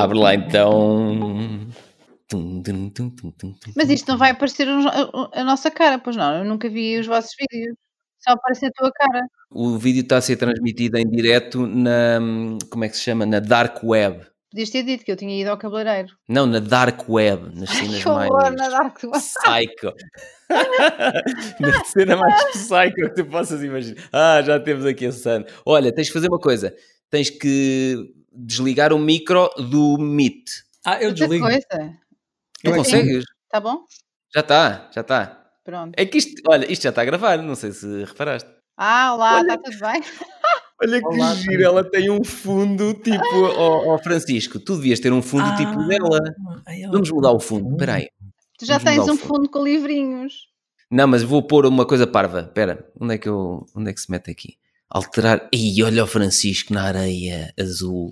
Abre lá então. Mas isto não vai aparecer a, nossa cara, pois não? Eu nunca vi os vossos vídeos. Só aparece a tua cara. O vídeo está a ser transmitido em direto na. Como é que se chama? Na Dark Web. Podias ter dito que eu tinha ido ao cabeleireiro. Não, na Dark Web. Nas cenas horror, mais. na Dark Web. Psycho. na cena mais psycho que tu possas imaginar. Ah, já temos aqui a Sandra. Olha, tens que fazer uma coisa. Tens que desligar o micro do Meet. Ah, eu desligo. coisa. Tu consegues? Tá bom? Já está, já está. Pronto. É que isto, olha, isto já está a gravar, não sei se reparaste. Ah, olá, Olha. está tudo bem? Olha que Olá, giro, ela tem um fundo tipo, ó ó, Francisco, tu devias ter um fundo tipo Ah, dela. ai, ela- Vamos mudar o fundo, espera aí. Tu já Vamos tens um fundo. fundo com livrinhos. Não, mas vou pôr uma coisa parva. Espera, onde é que eu, onde é que se mete aqui? Alterar. Ih, olha o Francisco na areia azul.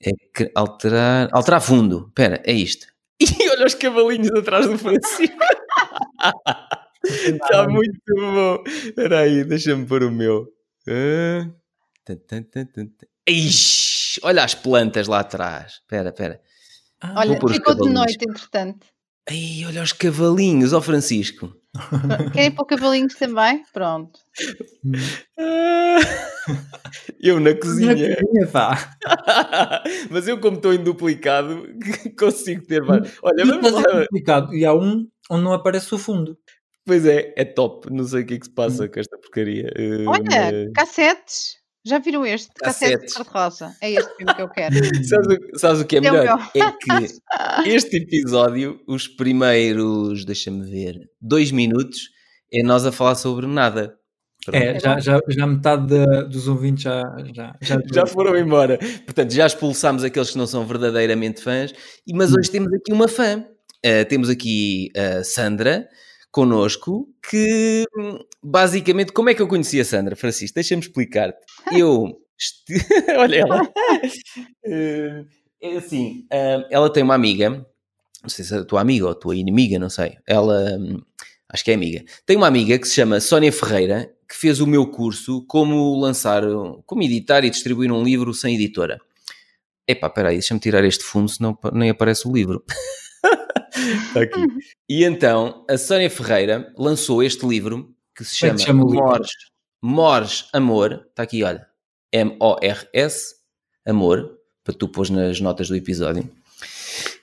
É que alterar, alterar fundo. Espera, é isto. E olha os cavalinhos atrás do Francisco. Está muito bom. Espera aí, deixa-me pôr o meu. Ah. Tan, tan, tan, tan, tan. Ixi, olha as plantas lá atrás. Espera, espera. Ah, Olha, ficou de noite, entretanto. Ai, olha os cavalinhos, ó Francisco. Querem pôr cabelinhos também? Pronto. Eu na na cozinha. cozinha, pá. Mas eu, como estou em duplicado, consigo ter vários. Olha, vamos é lá. complicado. E há um onde não aparece o fundo. Pois é, é top. Não sei o que é que se passa com esta porcaria. eh, Olha, mas- cassetes. Já viram este? Cassetes. de cor-de-rosa. É este filme que eu quero. Sabes, o- sabes o que é É melhor? É que este episódio, os primeiros, deixa-me ver, dois minutos, é nós a falar sobre nada. Pronto. É, já, já, já metade da- dos ouvintes já, já, já, Já foram embora. Portanto, já expulsámos aqueles que não são verdadeiramente fãs, e- mas hoje temos aqui uma fã. Uh, temos aqui a Sandra connosco, que hum, basicamente, como é que eu conheci a Sandra, Francisco? Deixa-me explicar-te. Eu, olha ela, Uh, é assim, uh, ela tem uma amiga, não sei se é a tua amiga ou a tua inimiga, não sei, ela, hum, acho que é amiga, tem uma amiga que se chama Sónia Ferreira, que fez o meu curso como lançar, como editar e distribuir um livro sem editora. Epá, peraí, deixa-me tirar este fundo, senão nem aparece o livro. Está aqui. E então, a Sónia Ferreira lançou este livro que se é chama, chama? Mores, Mores Amor. Está aqui, olha. M-O-R-S, Amor, para tu pôs nas notas do episódio.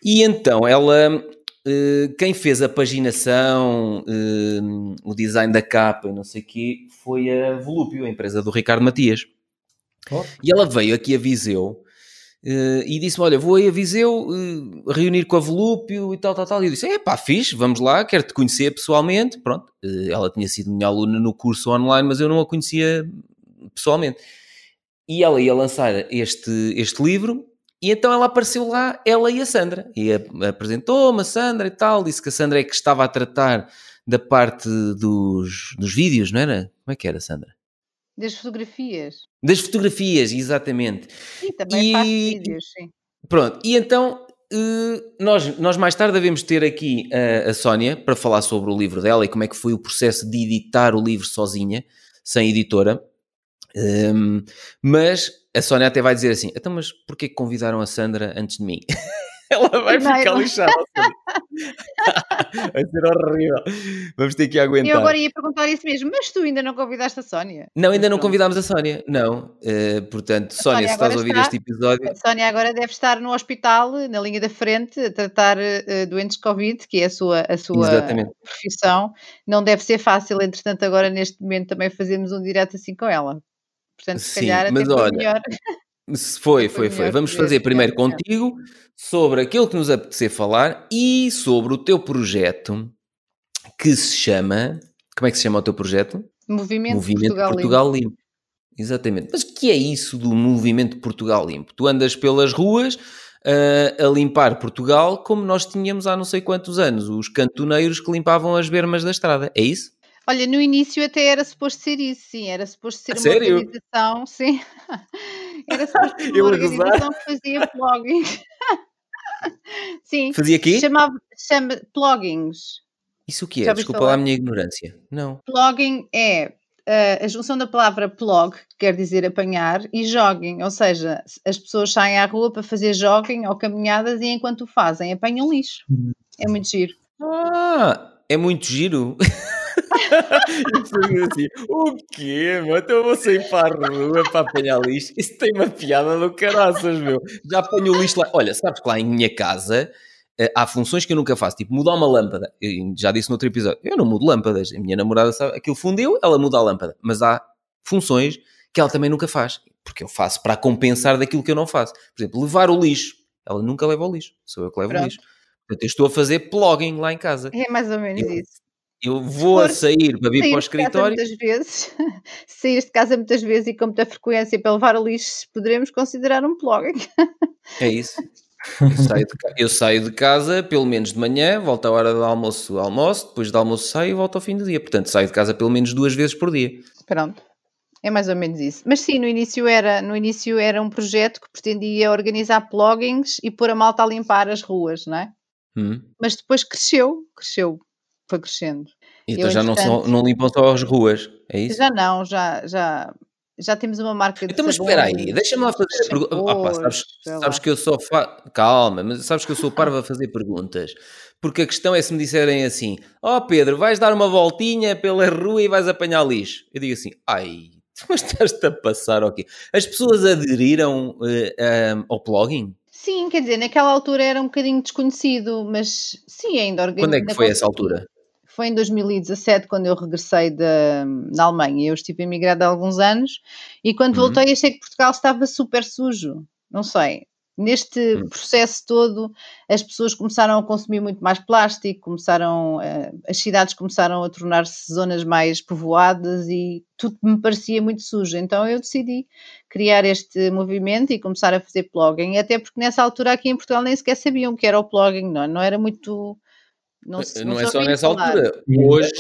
E então, ela, eh, quem fez a paginação, eh, o design da capa e não sei o quê, foi a Volúpio, a empresa do Ricardo Matias. Oh. E ela veio aqui a Viseu e disse-me: Olha, vou aí a Viseu eh, reunir com a Volúpio e tal, tal, tal. E eu disse: É pá, fixe, vamos lá, quero-te conhecer pessoalmente. Pronto, eh, ela tinha sido minha aluna no curso online, mas eu não a conhecia pessoalmente. E ela ia lançar este, este livro. E então ela apareceu lá, ela e a Sandra, e apresentou-me a Sandra e tal, disse que a Sandra é que estava a tratar da parte dos, dos vídeos, não era? Como é que era, Sandra? Das fotografias. Das fotografias, exatamente. Sim, também E- vídeos, sim. Pronto, e então eh, nós, nós mais tarde devemos ter aqui a, a Sónia para falar sobre o livro dela e como é que foi o processo de editar o livro sozinha, sem editora. Ehm, mas a Sónia até vai dizer assim: então, mas porquê que convidaram a Sandra antes de mim? Ela vai Primeiro. ficar lixada. vai ser horrível. Vamos ter que aguentar. Eu agora ia perguntar isso mesmo, mas tu ainda não convidaste a Sónia? Não, ainda não convidámos a Sónia. Não. Eh, portanto, Sónia, Sónia se estás a ouvir está- este episódio, A Sónia agora deve estar no hospital, na linha da frente, a tratar eh, doentes Covid, que é a sua, a sua Exatamente. profissão. Não deve ser fácil, entretanto, agora neste momento também fazemos um direto assim com ela. Portanto, se Sim, calhar até mas olha, melhor. Foi, Foi foi, Vamos fazer primeiro é. contigo sobre aquilo que nos apetecer falar e sobre o teu projeto que se chama. Como é que se chama o teu projeto? Movimento, Movimento Portugal, Portugal, Limpo. Limpo. Exatamente. Mas o que é isso do Movimento Portugal Limpo? Tu andas pelas ruas ah, a limpar Portugal como nós tínhamos há não sei quantos anos, os cantoneiros que limpavam as bermas da estrada. É isso? Olha, no início até era suposto ser isso, sim, era suposto ser A uma sério? organização, sim. Era Eu uma gozar. organização que fazia plugins. sim, Fazia aqui? chamava, chama plugins. Isso o que é? Desculpa falar? lá a minha ignorância. Não. Plugin é eh, a junção da palavra plog, que quer dizer apanhar, e jogging, ou seja, as pessoas saem à rua para fazer jogging ou caminhadas e enquanto o fazem apanham lixo. Hum. É muito giro. Ah, é muito giro. Eu fui assim, o quê, meu? Então eu vou sair para a rua para apanhar lixo. Isso tem uma piada do caraças, meu. Já apanho o lixo lá. Olha, sabes que lá em minha casa eh, há funções que eu nunca faço, tipo mudar uma lâmpada. Eu já disse no outro episódio, eu não mudo lâmpadas. A minha namorada sabe, aquilo fundeu, ela muda a lâmpada. Mas há funções que ela também nunca faz, porque eu faço para compensar daquilo que eu não faço. Por exemplo, levar o lixo. Ela nunca leva o lixo, sou eu que levo Pronto. o lixo. Portanto, eu estou a fazer plugging lá em casa. É mais ou menos Eu- isso. Eu vou a sair para vir para o escritório. muitas vezes, saíres de casa muitas vezes e com muita frequência para levar lixo, poderemos considerar um plugging. É isso. Eu saio, de, eu saio de casa pelo menos de manhã, volto à hora do almoço, almoço, depois do almoço saio e volto ao fim do dia. Portanto, saio de casa pelo menos duas vezes por dia. Pronto. É mais ou menos isso. Mas sim, no início era, no início era um projeto que pretendia organizar pluggings e pôr a malta a limpar as ruas, não é? Hum. Mas depois cresceu, cresceu, foi crescendo. Então Eu, já não, são, não limpam só as ruas, é isso? Já não, já, já, já temos uma marca de Então, mas espera aí, deixa-me lá fazer a pergunta. Opa, sabes, sabes que eu sou. Calma, mas sabes que eu sou parvo a fazer perguntas. Porque a questão é se me disserem assim: Ó Pedro, vais dar uma voltinha pela rua e vais apanhar lixo. Eu digo assim: Ai, mas estás-te a passar o quê? As pessoas aderiram eh, um, ao plugging? Sim, quer dizer, naquela altura era um bocadinho desconhecido, mas sim, ainda organi- Quando é que foi essa altura? Foi em 2017, quando eu regressei da, da Alemanha. Eu estive emigrada há alguns anos e quando Uhum. voltei achei que Portugal estava super sujo. Não sei. Neste Hum. processo todo, as pessoas começaram a consumir muito mais plástico, começaram, eh, as cidades começaram a tornar-se zonas mais povoadas e tudo me parecia muito sujo. Então eu decidi criar este movimento e começar a fazer plugging, até porque nessa altura aqui em Portugal nem sequer sabiam o que era o plugging, não, é? não era muito. Não, se- Não, se é só nessa falar. altura. Hoje,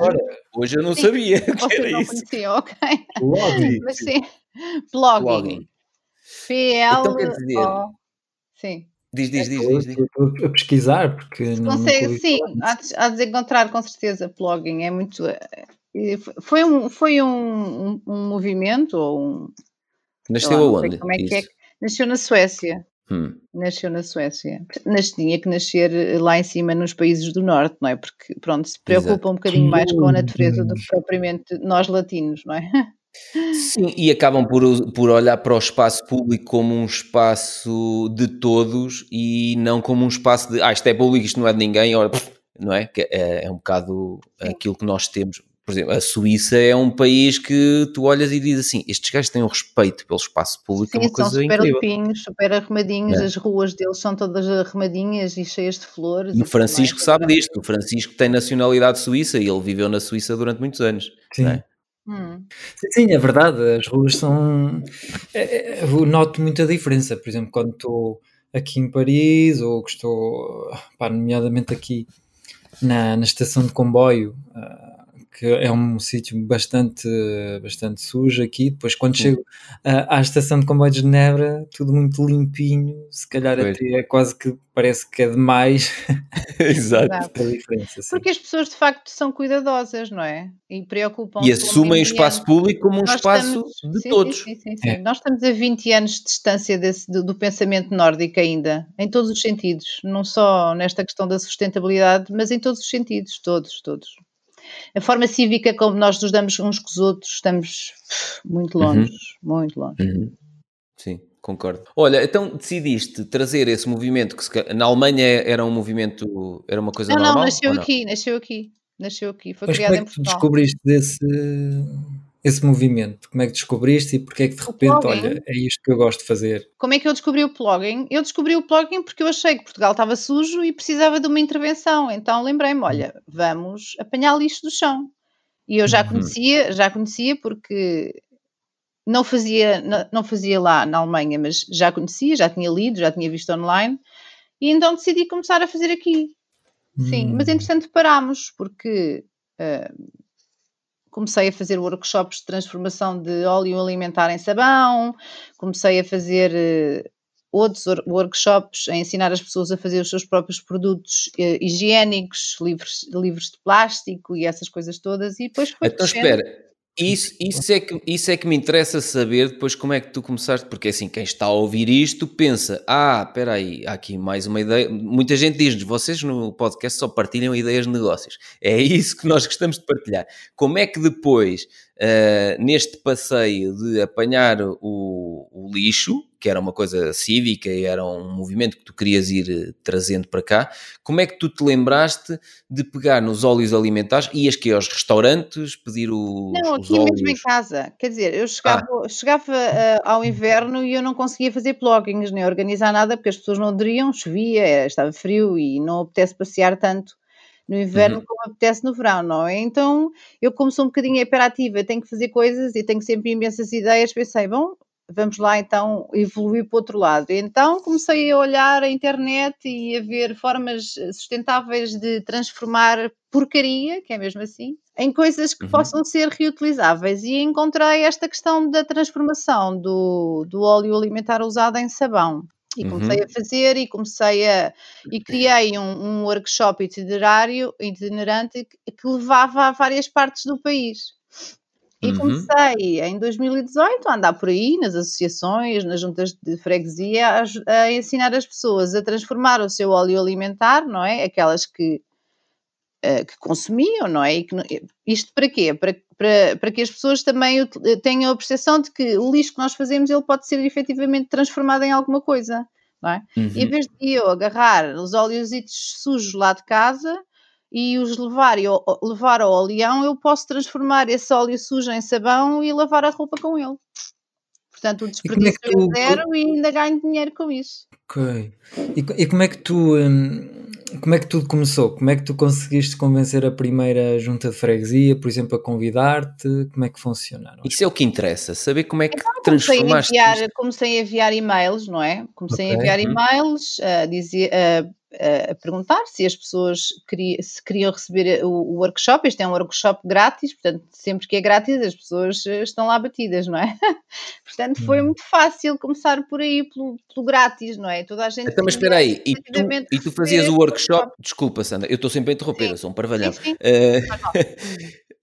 hoje eu não Sim. sabia que era não isso. conheciam, ok? logo, Mas sim, plugging. Plugging. P-L-O. Então quer dizer- Sim. Diz, diz, diz, diz. diz. a pesquisar, porque não Consegue, sim, há de, há de encontrar com certeza plugging. É muito. eh, Foi um, foi um, um, um movimento, ou um. Nasceu lá, não aonde? Como é que é? Nasceu na Suécia. Hum. Nasceu na Suécia. Nas, tinha que nascer eh, lá em cima nos países do norte, não é? Porque, pronto, se preocupa Exato. um bocadinho mais com a natureza do que propriamente nós latinos, não é? Sim, e acabam por, por olhar para o espaço público como um espaço de todos e não como um espaço de ah, isto é público, isto não é de ninguém, ora, não é? É, é um bocado Sim. aquilo que nós temos. Por exemplo, a Suíça é um país que tu olhas e dizes assim: estes gajos têm um respeito pelo espaço público, é Sim, uma são coisa super incrível. limpinhos, super arrumadinhos, É. as ruas deles são todas arrumadinhas e cheias de flores. E o Francisco mais. sabe disto. O Francisco tem nacionalidade suíça e ele viveu na Suíça durante muitos anos. Sim. não é? Hum. Sim, é verdade. As ruas são. é- é- Eu noto muita diferença. Por exemplo, quando estou aqui em Paris ou que estou, pá, nomeadamente aqui na, na estação de comboio, que é um sítio bastante, bastante sujo aqui. Depois, quando Sim. chego ah, à estação de comboio de Genebra, tudo muito limpinho. Se calhar Pois. até é quase que parece que é demais Exato. Porque as pessoas de facto são cuidadosas, não é? E preocupam-se E assumem o espaço público como um Nós espaço estamos- de sim, todos. Sim, sim, sim, sim. É. Nós estamos a 20 anos de distância desse- do, do pensamento nórdico ainda, em todos os sentidos, não só nesta questão da sustentabilidade, mas em todos os sentidos, todos, todos. A forma cívica como nós nos damos uns com os outros, estamos muito Uhum. longe, muito longe. Uhum. Sim, concordo. Olha, então decidiste trazer esse movimento que se na Alemanha era um movimento, era uma coisa Não, não, normal? nasceu ou não? aqui, nasceu aqui, nasceu aqui, foi Mas como criado é em que tu Portugal. descobriste desse, esse movimento? Como é que descobriste e porque é que de repente, olha, é isto que eu gosto de fazer? Como é que eu descobri o plugin? Eu descobri o plugin porque eu achei que Portugal estava sujo e precisava de uma intervenção. Então lembrei-me, olha, vamos apanhar lixo do chão. E eu já Uhum. conhecia, já conhecia porque não fazia, não, não fazia lá na Alemanha, mas já conhecia, já tinha lido, já tinha visto online. E então decidi começar a fazer aqui. Sim, mas Hum. entretanto parámos porque ah, comecei a fazer workshops de transformação de óleo alimentar em sabão, comecei a fazer eh, outros wor- workshops a ensinar as pessoas a fazer os seus próprios produtos eh, higiênicos, livres, livres de plástico e essas coisas todas, e depois foi Então crescendo. espera, Isso, isso, é que, isso é que me interessa saber depois como é que tu começaste, porque assim, quem está a ouvir isto pensa, ah, espera aí, há aqui mais uma ideia. Muita gente diz-nos, vocês no podcast só partilham ideias de negócios. É isso que nós gostamos de partilhar. Como é que depois, uh, neste passeio de apanhar o, o lixo, que era uma coisa cívica e era um movimento que tu querias ir eh, trazendo para cá. Como é que tu te lembraste de pegar nos óleos alimentares? Ias que aos restaurantes pedir o. Não, aqui óleos... mesmo em casa. Quer dizer, eu chegava, ah. chegava uh, ao inverno e eu não conseguia fazer plugins nem organizar nada porque as pessoas não aderiam, chovia, estava frio e não apetece passear tanto no inverno uhum. como apetece no verão, não é? Então, eu como sou um bocadinho hiperativa, tenho que fazer coisas e tenho sempre imensas ideias, pensei, bom, vamos lá então evoluir para o outro lado. Então comecei a olhar a internet e a ver formas sustentáveis de transformar porcaria, que é mesmo assim, em coisas que uhum. possam ser reutilizáveis. E encontrei esta questão da transformação do, do óleo alimentar usado em sabão. E comecei uhum. a fazer e comecei a. e criei um, um workshop itinerário, itinerante que, que levava a várias partes do país. E uhum. comecei em 2018 a andar por aí, nas associações, nas juntas de freguesia, a, a, ensinar as pessoas a transformar o seu óleo alimentar, não é? Aquelas que, uh, que consumiam, não é? Que, isto para quê? Para, para, para que as pessoas também tenham a percepção de que o lixo que nós fazemos ele pode ser efetivamente transformado em alguma coisa, não é? Uhum. E em vez de eu agarrar os óleos sujos lá de casa e os levar, eu, levar ao oleão, eu posso transformar esse óleo sujo em sabão e lavar a roupa com ele. Portanto, o desperdício é, é zero e ainda ganho dinheiro com isso. Ok. E, e como é que tu hum, como é que tudo começou? Como é que tu conseguiste convencer a primeira junta de freguesia, por exemplo, a convidar-te? Como é que funcionaram? Isso é o que interessa, saber como é que então, transformaste. Comecei a, enviar, comecei a enviar e-mails, não é? Comecei okay. a enviar e-mails, a dizer, a a perguntar se as pessoas queria, se queriam receber o, o, workshop. Este é um workshop grátis, portanto, sempre que é grátis as pessoas eh, estão lá batidas, não é? portanto, foi uhum. muito fácil começar por aí, pelo, pelo grátis, não é? Toda a gente. Então, mas espera aí, e tu, e tu fazias o workshop? Desculpa, Sandra, eu estou sempre a interromper, sim. eu sou um parvalhão. Sim, sim.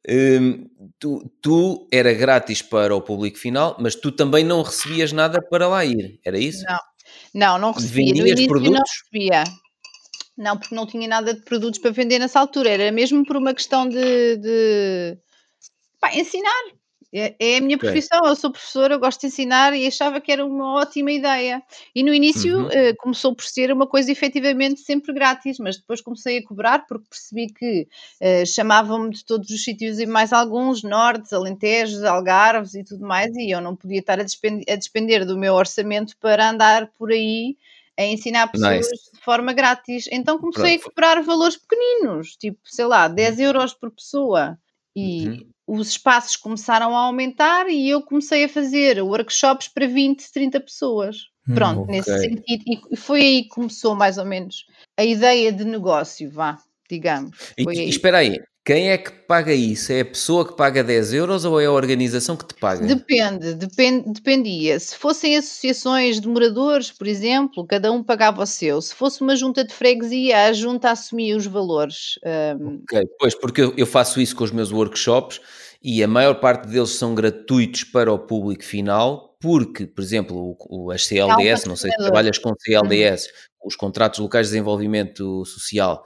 Uh, tu, tu era grátis para o público final, mas tu também não recebias nada para lá ir, era isso? Não, não, não recebia. Vendias produtos? não recebia. Não, porque não tinha nada de produtos para vender nessa altura, era mesmo por uma questão de, de pá, ensinar. É, é, a minha okay. profissão, eu sou professora, eu gosto de ensinar e achava que era uma ótima ideia. E no início uhum. uh, começou por ser uma coisa efetivamente sempre grátis, mas depois comecei a cobrar porque percebi que uh, chamavam-me de todos os sítios e mais alguns, Nortes, Alentejos, Algarves e tudo mais, e eu não podia estar a despender, a despender do meu orçamento para andar por aí a ensinar pessoas nice. de forma grátis. Então comecei Pronto. a cobrar valores pequeninos, tipo, sei lá, 10 uhum. euros por pessoa. E uhum. Os espaços começaram a aumentar e eu comecei a fazer workshops para 20, 30 pessoas. Hum, Pronto, okay. nesse sentido. E foi aí que começou mais ou menos a ideia de negócio, vá, digamos. E, e espera aí, quem é que paga isso? É a pessoa que paga 10 euros ou é a organização que te paga? Depende, depend, dependia. Se fossem associações de moradores, por exemplo, cada um pagava o seu. Se fosse uma junta de freguesia, a junta assumia os valores. Um... Ok, pois, porque eu, eu faço isso com os meus workshops e a maior parte deles são gratuitos para o público final, porque, por exemplo, o, o, as CLDS, não sei se trabalhas com CLDS, uhum. os contratos locais de desenvolvimento social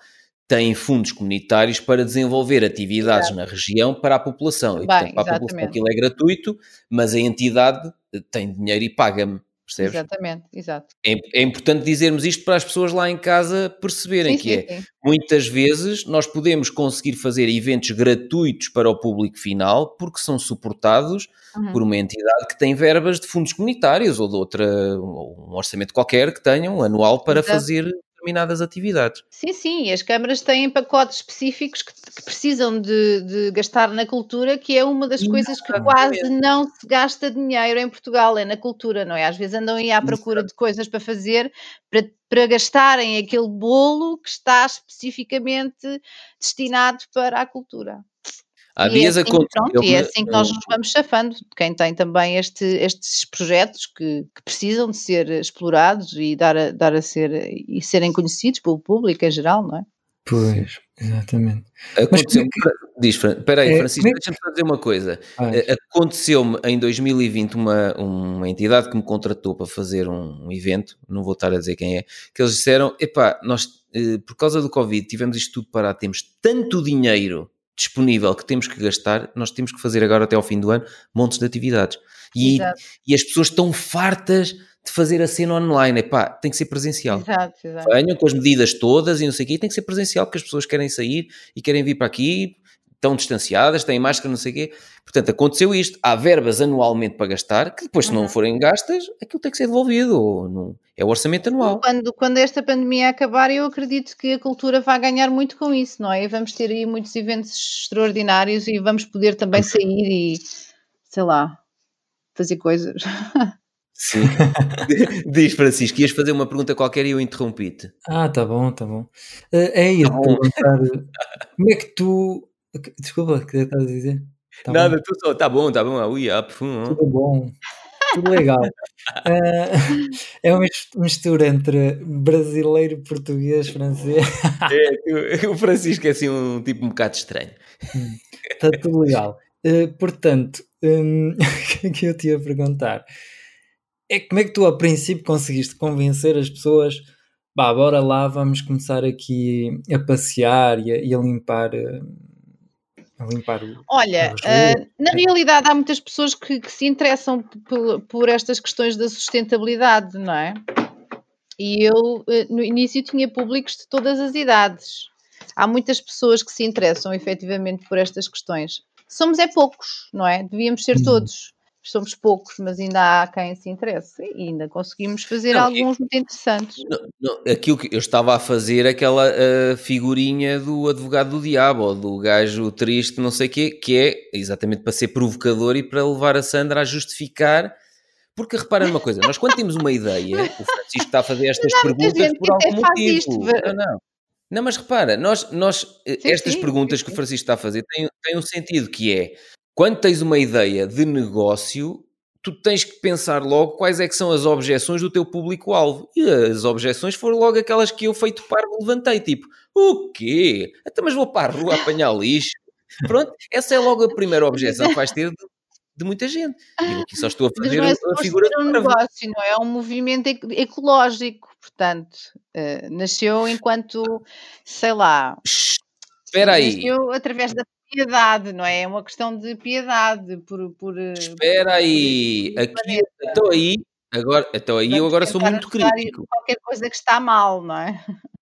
têm fundos comunitários para desenvolver atividades Exato. na região para a população. E, portanto, para a população aquilo é gratuito, mas a entidade tem dinheiro e paga-me. Percebes? Exatamente, exato. É, é, importante dizermos isto para as pessoas lá em casa perceberem sim, que sim, é. Sim. Muitas vezes nós podemos conseguir fazer eventos gratuitos para o público final porque são suportados uhum. por uma entidade que tem verbas de fundos comunitários ou de outra, um orçamento qualquer que tenham anual para exato. fazer determinadas atividades. Sim, sim, as câmaras têm pacotes específicos que, que precisam de, de, gastar na cultura, que é uma das coisas que quase não se gasta dinheiro em Portugal, é na cultura, não é? Às vezes andam aí à procura de coisas para fazer, para, para gastarem aquele bolo que está especificamente destinado para a cultura. Há e é dias é assim, pronto, e é assim que nós nos vamos chafando, quem tem também este, estes projetos que, que, precisam de ser explorados e dar a, dar a ser e serem conhecidos pelo público em geral, não é? Pois. Exatamente. Aconteceu que... Diz, espera aí, é, Francisco, é... deixa-me só dizer uma coisa. Ah, Aconteceu-me em 2020 uma, uma entidade que me contratou para fazer um, um, evento, não vou estar a dizer quem é, que eles disseram: epá, nós eh, por causa do Covid tivemos isto tudo parado, temos tanto dinheiro disponível que temos que gastar, nós temos que fazer agora até ao fim do ano montes de atividades. E, e as pessoas estão fartas de fazer a cena online. Epá, tem que ser presencial. Exato, exato. Venham com as medidas todas e não sei o quê, tem que ser presencial, porque as pessoas querem sair e querem vir para aqui, estão distanciadas, têm máscara, não sei o quê. Portanto, aconteceu isto. Há verbas anualmente para gastar, que depois, se não uhum. forem gastas, aquilo tem que ser devolvido. Não, é o orçamento anual. Quando, quando esta pandemia acabar, eu acredito que a cultura vai ganhar muito com isso, não é? E vamos ter aí muitos eventos extraordinários e vamos poder também sair e, sei lá, fazer coisas. Sim. Diz, Francisco, ias fazer uma pergunta qualquer e eu interrompi-te. Ah, tá bom, tá bom. Uh, é isso, tá perguntar como é que tu. Desculpa, o que estás a dizer? Tá Nada, bom? tu só, tá bom, tá bom, ui, up, Tudo bom, tudo legal. Uh, é uma mistura entre brasileiro, português, francês. É, o Francisco é assim um tipo um bocado estranho. Está tudo legal. Uh, portanto, um, o que eu te ia perguntar? é como é que tu a princípio conseguiste convencer as pessoas bah, bora lá, vamos começar aqui a passear e a, e a limpar eh, a limpar o, Olha, uh, na realidade há muitas pessoas que, que se interessam por, por, estas questões da sustentabilidade, não é? E eu uh, no início tinha públicos de todas as idades. Há muitas pessoas que se interessam efetivamente por estas questões. Somos é poucos, não é? Devíamos ser hum. todos somos poucos, mas ainda há quem se interesse e ainda conseguimos fazer não, alguns eu, muito interessantes. Não, não, aquilo que eu estava a fazer, aquela uh, figurinha do advogado do diabo, ou do gajo triste, não sei o quê, que é exatamente para ser provocador e para levar a Sandra a justificar. Porque repara numa coisa, nós quando temos uma ideia, o Francisco está a fazer estas perguntas por algum motivo. Isto, não, não. Não, mas repara, nós, nós eh, sim, estas sim, perguntas sim, que o Francisco está a fazer têm, têm um sentido que é quando tens uma ideia de negócio, tu tens que pensar logo quais é que são as objeções do teu público-alvo. E as objeções foram logo aquelas que eu, feito parvo, levantei. Tipo, o quê? Até então, mas vou para a rua apanhar lixo. Pronto, essa é logo a primeira objeção que vais ter de, de muita gente. E eu aqui só estou a fazer é a figura de um negócio, não é? É um movimento ecológico, portanto, uh, nasceu enquanto, sei lá... Espera aí. Nasceu através da piedade, não é? É uma questão de piedade por. por eh, Espera aí, por aqui, estou aí, agora, então aí eu agora sou muito crítico. Qualquer coisa que está mal, não é?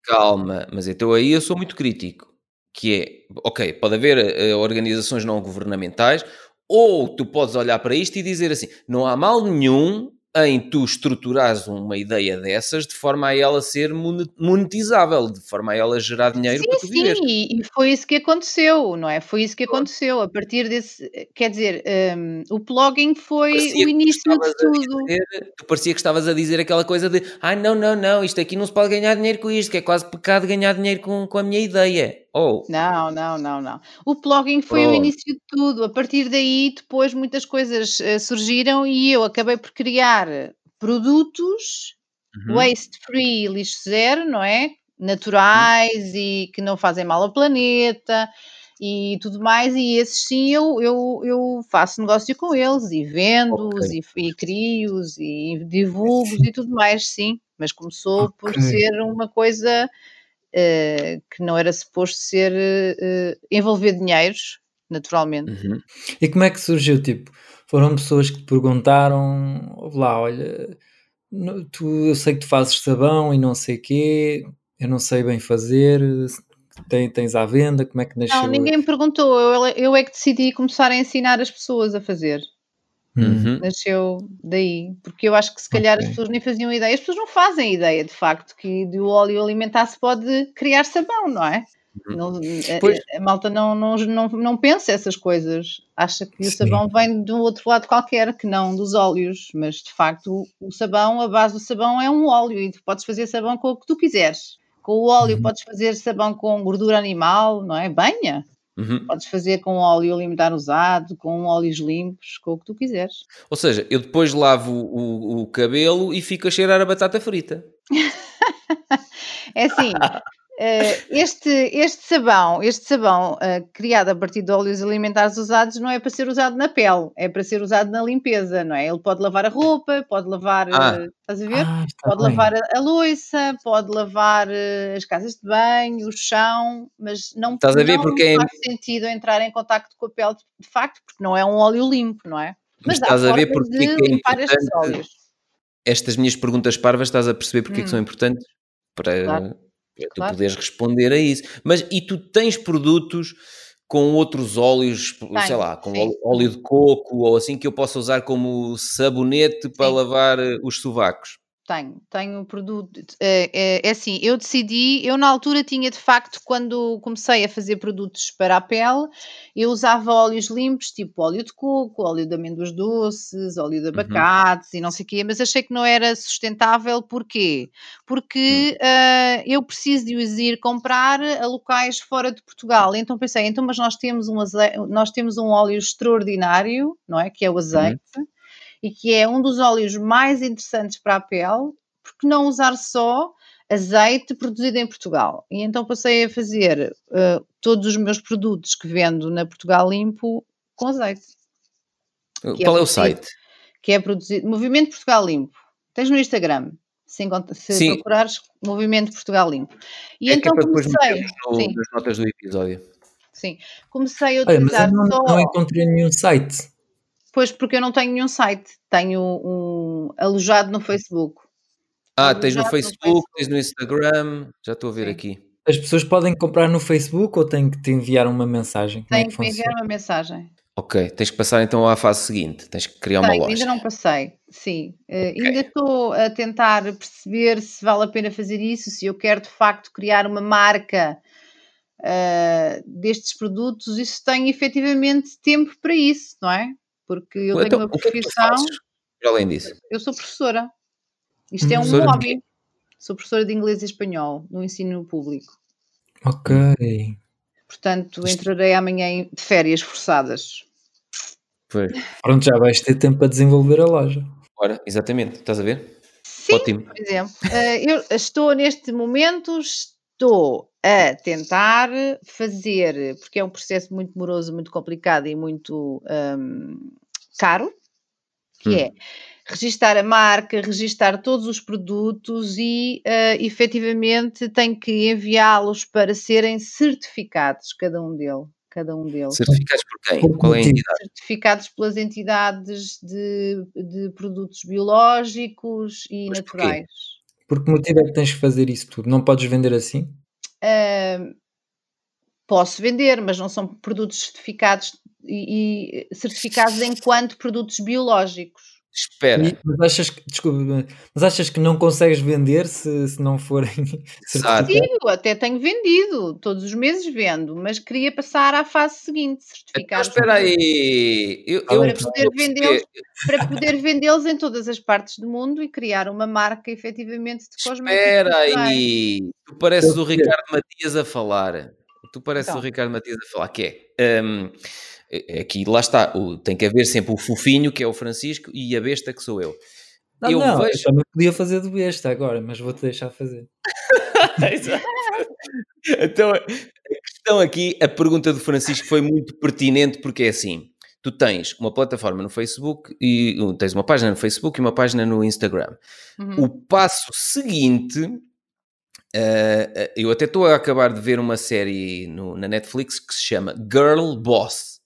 Calma, mas então aí eu sou muito crítico. Que é, ok, pode haver uh, organizações não governamentais, ou tu podes olhar para isto e dizer assim: não há mal nenhum em tu estruturares uma ideia dessas de forma a ela ser monetizável, de forma a ela gerar dinheiro sim, para tu sim, viver. Sim, e foi isso que aconteceu, não é? Foi isso que aconteceu. A partir desse, quer dizer, um, o blogging foi parecia o início de tudo. Dizer, tu parecia que estavas a dizer aquela coisa de ah, não, não, não, isto aqui não se pode ganhar dinheiro com isto, que é quase pecado ganhar dinheiro com, com a minha ideia. Oh. Não, não, não, não. O blogging foi oh. o início de tudo. A partir daí, depois muitas coisas uh, surgiram e eu acabei por criar produtos uhum. waste free, lixo zero, não é? Naturais uhum. e que não fazem mal ao planeta e tudo mais, e esses sim eu, eu, eu faço negócio com eles e vendo-os okay. e, e crio-os e divulgo e tudo mais, sim. Mas começou okay. por ser uma coisa uh, que não era suposto ser uh, envolver dinheiros, naturalmente. Uhum. E como é que surgiu? Tipo, foram pessoas que te perguntaram: lá, olha, tu, eu sei que tu fazes sabão e não sei o quê, eu não sei bem fazer. Tem, tens à venda? Como é que nasceu? Não, ninguém me perguntou. Eu, eu é que decidi começar a ensinar as pessoas a fazer. Uhum. Nasceu daí, porque eu acho que se calhar okay. as pessoas nem faziam ideia, as pessoas não fazem ideia de facto que do óleo alimentar se pode criar sabão, não é? Uhum. Não, a, a, malta não, não, não, não pensa essas coisas, acha que Sim. o sabão vem de um outro lado qualquer, que não dos óleos, mas de facto o, o sabão, a base do sabão é um óleo e tu podes fazer sabão com o que tu quiseres. Com o óleo uhum. podes fazer sabão com gordura animal, não é? Banha. Uhum. Podes fazer com óleo alimentar usado, com óleos limpos, com o que tu quiseres. Ou seja, eu depois lavo o, o, cabelo e fico a cheirar a batata frita. é assim, este, este sabão, este sabão uh, criado a partir de óleos alimentares usados não é para ser usado na pele, é para ser usado na limpeza, não é? Ele pode lavar a roupa, pode lavar, ah. uh, estás a ver? Ah, pode bem. lavar a, a louça, pode lavar as casas de banho, o chão, mas não, estás a ver porque é faz é... sentido entrar em contacto com a pele de facto, porque não é um óleo limpo, não é? Mas, mas estás a ver porque é é importante estas minhas perguntas parvas, estás a perceber porque hum. é que são hum. importantes? Para... Claro claro. tu poderes responder a isso. Mas e tu tens produtos com outros óleos, Tenho, sei lá, com sim. óleo de coco ou assim que eu possa usar como sabonete para sim. lavar eh, os sovacos? Tenho, tenho produto. É, é, é, assim, eu decidi, eu na altura tinha de facto, quando comecei a fazer produtos para a pele, eu usava óleos limpos, tipo óleo de coco, óleo de amêndoas doces, óleo de uhum. abacates uhum. e não sei o quê, mas achei que não era sustentável, porquê? Porque uhum. uh, eu preciso de os ir comprar a locais fora de Portugal. Então pensei, então, mas nós temos um, azeite, nós temos um óleo extraordinário, não é? Que é o azeite. Uhum e que é um dos óleos mais interessantes para a pele, porque não usar só azeite produzido em Portugal. E então passei a fazer uh, todos os meus produtos que vendo na Portugal Limpo com azeite. É Qual é, é, o site? Que é produzido Movimento Portugal Limpo. Tens no Instagram. Se, se procurares Movimento Portugal Limpo. E é então que é comecei. No, nas notas do episódio. Sim. Comecei a utilizar Olha, mas eu não, só... não encontrei nenhum site. Pois, porque eu não tenho nenhum site, tenho um alojado no Facebook. Ah, alojado tens no Facebook, no Facebook, tens no Instagram, já estou a ver Sim. aqui. As pessoas podem comprar no Facebook ou têm que te enviar uma mensagem? Como é que, que me enviar uma mensagem. Ok, tens que passar então à fase seguinte, tens que criar uma loja. Ainda não passei, sim. Uh, okay. Ainda estou a tentar perceber se vale a pena fazer isso, se eu quero de facto criar uma marca uh, destes produtos e se tenho efetivamente tempo para isso, não é? Porque eu então, tenho uma profissão. Que é além disso? Eu sou professora. Isto é um hobby. Sou professora de inglês e espanhol no ensino público. Ok. Portanto, entrarei amanhã de férias forçadas. Foi. Pronto, já vais ter tempo para desenvolver a loja. Ora, exatamente, estás a ver? Sim, Ótimo. por exemplo. Eh, eu estou neste momento, estou a tentar fazer, porque é um processo muito moroso, muito complicado e muito um, caro, que hum. é registar a marca, registar todos os produtos e uh, efetivamente tem que enviá-los para serem certificados, cada um deles. Cada um deles. Certificados por quem? Qual é a entidade? Certificados pelas entidades de, de produtos biológicos e Mas naturais. Por que motivo é que tens que fazer isso tudo? Não podes vender assim? Uh, posso vender, mas não são produtos certificados e, e certificados enquanto produtos biológicos. Espera. E, mas, achas que, desculpa, mas achas que não consegues vender se, se não forem certificados? Sim, até tenho vendido, todos os meses vendo, mas queria passar à fase seguinte, certificar. Então, espera aí, eu, eu para, poder vendê-los, para poder vendê-los em todas as partes do mundo e criar uma marca efetivamente de cosméticos. Espera aí, tu pareces o Ricardo Matias a falar. Tu pareces então. o Ricardo Matias a falar, que é... Um, aqui, lá está, tem que haver sempre o fofinho, que é o Francisco, e a besta, que sou eu. Não, eu não, vejo... eu também podia fazer do besta agora, mas vou-te deixar fazer. então, a questão aqui, a pergunta do Francisco foi muito pertinente, porque é assim, tu tens uma plataforma no Facebook, e tens uma página no Facebook e uma página no Instagram. Uhum. O passo seguinte... Uh, eu até estou a acabar de ver uma série no, na Netflix que se chama Girl Boss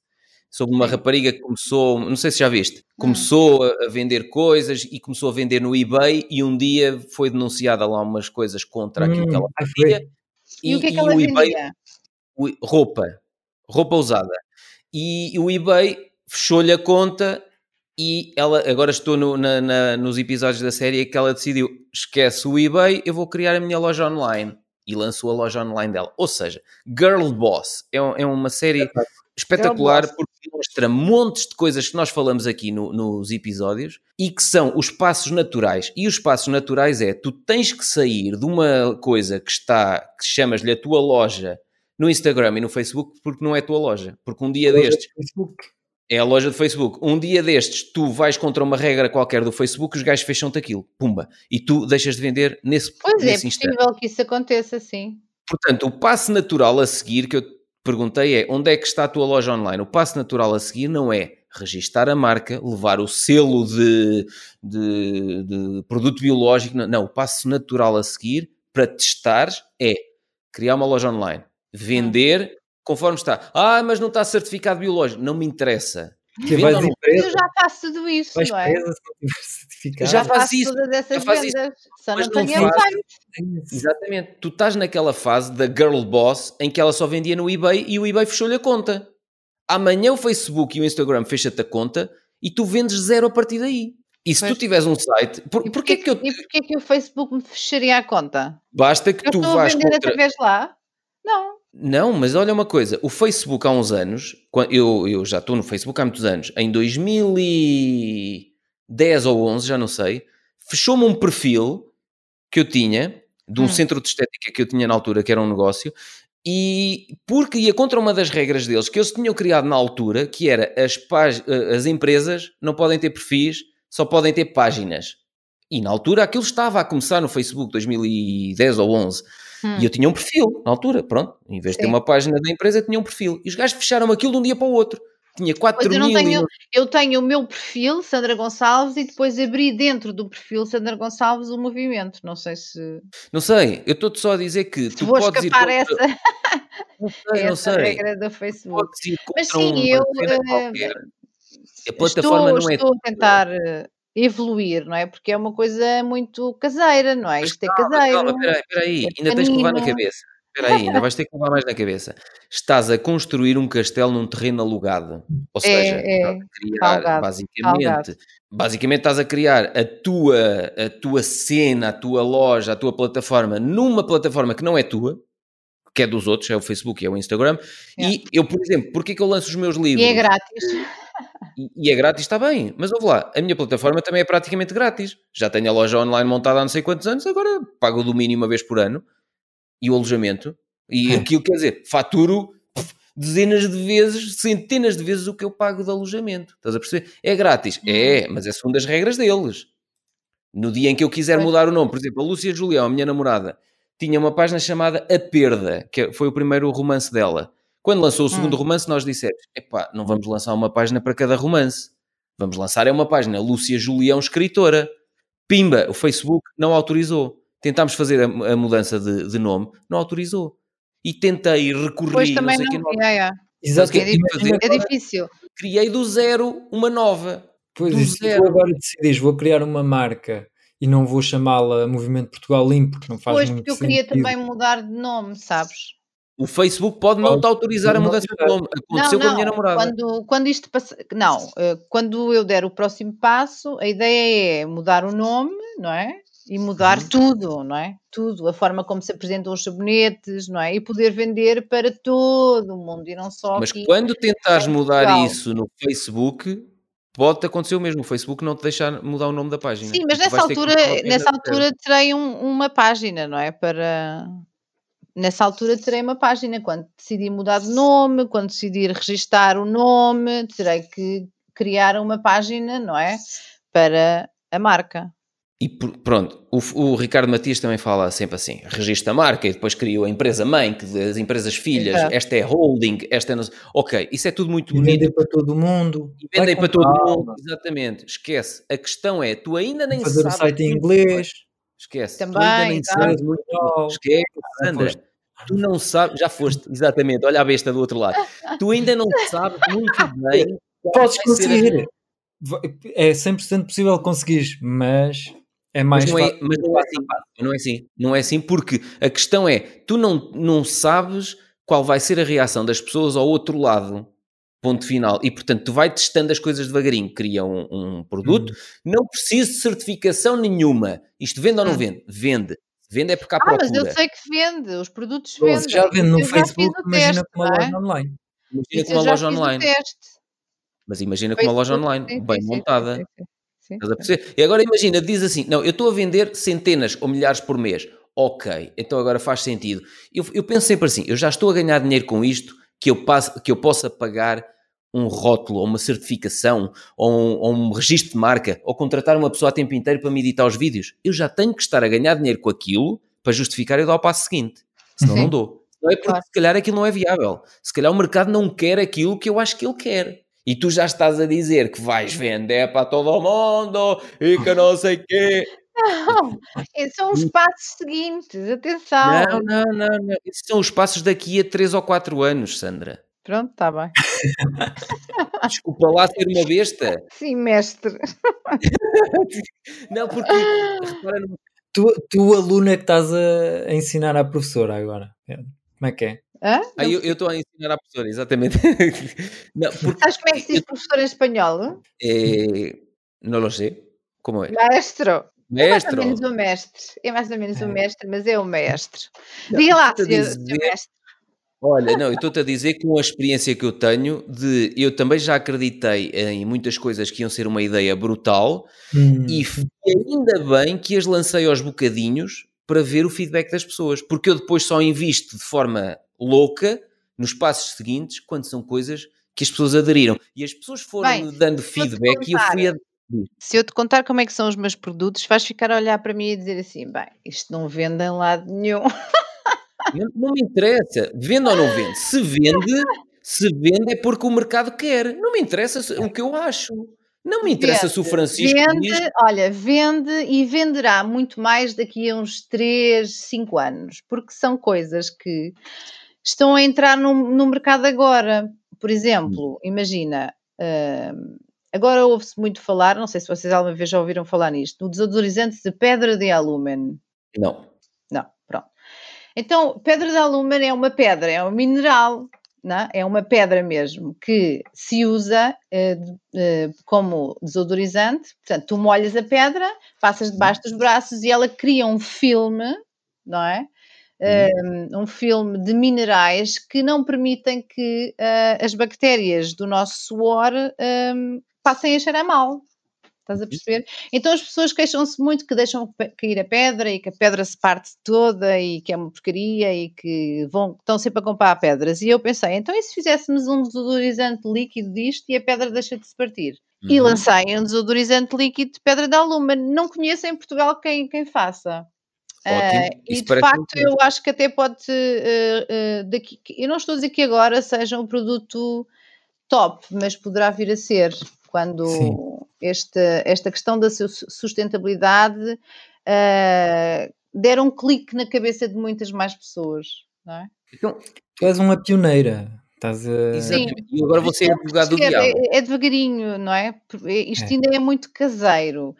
sobre uma rapariga que começou, não sei se já viste, hum. começou a, vender coisas e começou a vender no eBay e um dia foi denunciada lá umas coisas contra aquilo que ela hum, fazia. E, e, o que é que ela eBay, o, roupa, roupa usada. E, o eBay fechou-lhe a conta e ela, agora estou no, na, na, nos episódios da série que ela decidiu, esquece o eBay, eu vou criar a minha loja online. E lançou a loja online dela. Ou seja, Girl Boss é, é uma série espetacular porque mostra montes de coisas que nós falamos aqui no, nos episódios e que são os passos naturais. E os passos naturais é, tu tens que sair de uma coisa que está, que chamas-lhe a tua loja no Instagram e no Facebook, porque não é a tua loja. Porque um dia destes... É a loja do Facebook. Um dia destes, tu vais contra uma regra qualquer do Facebook, os gajos fecham-te aquilo. Pumba. E tu deixas de vender nesse, pois é, nesse é, possível que isso aconteça, sim. Portanto, o passo natural a seguir que eu perguntei é onde é que está a tua loja online? O passo natural a seguir não é registar a marca, levar o selo de, de, de produto biológico. Não, não, o passo natural a seguir para testar é criar uma loja online, vender conforme está. Ah, mas não está certificado biológico. Não me interessa. Que Venda vais não? empresa, Eu já faço tudo isso, vais não é? presa certificado. Já faço isso, todas essas já isso. vendas. Só Mas não não tenho faz. Exatamente. Tu estás naquela fase da girl boss em que ela só vendia no eBay e o eBay fechou-lhe a conta. Amanhã o Facebook e o Instagram fecham-te a conta e tu vendes zero a partir daí. E se Pois. tu tiveres um site, por, E porquê que eu E porquê que o Facebook me fecharia a conta? basta que Eu tu estou a vás vender contra através lá? Não. Não, mas olha uma coisa, o Facebook há uns anos, eu, eu já estou no Facebook há muitos anos, em 2010 ou 11, já não sei, fechou-me um perfil que eu tinha, de um Hum. centro de estética que eu tinha na altura, que era um negócio, e porque ia contra uma das regras deles que eles tinham criado na altura, que era as, eh, as empresas não podem ter perfis, só podem ter páginas. E na altura aquilo estava a começar no Facebook, 2010 ou 11. Hum. E eu tinha um perfil, na altura, pronto. Em vez de ter uma página da empresa, eu tinha um perfil. E os gajos fecharam aquilo de um dia para o outro. Tinha 4 Pois eu não mil e tenho, eu tenho o meu perfil, Sandra Gonçalves, e depois abri dentro do perfil Sandra Gonçalves o movimento. Não sei se, Não sei, eu estou-te só a dizer que se tu vou podes ir escapar a contra... essa, Não sei, não sei. regra do Facebook. Ir Mas sim, eu eh, qualquer. A plataforma estou, não é... estou a tentar eh, evoluir, não é? Porque é uma coisa muito caseira, não é? Mas Isto é calma, caseiro. calma, peraí, peraí. é ainda tens que levar na cabeça. Espera aí, ainda vais ter que levar mais na cabeça. Estás a construir um castelo num terreno alugado. Ou seja, É, é, estás a criar, alugado, basicamente, alugado. basicamente estás a criar a tua, a tua cena, a tua loja, a tua plataforma numa plataforma que não é tua, que é dos outros, é o Facebook e é o Instagram. E eu, por exemplo, porquê que eu lanço os meus livros? E é grátis. E, e é grátis, está bem. Mas ouve lá, a minha plataforma também é praticamente grátis. Já tenho a loja online montada há não sei quantos anos, agora pago o domínio uma vez por ano e o alojamento. E aquilo quer dizer, faturo dezenas de vezes, centenas de vezes o que eu pago de alojamento. Estás a perceber? É grátis. É, mas é segundo as regras deles. No dia em que eu quiser mudar o nome, por exemplo, a Lúcia Julião, a minha namorada, tinha uma página chamada A Perda, que foi o primeiro romance dela. Quando lançou o segundo Hum. romance, nós dissemos: epá, não vamos lançar uma página para cada romance. Vamos lançar é uma página, Lúcia Julião, escritora. Pimba, o Facebook não autorizou. Tentámos fazer a, a mudança de, de nome, não autorizou. E tentei, recorri, Depois não também sei o não. que, não- é, é. Exato. que é fazer? É agora- difícil. criei do zero uma nova. Pois, do se zero. tu agora decidires, vou criar uma marca e não vou chamá-la Movimento Portugal Limpo, porque não faz Pois, muito porque eu queria sentido. também mudar de nome, sabes? O Facebook pode não te autorizar a não mudança de nome. Aconteceu com a minha namorada. Quando, quando isto passa, não, eh, quando eu der o próximo passo, a ideia é mudar o nome, não é? E mudar Uhum. tudo, não é? Tudo, a forma como se apresentam os sabonetes, não é? E poder vender para todo o mundo e não só Mas aqui. quando tentares mudar Portugal. isso no Facebook, pode acontecer o mesmo. O Facebook não te deixar mudar o nome da página. Sim, mas nessa altura, nessa altura terei um- uma página, não é? Para nessa altura terei uma página. Quando decidir mudar de nome, quando decidir registar o nome, terei que criar uma página, não é? Para a marca. E por- pronto, o, o Ricardo Matias também fala sempre assim: registra a marca e depois criou a empresa mãe, que as empresas filhas, Exato. esta é holding, esta é. não Ok, isso é tudo muito E bonito. vender para todo mundo. E vendem para todo mundo, exatamente. Esquece. A questão é: tu ainda nem Fazer o sabes. site em inglês. Esquece. tu Também, ainda nem tá. sabes muito. Esquece, Sandra. Tu não sabes, já foste, exatamente, olha a besta do outro lado. Tu ainda não sabes muito bem. Podes conseguir. É 100% possível conseguires, mas é mais Mas não é, mas não é assim, não é assim, não é assim, porque a questão é, tu não, não sabes qual vai ser a reação das pessoas ao outro lado, ponto final, e portanto tu vai testando as coisas devagarinho, cria um, um produto, não precisa de certificação nenhuma, isto vende ou não Hum. vende? Vende, vende é porque há Ah, mas procura, eu sei que vende, os produtos Pô, vendem. se já vende no Eu Facebook, imagina teste, com uma é? loja online. imagina com uma loja online, mas imagina com uma loja online, sim, bem sim, montada, sim, sim, sim. Estás a perceber? E agora imagina, diz assim: não, eu estou a vender centenas ou milhares por mês. Ok, então agora faz sentido. Eu, eu penso sempre assim: eu já estou a ganhar dinheiro com isto, que eu, passe, que eu possa pagar um rótulo, ou uma certificação, ou um, ou um registro de marca, ou contratar uma pessoa a tempo inteiro para me editar os vídeos. Eu já tenho que estar a ganhar dinheiro com aquilo para justificar eu dar o passo seguinte. senão Sim. não dou. Não é porque Claro. se calhar aquilo não é viável. Se calhar o mercado não quer aquilo que eu acho que ele quer. E tu já estás a dizer que vais vender para todo mundo e que não sei quê. Não, são os passos seguintes, atenção. Não, não, não, não. Esses são os passos daqui a 3 ou 4 anos, Sandra. Pronto, está bem. Desculpa lá ser uma besta. Sim, mestre. Não, porque repara Tu, tu aluna que estás a, ensinar à professora agora. Como é que é? Hã? Ah, eu estou a ensinar à professora, exatamente. Não, porque Sabes como é que se diz professor em espanhol? eh, não lo sei. Como é? Maestro. É mais ou Mestre. menos o mestre. É mais ou menos o É. mestre, mas é o mestre. Diga lá, senhor, dizer- senhor mestre. Olha, não, eu estou-te a dizer com a experiência que eu tenho de eu também já acreditei em muitas coisas que iam ser uma ideia brutal Hum, e ainda bem que as lancei aos bocadinhos para ver o feedback das pessoas, porque eu depois só invisto de forma louca nos passos seguintes quando são coisas que as pessoas aderiram. E as pessoas foram Bem, dando feedback e eu fui Se eu te contar como é que são os meus produtos, vais ficar a olhar para mim e dizer assim: bem, isto não vende em lado nenhum. Não, me interessa, vende ou não vende. Se vende, se vende é porque o mercado quer. Não me interessa o que eu acho. Não me interessa se o Francisco diz. Vende, olha, vende e venderá muito mais daqui a uns 3, 5 anos, porque são coisas que estão a entrar no, no mercado agora. Por exemplo, imagina, hum, agora ouve-se muito falar, não sei se vocês alguma vez já ouviram falar nisto, no desodorizante de pedra de alúmina. Não. Não, pronto. Então, pedra de alúmina é uma pedra, é um mineral, não é? É uma pedra mesmo, que se usa eh, eh, como desodorizante. Portanto, tu molhas a pedra, passas debaixo dos braços e ela cria um filme, não é? Um, um filme de minerais que não permitem que ah, as bactérias do nosso suor um, passem a cheirar mal. Estás a perceber? Então as pessoas queixam-se muito que deixam cair a pedra e que a pedra se parte toda e que é uma porcaria e que vão, estão sempre a comprar pedras. E eu pensei, então e se fizéssemos um desodorizante líquido disto e a pedra deixa de se partir? E Uhum. lancei um desodorizante líquido de pedra de aluma. Não conheço em Portugal quem, quem faça. Ah, e de facto eu acho que até pode eh, eh, daqui, eu não estou a dizer que agora seja um produto top, mas poderá vir a ser quando Sim. esta, esta questão da su- sustentabilidade ah, der um clique na cabeça de muitas mais pessoas, não é? Então, Tu és uma pioneira. Estás a. exatamente. E agora você é advogado do é, diabo. é- é devagarinho, não é? Porque Isto É. ainda é muito caseiro.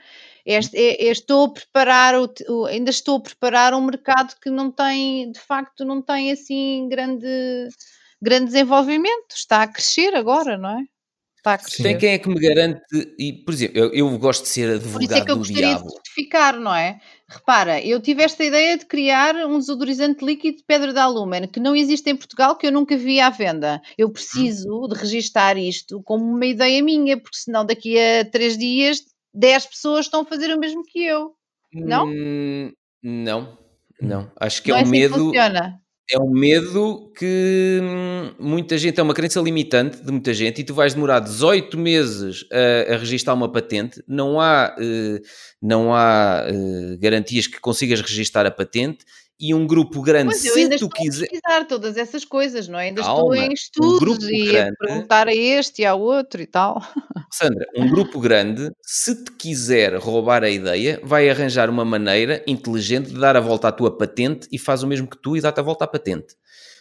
Este- é- é- estou a preparar o- ainda estou a preparar um mercado que não tem, de facto, não tem assim grande, grande desenvolvimento. Está a crescer agora, não é? Crescer. Tem quem é que me garante, e, por exemplo, eu, eu gosto de ser Por isso é advogado que eu do gostaria diabo. de certificar, não é? Repara, eu tive esta ideia de criar um desodorizante líquido de pedra de alúmina que não existe em Portugal, que eu nunca vi à venda. Eu preciso de registar isto como uma ideia minha, porque senão daqui a três dias 10 pessoas estão a fazer o mesmo que eu. Não? Hum, não, não. Acho que não é é um assim que medo. funciona. É um medo que hum, muita gente, é uma crença limitante de muita gente, e tu vais demorar 18 meses a, a registar uma patente. Não há, eh, não há eh, garantias que consigas registar a patente. E um grupo grande, se tu quiser. a pesquisar todas essas coisas, não é? Ainda Calma, estou em um estudos grupo e a grande- perguntar a este e ao outro e tal. Sandra, um grupo grande, se te quiser roubar a ideia, vai arranjar uma maneira inteligente de dar a volta à tua patente e faz o mesmo que tu e dá-te a volta à patente.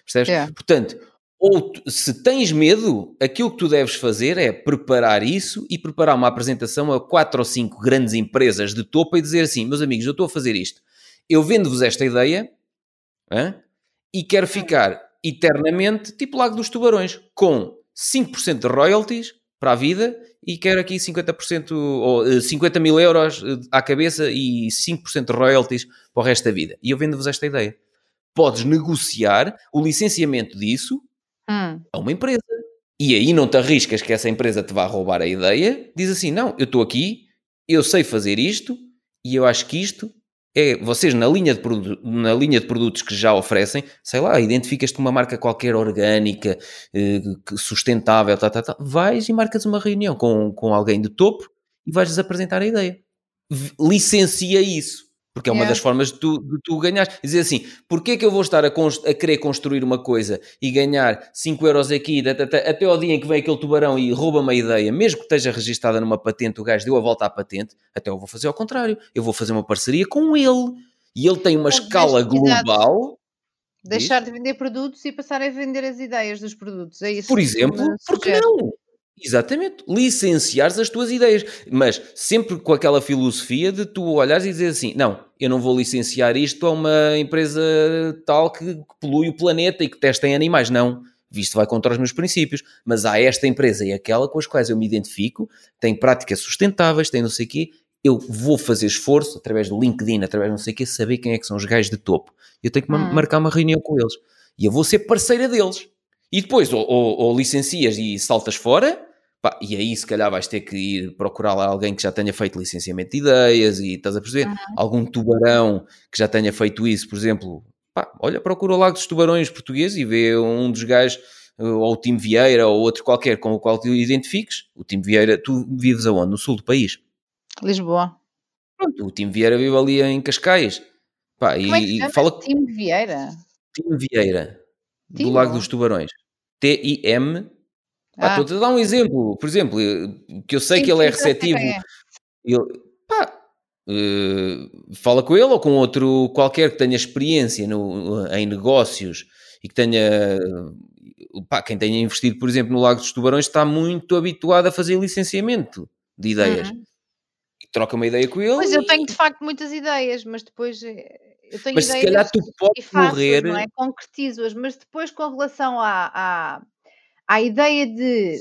Percebes? É. Portanto, ou se tens medo, aquilo que tu deves fazer é preparar isso e preparar uma apresentação a quatro ou cinco grandes empresas de topo e dizer assim: meus amigos, eu estou a fazer isto. Eu vendo-vos esta ideia hã? e quero ficar eternamente, tipo Lago dos Tubarões, com 5% de royalties para a vida e quero aqui 50% ou eh, 50 mil euros eh, à cabeça e 5% de royalties para o resto da vida. E eu vendo-vos esta ideia. Podes negociar o licenciamento disso Hum. a uma empresa. E aí não te arriscas que essa empresa te vá roubar a ideia. Diz assim: não, eu estou aqui, eu sei fazer isto e eu acho que isto é. Vocês, na linha de, na linha de produtos que já oferecem, sei lá, identificas-te uma marca qualquer orgânica, eh, sustentável, tá, tá, tá, vais e marcas uma reunião com, com alguém de topo e vais-lhes apresentar a ideia. Licencia isso. Porque é uma das formas de tu, de tu ganhares. Dizer assim, porquê que eu vou estar a, a querer construir uma coisa e ganhar 5 euros aqui, da- da- da- até ao dia em que vem aquele tubarão e rouba-me a ideia, mesmo que esteja registada numa patente, o gajo deu a volta à patente, até eu vou fazer ao contrário. Eu vou fazer uma parceria com ele. E ele tem uma escala global, Deixar de vender produtos e passar a vender as ideias dos produtos. É isso por exemplo, sugere. não? Exatamente, licenciares as tuas ideias, mas sempre com aquela filosofia de tu olhares e dizer assim: não, eu não vou licenciar isto a uma empresa tal que, polui o planeta e que testa em animais. Não, isto vai contra os meus princípios, mas há esta empresa e aquela com as quais eu me identifico, tem práticas sustentáveis, tem não sei o quê. Eu vou fazer esforço através do LinkedIn, através de não sei o quê, saber quem é que são os gajos de topo. Eu tenho que Hum. marcar uma reunião com eles e eu vou ser parceira deles. E depois, ou, ou- ou licencias e saltas fora, pá, e aí se calhar vais ter que ir procurar lá alguém que já tenha feito licenciamento de ideias e estás a perceber? Uhum. Algum tubarão que já tenha feito isso, por exemplo, pá, olha, procura o Lago dos Tubarões português e vê um dos gajos, ou o Tim Vieira, ou outro qualquer com o qual tu identifiques. O Tim Vieira, tu vives aonde? No sul do país. Lisboa. Pronto, o Tim Vieira vive ali em Cascais. Pá, Como é que e, e chama? fala com Tim Vieira. Tim Vieira, do? Lago dos Tubarões. T-I-M Ah. Estou-te a dar um exemplo, por exemplo, que eu sei Sim, que ele é receptivo. é. Ele, pá, eh, fala com ele ou com outro qualquer que tenha experiência no, em negócios e que tenha. Pá, quem tenha investido, por exemplo, no Lago dos Tubarões está muito habituado a fazer licenciamento de ideias. Uhum. Troca uma ideia com ele. Pois eu e- tenho de facto muitas ideias, mas depois eh, eu tenho Mas se ideias calhar tu podes morrer. é? Concretizo-as, mas depois com relação à, à, à ideia de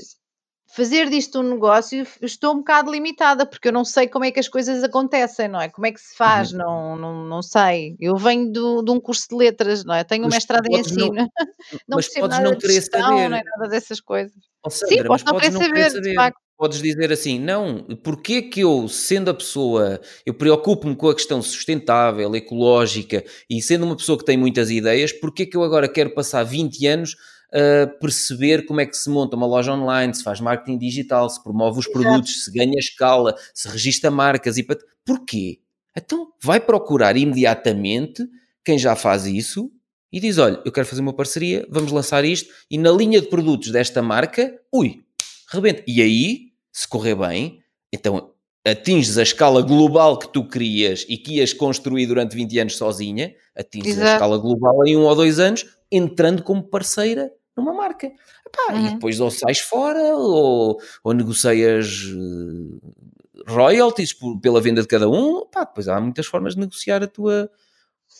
fazer disto um negócio, estou um bocado limitada, porque eu não sei como é que as coisas acontecem, não é? Como é que se Uhum. faz, não, não, não sei. Eu venho do, de um curso de letras, não é? Tenho um Mas mestrado em podes não- ensino, não mas podes não querer gestão, saber. nem nada dessas coisas. Sim, Sandra, mas posso não podes querer não querer saber, de saber. facto. Podes dizer assim, não, porque que eu, sendo a pessoa, eu preocupo-me com a questão sustentável, ecológica e sendo uma pessoa que tem muitas ideias, porque que eu agora quero passar 20 anos a perceber como é que se monta uma loja online, se faz marketing digital, se promove os Exato. produtos, se ganha escala, se registra marcas e... pat- Porquê? Então vai procurar imediatamente quem já faz isso e diz, olha, eu quero fazer uma parceria, vamos lançar isto e na linha de produtos desta marca, ui, rebenta. E aí, se correr bem, então atinges a escala global que tu querias e que ias construir durante 20 anos sozinha, atinges a Exato. escala global em um ou dois anos, entrando como parceira numa marca. Epá, E Uhum. depois ou sais fora ou, ou negocias eh, royalties por- pela venda de cada um. Epá, depois há muitas formas de negociar a tua,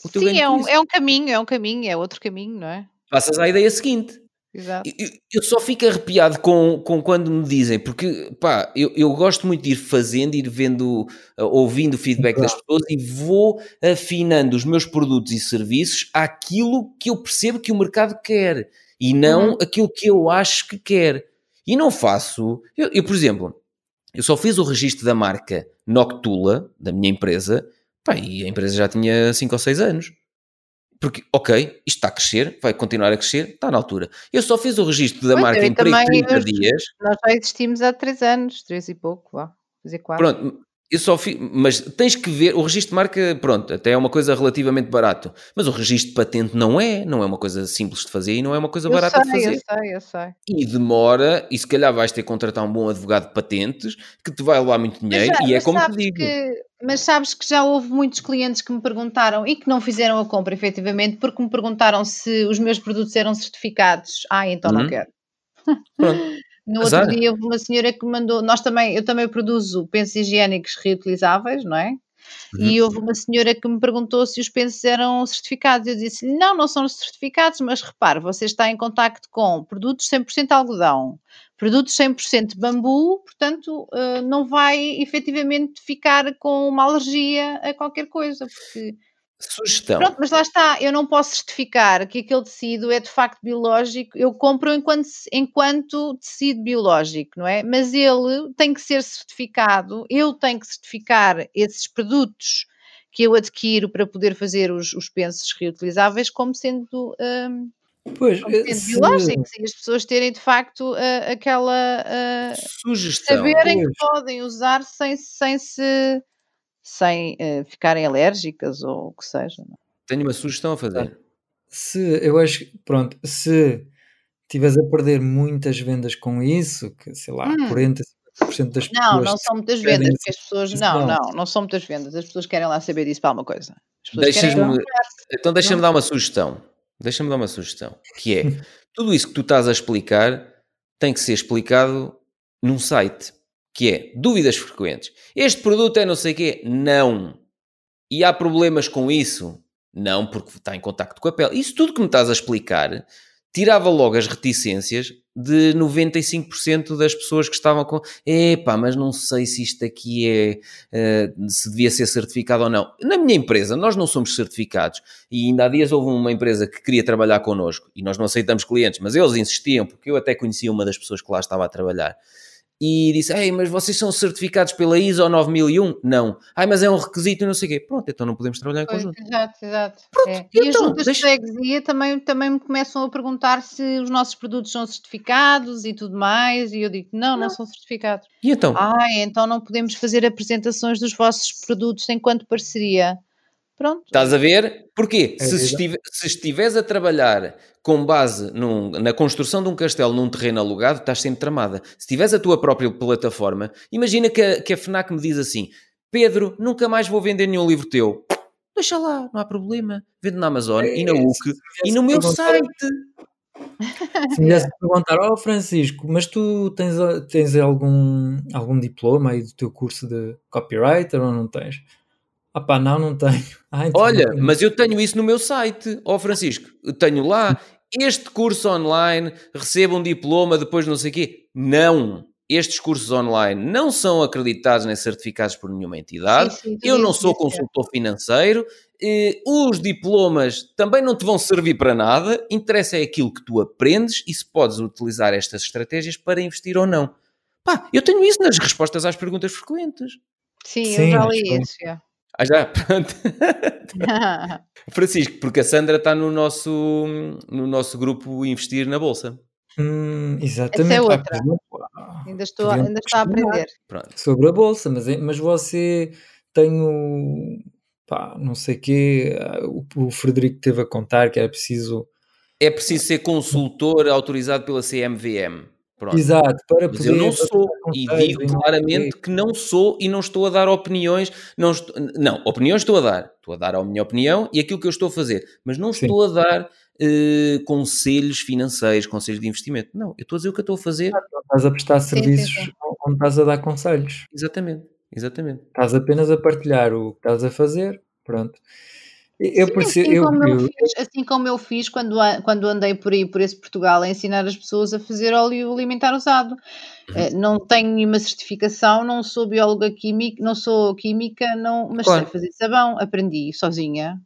o teu Sim, é um, é um caminho, é um caminho, é outro caminho, não é? Passas à ideia seguinte. Exato. Eu, eu só fico arrepiado com, com quando me dizem, porque pá, eu, eu gosto muito de ir fazendo, ir vendo, uh, ouvindo o feedback das pessoas e vou afinando os meus produtos e serviços àquilo que eu percebo que o mercado quer e não Uhum. aquilo que eu acho que quer. E não faço. Eu, eu, por exemplo, eu só fiz o registro da marca Noctula, da minha empresa, pá, e a empresa já tinha 5 ou 6 anos. Porque, ok, isto está a crescer, vai continuar a crescer, está na altura. Eu só fiz o registro da Pois, marca em também, 30 eu- dias. Nós já existimos há três anos, três e pouco, vá, fazer quatro. Pronto, eu só fiz, mas tens que ver, o registro de marca, pronto, até é uma coisa relativamente barato, mas o registro de patente não é, não é uma coisa simples de fazer e não é uma coisa eu barata sei, de fazer. eu sei, eu sei. E demora, e se calhar vais ter que contratar um bom advogado de patentes que te vai levar muito dinheiro, já- e é como te digo. que, mas sabes que já houve muitos clientes que me perguntaram e que não fizeram a compra efetivamente porque me perguntaram se os meus produtos eram certificados. Ah, então não Uhum. quero. Pronto. No Azar. outro dia houve uma senhora que me mandou, nós também, eu também produzo pensos higiênicos reutilizáveis, não é? Uhum. E houve uma senhora que me perguntou se os pensos eram certificados. Eu disse não, não são certificados, mas repare, você está em contacto com produtos 100% algodão, produtos 100% bambu, portanto eh, não vai efetivamente ficar com uma alergia a qualquer coisa, porque Sugestão. Pronto, mas lá está, eu não posso certificar que aquele tecido é de facto biológico, eu compro enquanto, enquanto tecido biológico, não é? Mas ele tem que ser certificado, eu tenho que certificar esses produtos que eu adquiro para poder fazer os, os pensos reutilizáveis como sendo, hum, Pois, se- biológicos e as pessoas terem de facto ah, aquela. ah, Sugestão. saberem que Pois. podem usar sem, sem se. Sem uh, ficarem alérgicas ou o que seja. Não? É? Tenho uma sugestão a fazer. Se, eu acho que, pronto, se estiveres a perder muitas vendas com isso, que sei lá, hum. 40, das pessoas. Não, não são muitas vendas, porque as pessoas. Não, não, não são muitas vendas. As pessoas querem lá saber disso para alguma coisa. Então deixa-me dar uma sugestão. Deixa-me dar uma sugestão. Que é tudo isso que tu estás a explicar tem que ser explicado num site. Que é dúvidas frequentes. Este produto é não sei quê? Não. E há problemas com isso? Não, porque está em contacto com a pele. Isso tudo que me estás a explicar tirava logo as reticências de 95% das pessoas que estavam com epá, mas não sei se isto aqui é uh, se devia ser certificado ou não. Na minha empresa, nós não somos certificados e ainda há dias houve uma empresa que queria trabalhar connosco e nós não aceitamos clientes, mas eles insistiam porque eu até conhecia uma das pessoas que lá estava a trabalhar e disse: Ei, mas vocês são certificados pela ISO 9001? Não. Ai, mas é um requisito e não sei o quê. Pronto, então não podemos trabalhar em pois, conjunto. Exato, exato. Pronto, é. E então, as juntas deixa... de freguesia também, também me começam a perguntar se os nossos produtos são certificados e tudo mais. E eu digo: Não, não, não são certificados. E então? Ah, então não podemos fazer apresentações dos vossos produtos enquanto parceria. Pronto. Estás a ver? Porquê? É se, estive, se estiveres a trabalhar com base num, na construção de um castelo num terreno alugado, estás sempre tramada. Se tiveres a tua própria plataforma, imagina que a, que a FNAC me diz assim: Pedro, nunca mais vou vender nenhum livro teu. Deixa lá, não há problema. Vendo na Amazon é, e na UC e no meu site. Se me desse perguntar, ó oh, Francisco, mas tu tens, tens algum, algum diploma aí do teu curso de copywriter ou não tens? Ah pá, não, não tenho. Ah, então Olha, não tenho. mas eu tenho isso no meu site. Ó oh, Francisco, eu tenho lá este curso online, recebo um diploma, depois não sei o quê. Não. Estes cursos online não são acreditados nem certificados por nenhuma entidade. Sim, sim, eu não sou consultor financeiro. os diplomas também não te vão servir para nada. Interessa é aquilo que tu aprendes e se podes utilizar estas estratégias para investir ou não. Pá, eu tenho isso nas respostas às perguntas frequentes. Sim, sim eu já li isso. Já. Ah, já? Pronto. Francisco, porque a Sandra está no nosso, no nosso grupo Investir na Bolsa. Hum, exatamente. Essa é outra. Ah, ainda, estou, ainda está a aprender. Pronto. Sobre a Bolsa, mas, mas você tem o. Pá, não sei o quê. O, o Frederico teve a contar que era preciso. É preciso ser consultor autorizado pela CMVM. Pronto. Exato, para Mas eu não sou, e digo claramente que não sou e não estou a dar opiniões, não, estou, não, opiniões estou a dar, estou a dar a minha opinião e aquilo que eu estou a fazer, mas não Sim. estou a dar uh, conselhos financeiros, conselhos de investimento, não, eu estou a dizer o que eu estou a fazer. Não estás a prestar serviços sim, sim, onde estás a dar conselhos. Exatamente, exatamente. Estás apenas a partilhar o que estás a fazer, pronto. Eu Sim, percebo, assim, eu, como eu, eu, fiz, assim como eu fiz quando, quando andei por aí, por esse Portugal, a ensinar as pessoas a fazer óleo alimentar usado. Uhum. Eh, não tenho nenhuma certificação, não sou bióloga química, não sou química, não, mas claro. sei fazer sabão, aprendi sozinha.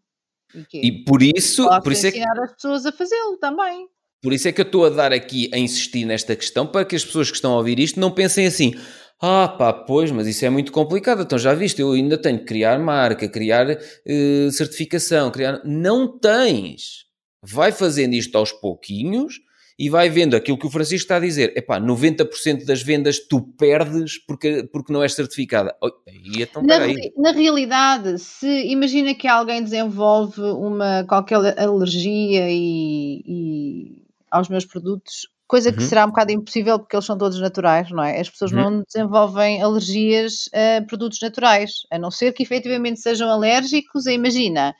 E, e por isso, Posso por isso ensinar é que, as pessoas a fazê-lo também. Por isso é que eu estou a dar aqui a insistir nesta questão para que as pessoas que estão a ouvir isto não pensem assim: ah, pá, pois, mas isso é muito complicado. Então já viste, eu ainda tenho que criar marca, criar uh, certificação, criar. Não tens. Vai fazendo isto aos pouquinhos e vai vendo aquilo que o Francisco está a dizer. Epá, 90% das vendas tu perdes porque, porque não és certificada. E então, na, na realidade, se imagina que alguém desenvolve uma qualquer alergia e, e aos meus produtos, coisa que uhum. será um bocado impossível porque eles são todos naturais, não é? As pessoas uhum. não desenvolvem alergias a produtos naturais, a não ser que efetivamente sejam alérgicos, a imagina.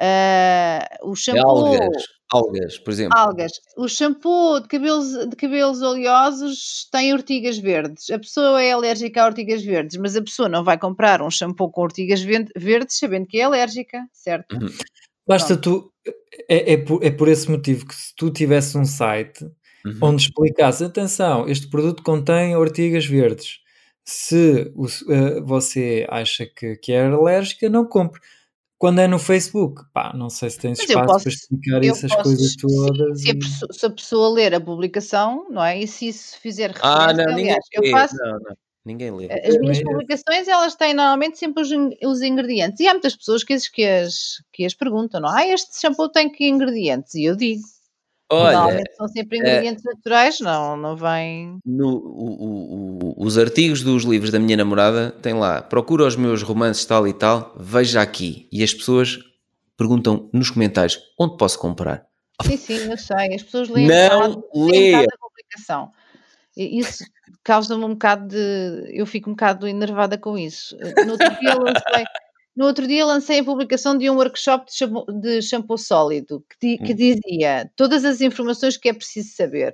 Uh, o shampoo. Algas, algas, por exemplo. Algas. O shampoo de cabelos, de cabelos oleosos tem ortigas verdes. A pessoa é alérgica a ortigas verdes, mas a pessoa não vai comprar um shampoo com ortigas verdes sabendo que é alérgica, certo? Uhum. Basta tu. É, é, por, é por esse motivo que se tu tivesse um site uhum. onde explicasse: atenção, este produto contém ortigas verdes. Se o, uh, você acha que, que é alérgica, não compre. Quando é no Facebook, pá, não sei se tens espaço posso, para explicar essas posso, coisas todas. Se, se, a pessoa, se, a pessoa, ler a publicação, não é? E se isso fizer ah, não, aliás, eu faço. Não, não. Ninguém lê. As minhas publicações, elas têm normalmente sempre os, os, ingredientes. E há muitas pessoas que, que, as, que as perguntam, não? Ah, este shampoo tem que ingredientes? E eu digo. Olha, Normalmente são sempre eh, ingredientes naturais, não, não vem. no, o- o- os artigos dos livros da minha namorada tem lá, procura os meus romances tal e tal, veja aqui. E as pessoas perguntam nos comentários onde posso comprar. Sim, sim, eu sei. As pessoas leem Não leia. da publicação. Isso causa-me um bocado de. Eu fico um bocado enervada com isso. No outro dia lancei, no outro dia lancei a publicação de um workshop de shampoo, de shampoo sólido que, que Hum. dizia todas as informações que é preciso saber: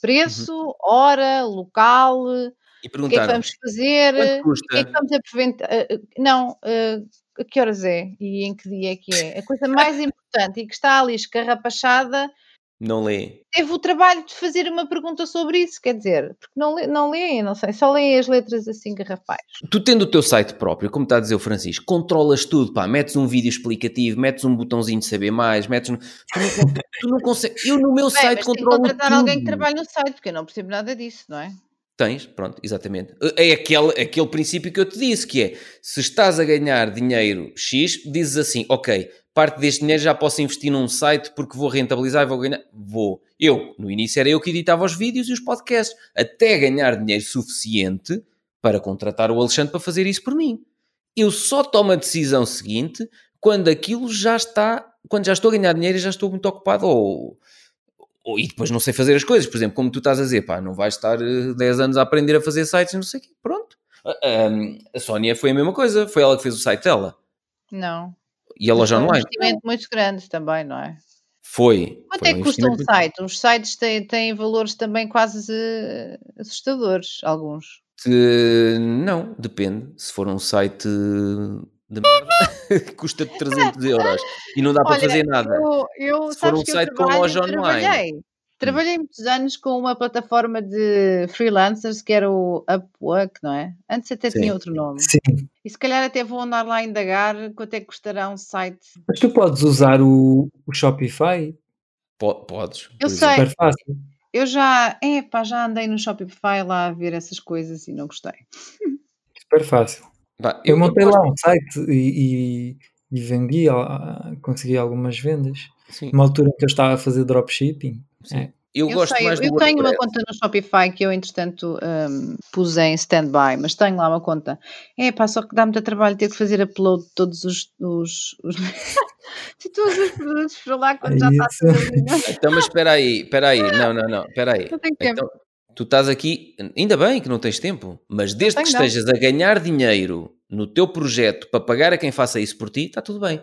preço, hora, local, o que é que vamos fazer, o que é que vamos aproveitar. Não, eh, a que horas é e em que dia é que é? A coisa mais importante e que está ali escarrapachada Não lê. teve o trabalho de fazer uma pergunta sobre isso, quer dizer, porque não, lê- não leem, não sei, só leem as letras assim garrafais. Tu tendo o teu site próprio, como está a dizer o Francisco, controlas tudo, pá, metes um vídeo explicativo, metes um botãozinho de saber mais, metes... um- Tu não, tu não consegues... Eu no meu Bem, site mas tem que controlo contratar tudo. alguém que trabalhe no site, porque eu não percebo nada disso, não é? Tens, pronto, exatamente. É aquele, aquele princípio que eu te disse, que é, se estás a ganhar dinheiro X, dizes assim, ok, parte deste dinheiro já posso investir num site porque vou rentabilizar e vou ganhar. Vou. Eu, no início era eu que editava os vídeos e os podcasts, até ganhar dinheiro suficiente para contratar o Alexandre para fazer isso por mim. Eu só tomo a decisão seguinte quando aquilo já está, quando já estou a ganhar dinheiro e já estou muito ocupado ou, ou- e depois não sei fazer as coisas. Por exemplo, como tu estás a dizer, pá, não vais estar eh, 10 anos a aprender a fazer sites e não sei o quê. Pronto. A, a- a Sónia foi a mesma coisa, foi ela que fez o site dela. Não. E a loja Foi um online. investimento muito grande também, não é? Foi. Quanto foi é que custa um investimento muito- site? Os sites têm, têm valores também quase eh, assustadores, alguns. Não, depende. Se for um site de merda, custa 300 euros e não dá para Olha, fazer nada. Eu, eu Se for um site com loja online. Trabalhei, trabalhei muitos anos com uma plataforma de freelancers que era o Upwork, não é? Antes até Sim. tinha outro nome. Sim. E se calhar até vou andar lá a indagar quanto é que custará um site. Mas tu podes usar o, o Shopify, Po- Podes. Eu sei. super fácil. Eu já, epá, já andei no Shopify lá a ver essas coisas e não gostei. Super fácil. Pá, Eu montei gosto- lá um site e, e, e vendi, ah, consegui algumas vendas. Sim, Uma altura em que eu estava a fazer dropshipping. Sim. É. Eu, Eu, gosto sei, mais do eu tenho uma conta no Shopify que eu, entretanto, hum, pus em stand-by, mas tenho lá uma conta. É pá, só que dá muito trabalho ter que fazer upload de todos os. os, os... de todos os produtos para lá quando já está tudo. Não, Então, mas espera aí, espera aí. Não, não, não, espera aí. não tenho tempo. Então, tu estás aqui, ainda bem que não tens tempo, mas desde que não. estejas a ganhar dinheiro no teu projeto para pagar a quem faça isso por ti, está tudo bem.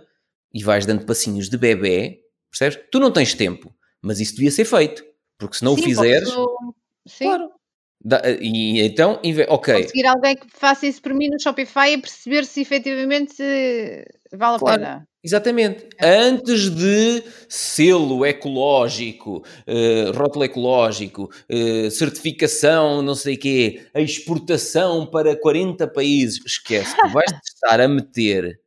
E vais dando passinhos de bebê, percebes? Tu não tens tempo, mas isso devia ser feito, porque se não Sim, o fizeres, posso- Sim, claro. Dá- e então, ok, conseguir alguém que faça isso por mim no Shopify e perceber se efetivamente eh, vale a Claro. pena. Exatamente. Antes de selo ecológico, eh, rótulo ecológico, eh, certificação, não sei o quê, a exportação para 40 países, esquece. Tu vais estar a meter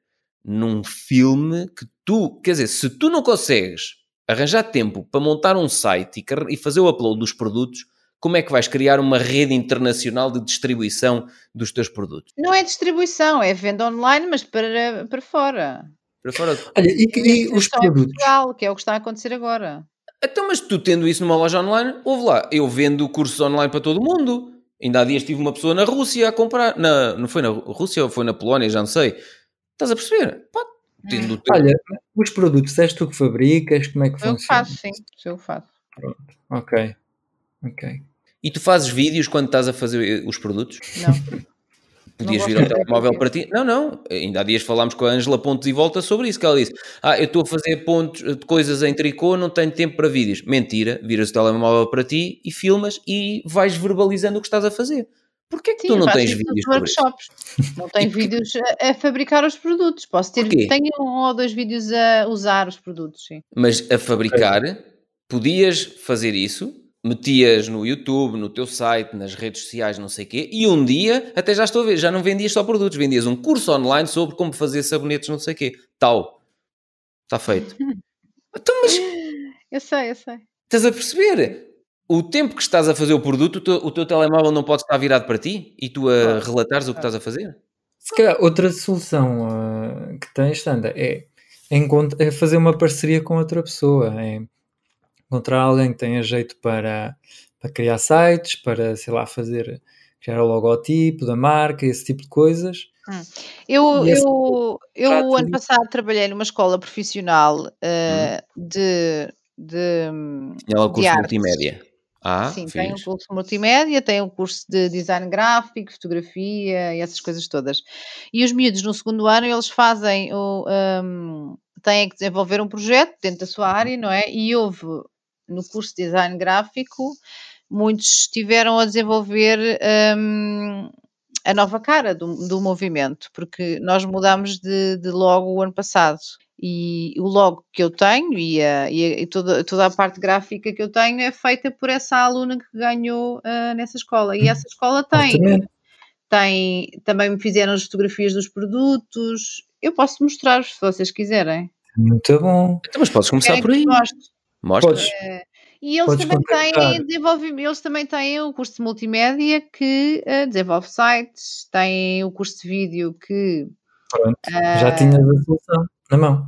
num filme que tu, quer dizer, se tu não consegues arranjar tempo para montar um site e, e fazer o upload dos produtos, como é que vais criar uma rede internacional de distribuição dos teus produtos? Não é distribuição, é venda online, mas para, para fora. Para fora Olha, e, que- e Isto os produtos? Portugal, que é o que está a acontecer agora. Então, mas tu tendo isso numa loja online, ouve lá, eu vendo cursos online para todo mundo. Ainda há dias tive uma pessoa na Rússia a comprar. Na, não foi na Rússia ou foi na Polónia, já não sei. Estás a perceber? Pá, tendo teu... Olha, os produtos, és tu que fabricas, como é que eu funciona? faço, sim. Eu faço. Ok, ok. E tu fazes vídeos quando estás a fazer os produtos? Não. Podias Não vir ao telemóvel para ti? Não, não. Ainda há dias falámos com a Ângela Pontos e Volta sobre isso, que ela disse, ah, eu estou a fazer pontos de coisas em tricô, não tenho tempo para vídeos. Mentira, viras o telemóvel para ti e filmas e vais verbalizando o que estás a fazer. Porquê que Sim, tu não tens vídeos workshops. Não tenho vídeos a, a fabricar os produtos. Posso ter, Porquê? tenho um ou dois vídeos a usar os produtos, sim. Mas a fabricar, podias fazer isso, metias no YouTube, no teu site, nas redes sociais, não sei o quê, e um dia, até já estou a ver, já não vendias só produtos, vendias um curso online sobre como fazer sabonetes, não sei o quê. Tal. Está feito. Então, mas Eu sei, eu sei. estás a perceber? O tempo que estás a fazer o produto, o teu, o teu telemóvel não pode estar virado para ti e tu a Claro. relatares o que estás a fazer? Se calhar outra solução ah, que tens, Sandra, é, é fazer uma parceria com outra pessoa. É, encontrar alguém que tenha jeito para, para criar sites, para, sei lá, fazer, criar o logotipo da marca, esse tipo de coisas. Hum. Eu, esse eu, eu ano passado trabalhei numa escola profissional eh, Hum. de, de, hum, de curso de artes. multimédia. Ah, Sim, tem um curso multimédia, tem um curso de design gráfico, fotografia e essas coisas todas. E os miúdos no segundo ano eles fazem o, hum, têm que desenvolver um projeto dentro da sua área, não é? E houve no curso de design gráfico muitos estiveram a desenvolver hum, a nova cara do, do movimento, porque nós mudámos de, de logo o ano passado. E o logo que eu tenho e, a- e a- e toda, toda a parte gráfica que eu tenho é feita por essa aluna que ganhou ah, nessa escola. E essa escola tem, Altamente. tem, também me fizeram as fotografias dos produtos. Eu posso mostrar-vos se vocês quiserem. Muito bom. Então, mas podes começar Querem por aí. Mostra. Podes. E eles Podes também têm desenvolvimento, eles também têm o curso de multimédia que ah, desenvolve sites, têm o curso de vídeo que Pronto. ah, Já tinhas a solução na mão.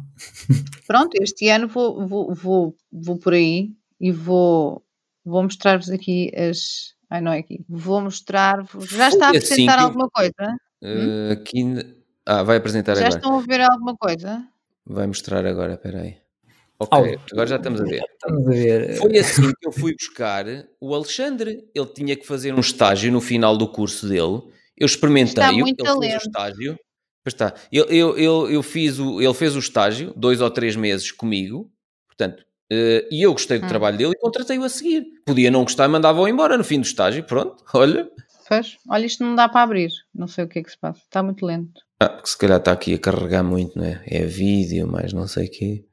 Pronto, este ano vou, vou, vou, vou por aí e vou, vou mostrar-vos aqui as. Ai, não é aqui. Vou mostrar-vos. Já está a assim apresentar eu- alguma coisa? Eh, aqui Ah, vai apresentar Já agora. estão a ver alguma coisa? Vai mostrar agora, espera aí. Ok, agora já estamos a ver. Estamos a ver. Foi assim que eu fui buscar o Alexandre. Ele tinha que fazer um estágio no final do curso dele. Eu experimentei-o, muito ele fez lento. o estágio. Pois está. Eu, eu, eu, eu fiz o, ele fez o estágio, dois ou três meses comigo, portanto, eh, e eu gostei do Hum. trabalho dele e contratei-o a seguir. Podia não gostar, mandava-o embora no fim do estágio. Pronto, olha. Pois, olha, isto não dá para abrir. Não sei o que é que se passa. Está muito lento. Ah, porque se calhar está aqui a carregar muito, não é? É vídeo, mais não sei o quê.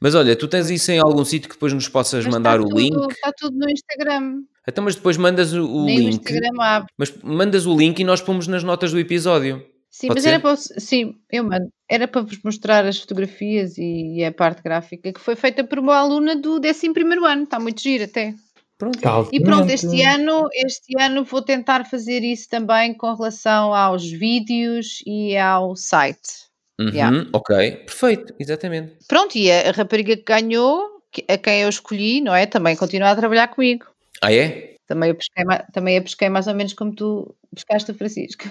Mas olha, tu tens isso em algum sítio que depois nos possas Mas mandar está o tudo, link. Está tudo no Instagram. Então, mas depois mandas o, o Nem no link. Instagram abre. Mas mandas o link e nós pomos nas notas do episódio. Sim, Pode mas ser? era para. vos- Sim, eu mando. Era para vos mostrar as fotografias e, a parte gráfica que foi feita por uma aluna do 11 ano. Está muito giro até. Pronto. E pronto, este ano, este ano vou tentar fazer isso também com relação aos vídeos e ao site. Uhum, Yeah. Ok, perfeito, exatamente. Pronto, e a, rapariga que ganhou, a quem eu escolhi, não é? Também continua a trabalhar comigo. Ah, é? Também a pesquei, também a pesquei mais ou menos como tu pescaste o Francisco.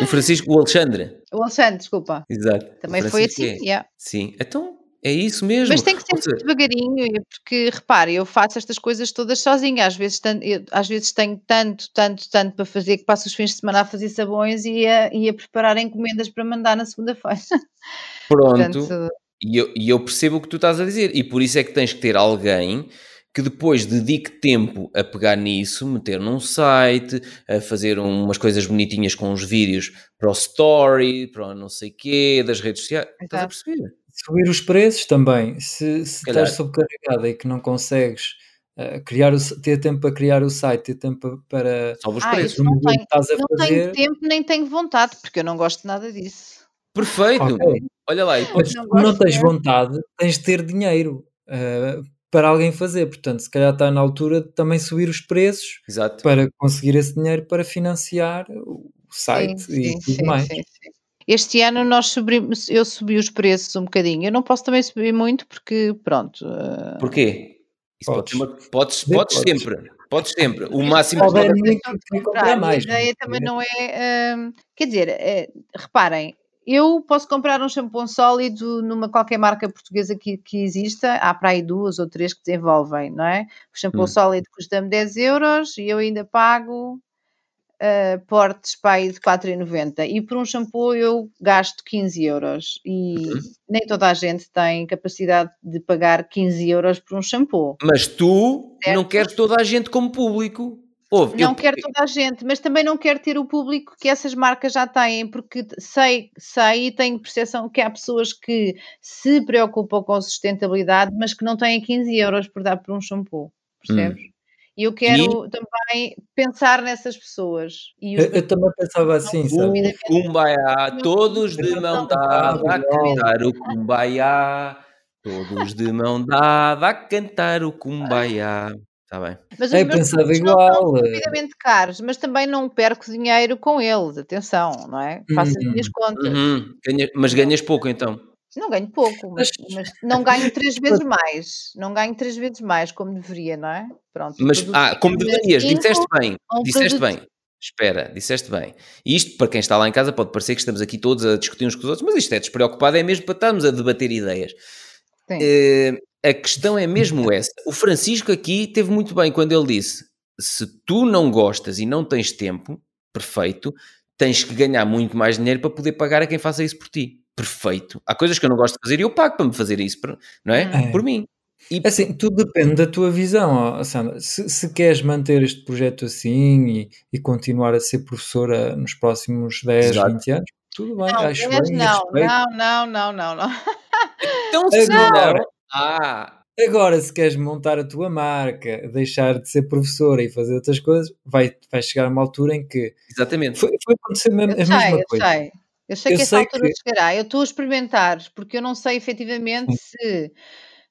O Francisco, o Alexandre. o Alexandre, desculpa. Exato. Também foi assim, é. yeah. Sim, então é isso mesmo. Mas tem que ser seja, devagarinho, porque repare, eu faço estas coisas todas sozinha. Às vezes, eu- às vezes tenho tanto, tanto, tanto para fazer que passo os fins de semana a fazer sabões e a, e a preparar encomendas para mandar na segunda-feira. pronto. Portanto, E eu, e eu percebo o que tu estás a dizer. E por isso é que tens que ter alguém que depois dedique tempo a pegar nisso, meter num site, a fazer umas coisas bonitinhas com os vídeos para o story, para o não sei quê, das redes sociais. Estás a Exato. perceber? Subir os preços também. Se, se Calhar. estás sobrecarregada e que não consegues eh, criar o, ter tempo para criar o site, ter tempo para Sobe os Ah, preços. não tenho- que estás a não fazer. tenho tempo nem tenho vontade, porque eu não gosto de nada disso. Perfeito. Ok. Olha lá, e Mas. Não não tens mesmo. vontade, tens de ter dinheiro eh, para alguém fazer. Portanto, se calhar está na altura de também subir os preços Exato. para conseguir esse dinheiro para financiar o site Sim, e sim, tudo sim, mais. sim, sim. Este ano nós subimos, eu subi os preços um bocadinho. Eu não posso também subir muito porque, pronto, eh, Porquê? Podes. podes, podes podes. sempre. Podes sempre. O máximo que é mais. A ideia também não é. hum, quer dizer, é, reparem, eu posso comprar um shampoo sólido numa qualquer marca portuguesa que, que exista, há para aí duas ou três que desenvolvem, não é? O shampoo Hum. sólido custa-me 10 euros e eu ainda pago uh, portes aí de 4,90 e por um shampoo eu gasto 15 euros e Uhum. nem toda a gente tem capacidade de pagar 15 euros por um shampoo. Mas tu Certo. não queres toda a gente como público. Ouve, Não eu- quero toda a gente, mas também não quero ter o público que essas marcas já têm, porque sei, sei e tenho percepção que há pessoas que se preocupam com sustentabilidade, mas que não têm 15 euros por dar por um shampoo, percebes? E eu quero também pensar nessas pessoas. E os Eu, eu também pensava assim, sabe? O Kumbaya, todos de mão dada a cantar o Kumbaya. Todos de mão dada a cantar o Kumbaya. Está bem. Mas os É, meus pensava igual, Não eh. caros, mas também não perco dinheiro com eles. Atenção, não é? Faço as Uhum. minhas contas. Uhum. Ganha- mas ganhas pouco então. Não ganho pouco, mas, mas não ganho três vezes mais. Não ganho três vezes mais, como deveria, não é? Pronto. Mas, ah, como deverias, disseste bem, um disseste produto... bem. Espera, disseste bem. E isto, para quem está lá em casa, pode parecer que estamos aqui todos a discutir uns com os outros, mas isto é despreocupado, é mesmo para estarmos a debater ideias. Uh, a questão é mesmo essa. O Francisco aqui teve muito bem quando ele disse: se tu não gostas e não tens tempo, perfeito, tens que ganhar muito mais dinheiro para poder pagar a quem faça isso por ti. Perfeito. Há coisas que eu não gosto de fazer e eu pago para me fazer isso, não é? é. Por mim. E... Assim, tudo depende da tua visão, Sandra. Se, se queres manter este projeto assim e, e, continuar a ser professora nos próximos 10, Exato. 20 anos, tudo bem, não, acho bem. Não, não, não, não, não, não. Então, se agora, não. Ah. Agora, se queres montar a tua marca, deixar de ser professora e fazer outras coisas, vai, vai chegar a uma altura em que. Exatamente. Foi, foi acontecer a, a mesma sei, coisa. Eu sei. Eu sei eu que essa altura que... chegará. Eu estou a experimentar, porque eu não sei efetivamente se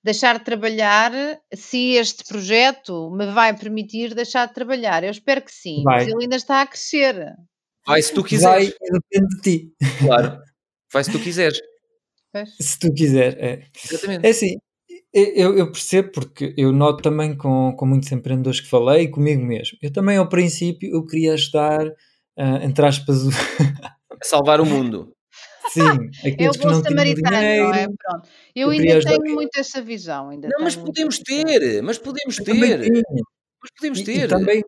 deixar de trabalhar, se este projeto me vai permitir deixar de trabalhar. Eu espero que sim, vai. mas ele ainda está a crescer. Vai se tu quiseres. Vai, depende de ti. Claro. Vai se tu quiseres. Se tu quiser, é. Exatamente. É assim, eu, eu, percebo porque eu noto também com, com muitos empreendedores que falei e comigo mesmo. Eu também, ao princípio, eu queria ajudar, uh, entre aspas, salvar o mundo. Sim, aqueles que não tinham dinheiro. Não é? Pronto. Eu, eu ainda tenho muito essa visão. Ainda não, mas podemos ter, mas podemos ter. Mas podemos ter. E, e também,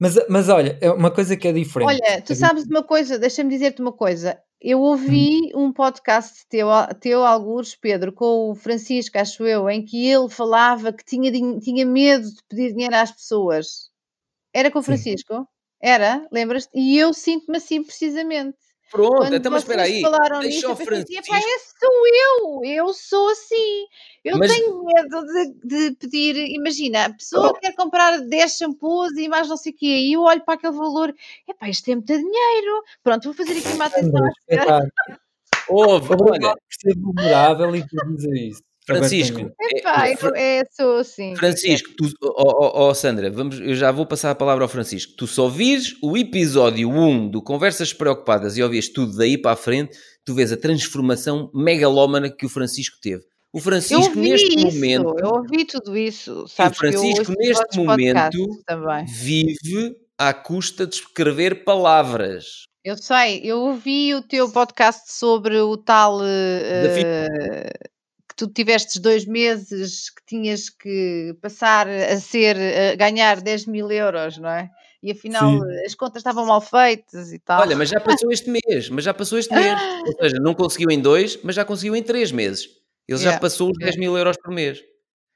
mas, mas olha, é uma coisa que é diferente. Olha, tu sabes uma coisa, deixa-me dizer-te uma coisa. Eu ouvi hum. um podcast teu, teu algures, Pedro, com o Francisco, acho eu, em que ele falava que tinha, tinha medo de pedir dinheiro às pessoas. Era com o Francisco? Sim. Era? Lembras-te? E eu sinto-me assim precisamente. Pronto, Quando então, mas espera aí. Deixa o assim, Francisco. Esse sou eu, eu sou assim. Eu mas... tenho medo de, de, pedir. Imagina, a pessoa oh. quer comprar 10 shampoos e mais não sei o quê, e eu olho para aquele valor, epá, isto é muito dinheiro. Pronto, vou fazer aqui uma atenção. Ouve, olha. Ser vulnerável e por dizer isso. Francisco, Epá, é, é, sou assim. Francisco, tu, oh, oh, oh, Sandra, vamos, eu já vou passar a palavra ao Francisco. Tu só vires o episódio 1 do Conversas Preocupadas e ouvires tudo daí para a frente, tu vês a transformação megalómana que o Francisco teve. O Francisco, neste isso, momento. Eu ouvi tudo isso. Sabes o Francisco, neste momento, vive à custa de escrever palavras. Eu sei, eu ouvi o teu podcast sobre o tal. Uh, tu tivestes dois meses que tinhas que passar a ser, a ganhar 10 mil euros, não é? E afinal Sim. as contas estavam mal feitas e tal. Olha, mas já passou este mês, mas já passou este mês. Ou seja, não conseguiu em dois, mas já conseguiu em três meses. Ele yeah. já passou os 10 mil euros por mês.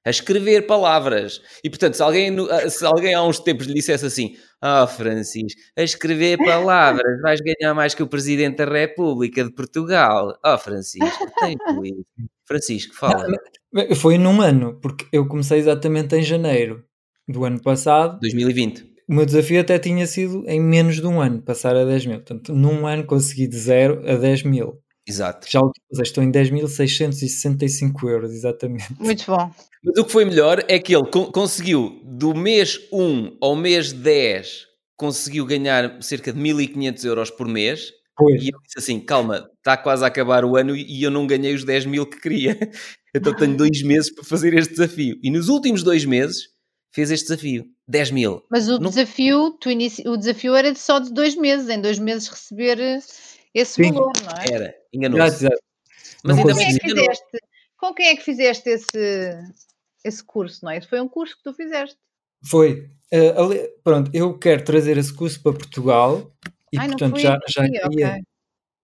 A escrever palavras. E portanto, se alguém, se alguém há uns tempos lhe dissesse assim: Ah, oh, Francisco, a escrever palavras vais ganhar mais que o Presidente da República de Portugal. Ah, oh, Francisco, tem isso. Francisco, fala. Não, foi num ano, porque eu comecei exatamente em janeiro do ano passado. 2020. O meu desafio até tinha sido em menos de um ano, passar a 10 mil. Portanto, num ano consegui de 0 a 10 mil. Exato. Já estou em 10.665 euros, exatamente. Muito bom. Mas o que foi melhor é que ele conseguiu, do mês 1 ao mês 10, conseguiu ganhar cerca de 1.500 euros por mês Pois. E eu disse assim: calma, está quase a acabar o ano e eu não ganhei os 10 mil que queria. Então tenho dois meses para fazer este desafio. E nos últimos dois meses fez este desafio: 10 mil. Mas o não... desafio, tu inici... o desafio era só de dois meses, em dois meses receber esse Sim. valor, não é? Era, enganou-se. Mas ainda bem que fizeste. Com quem é que fizeste esse, esse curso, não é? Foi um curso que tu fizeste. Foi. Uh, pronto, eu quero trazer esse curso para Portugal e Ai, portanto já, já queria.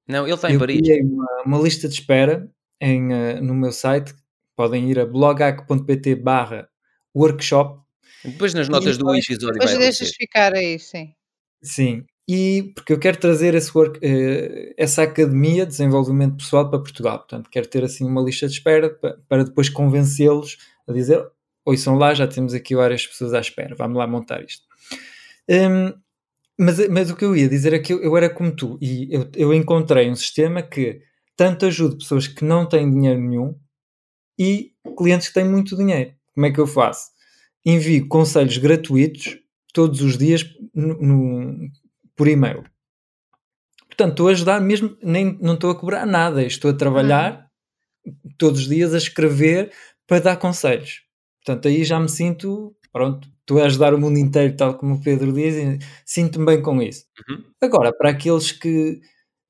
Não, ele está em Paris. Uma, uma, lista de espera em, uh, no meu site. Podem ir a blogac.pt barra workshop. Depois nas notas do episódio Depois deixas ficar aí, sim. Sim. E porque eu quero trazer esse work, uh, essa academia de desenvolvimento pessoal para Portugal. Portanto, quero ter assim uma lista de espera para, para depois convencê-los a dizer: Oi, são lá, já temos aqui várias pessoas à espera, vamos lá montar isto. Um, mas, mas o que eu ia dizer é que eu, eu era como tu e eu, eu encontrei um sistema que tanto ajuda pessoas que não têm dinheiro nenhum e clientes que têm muito dinheiro. Como é que eu faço? Envio conselhos gratuitos todos os dias no, no, por e-mail. Portanto, estou a ajudar mesmo, nem, não estou a cobrar nada, estou a trabalhar todos os dias a escrever para dar conselhos. Portanto, aí já me sinto, pronto, tu a ajudar o mundo inteiro, tal como o Pedro diz, e sinto-me bem com isso. Uhum. Agora, para aqueles que,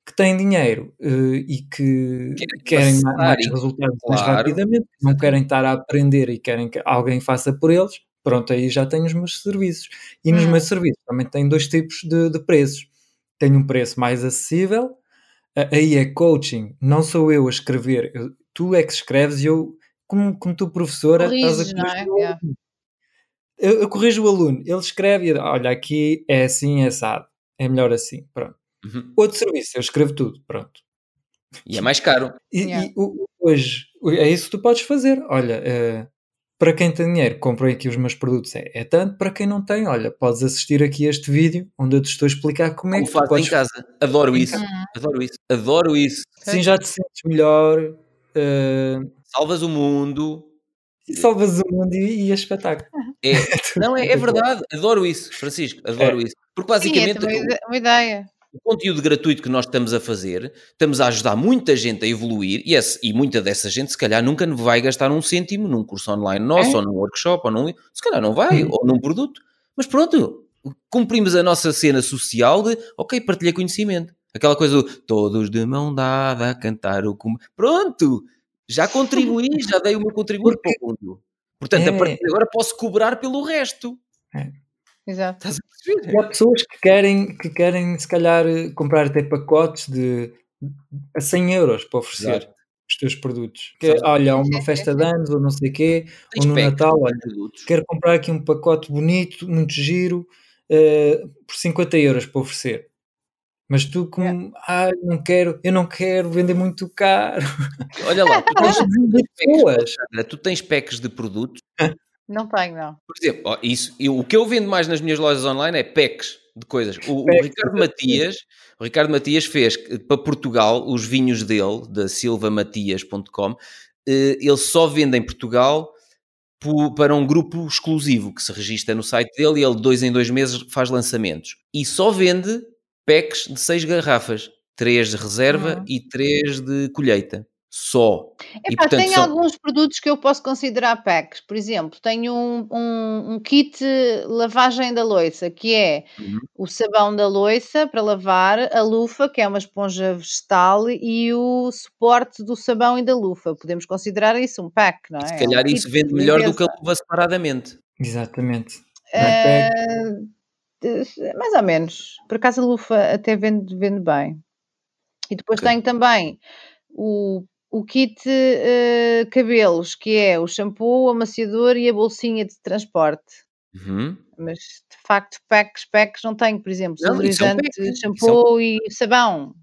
que têm dinheiro uh, e que Querem querem passar mais resultados mais claro. rapidamente, não querem estar a aprender e querem que alguém faça por eles, pronto, aí já tenho os meus serviços. E nos Hum. meus serviços também tenho dois tipos de, de preços. Tenho um preço mais acessível, aí é coaching, não sou eu a escrever, eu- tu é que escreves e eu, como, como tu professora, estás a Corriges, não é? corrigir o Yeah. aluno. Eu, eu corrijo o aluno, ele escreve e olha, aqui é assim, é assado, é melhor assim, pronto. Uhum. Outro serviço, eu escrevo tudo, pronto. E é mais caro. E, Yeah. e hoje é isso que tu podes fazer. Olha, eh, para quem tem dinheiro, comprei aqui os meus produtos, é, é tanto. Para quem não tem, olha, podes assistir aqui a este vídeo onde eu te estou a explicar como é Como que tu fazes podes. em casa. Adoro isso. Adoro isso. Adoro isso. Assim já te sentes melhor, eh, Salvas o mundo. e salvas o mundo e, e é espetáculo. É, não, é, é verdade. Adoro isso, Francisco. Adoro isso. Porque Sim, é basicamente o- ide- uma ideia. o conteúdo gratuito que nós estamos a fazer, estamos a ajudar muita gente a evoluir e, esse- e muita dessa gente, se calhar, nunca vai gastar um cêntimo num curso online nosso, É. ou num workshop, ou num. Se calhar não vai, Hum. ou num produto. Mas pronto, cumprimos a nossa cena social de, ok, partilha conhecimento. Aquela coisa do todos de mão dada a cantar o. Pronto! Já contribuí, já dei o meu contributo Porque- para o mundo. Portanto, a É. partir de agora posso cobrar pelo resto. Exato. Estás a perceber? E há pessoas que querem, que querem, se calhar, eh, comprar até pacotes de a 100 euros para oferecer Exato. os teus produtos. Que, Exato. olha, uma festa de anos ou não sei o quê, Tens ou no Natal, olha, produtos. quero comprar aqui um pacote bonito, muito giro, eh, por 50 euros para oferecer. Mas tu como, ah, não quero, eu não quero vender muito caro. Olha lá, tu tens, pessoas. Tu tens packs de produtos. Não tenho, não. Por exemplo, isso, eu- o que eu vendo mais nas minhas lojas online é packs de coisas. O, o Ricardo Matias, o Ricardo Matias fez para Portugal os vinhos dele, da silvamatias.com, eh, ele só vende em Portugal po- para um grupo exclusivo que se registra no site dele e ele, dois em dois meses, faz lançamentos. E só vende packs de seis garrafas. Três de reserva Uhum. e três de colheita. Só. E, Epá, portanto, tem são- alguns produtos que eu posso considerar packs. Por exemplo, tenho um, um- um kit lavagem da louça, que é Uhum. o sabão da louça para lavar, a lufa, que é uma esponja vegetal, e o suporte do sabão e da lufa. Podemos considerar isso um pack, não é? Se É um calhar isso vende de melhor do que a luva separadamente. Exatamente. É. Eh, mais ou menos. Por acaso a lufa até vende, vende bem. E depois Ok. tenho também o, o kit eh, cabelos, que é o shampoo, o amaciador e a bolsinha de transporte. Uhum. Mas de facto, packs, packs não tenho, por exemplo, é é um- shampoo e sabão.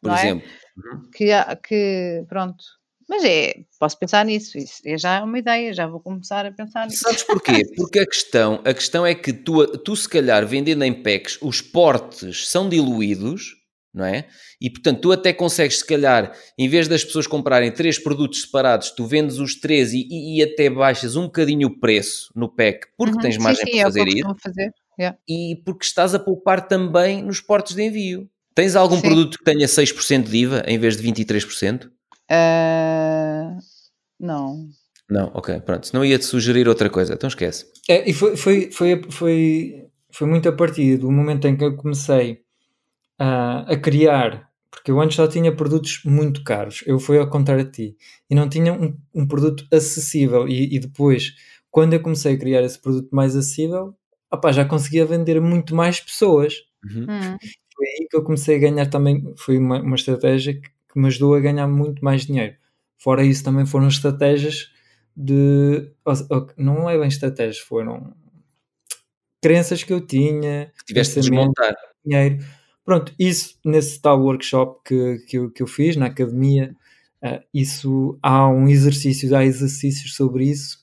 Por não é? exemplo. Uhum. Que, que pronto. Mas é, posso pensar nisso, isso é já uma ideia, já vou começar a pensar nisso. Sabes porquê? Porque a questão, a questão é que tu, tu, se calhar, vendendo em packs, os portes são diluídos, não é? E, portanto, tu até consegues, se calhar, em vez das pessoas comprarem três produtos separados, tu vendes os três e, e- e até baixas um bocadinho o preço no pack, porque Uhum, tens sim, margem sim, para é fazer isso, fazer. yeah. e porque estás a poupar também nos portes de envio. Tens algum Sim. produto que tenha 6% de IVA em vez de 23%? Ah, não. Não, ok, pronto. Não ia-te sugerir outra coisa, então esquece. É, e foi, foi, foi, foi, foi muito a partir do momento em que eu comecei a, a criar, porque eu antes só tinha produtos muito caros, eu fui ao contrário de ti, e não tinha um, um produto acessível. E, e depois, quando eu comecei a criar esse produto mais acessível, opá, já conseguia vender muito mais pessoas. Uhum. Hum. Foi aí que eu comecei a ganhar também, foi uma, uma estratégia que, que me ajudou a ganhar muito mais dinheiro. Fora isso, também foram estratégias de. não é bem estratégias, foram crenças que eu tinha, Que tiveste de desmontar. dinheiro. Pronto, isso nesse tal workshop que, que, eu, que eu fiz na academia, ah, isso há um exercício, há exercícios sobre isso.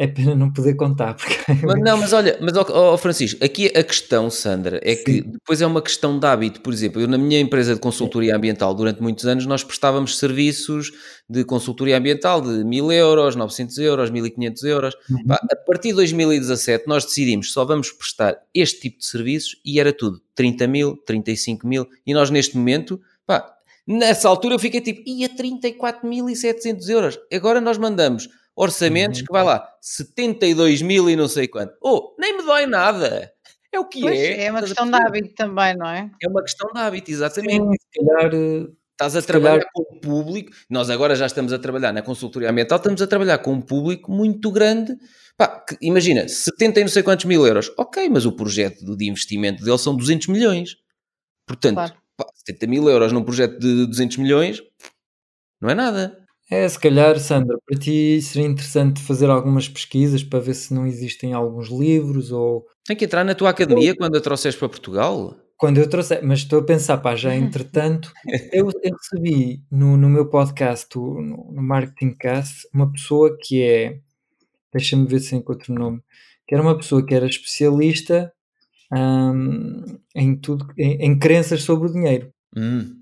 É pena não poder contar, porque Mas não, mas olha, mas ó, ó, Francisco, aqui a questão, Sandra, é que Sim. depois é uma questão de hábito. Por exemplo, eu na minha empresa de consultoria ambiental, durante muitos anos, nós prestávamos serviços de consultoria ambiental de 1000 euros, 900 euros, 1500 euros. Uhum. A partir de 2017, nós decidimos só vamos prestar este tipo de serviços e era tudo 30 mil, 35 mil. E nós, neste momento, pá, Nessa altura eu fiquei tipo, ia 34.700 euros. Agora nós mandamos orçamentos Uhum. que vai lá, 72 mil e não sei quanto. Oh, nem me dói nada. É o que Pois, é. é uma Estás questão de hábito também, não é? É uma questão de hábito, exatamente. Sim, se calhar. eh, Estás a trabalhar calhar- com um público, nós agora já estamos a trabalhar na consultoria ambiental, estamos a trabalhar com um público muito grande. Pá, que- imagina, 70 e não sei quantos mil euros. Ok, mas o projeto de investimento dele são 200 milhões. Portanto, Claro. pá, 70 mil euros num projeto de 200 milhões não é nada. É, se calhar, Sandra, para ti seria interessante fazer algumas pesquisas para ver se não existem alguns livros ou Tem que entrar na tua academia quando a trouxeres para Portugal. quando eu trouxer, mas estou a pensar, pá, já entretanto, eu, eu recebi no, no meu podcast, no, no Marketing Cast, uma pessoa que é, deixa-me ver se encontro o nome, que era uma pessoa que era especialista hum, em tudo, em, em crenças sobre o dinheiro. Hum.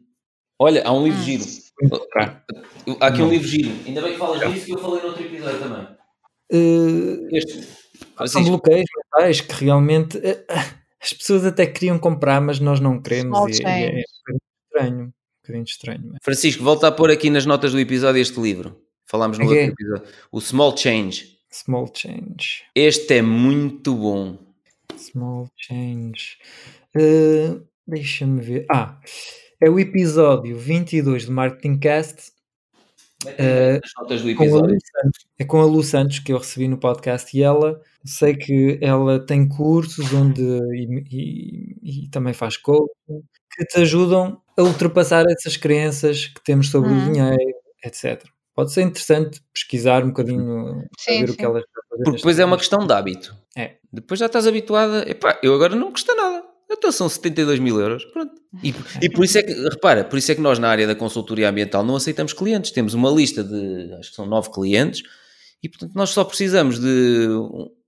Olha, há um livro Hum. giro. Muito caro. Há aqui um livro giro. Ainda bem que falas disso que eu falei no outro episódio também. Eh, Este. São bloqueios mentais que realmente eh, as pessoas até queriam comprar, mas nós não queremos. Small E, e é, change. um bocadinho estranho. Um bocadinho estranho. mas- Francisco, volta a pôr aqui nas notas do episódio este livro. Falámos no Ok. outro episódio. O Small Change. Small change. Este é muito bom. Small change. Eh, Deixa-me ver. Ah, é o episódio 22 do Marketing Cast. As notas do com a episódio. Lu Santos. É com a Lu Santos que eu recebi no podcast e ela sei que ela tem cursos onde e, e- e também faz coaching que te ajudam a ultrapassar essas crenças que temos sobre Uhum. o dinheiro, etc. Pode ser interessante pesquisar um bocadinho para Sim, ver o sim. que elas estão a fazer. Porque depois é uma questão de hábito. É. Depois já estás habituada. Epá, eu agora não custa nada. Então são 72 mil euros. Pronto. E, e por isso é que, repara, por isso é que nós na área da consultoria ambiental não aceitamos clientes. Temos uma lista de, acho que são nove clientes, e portanto nós só precisamos de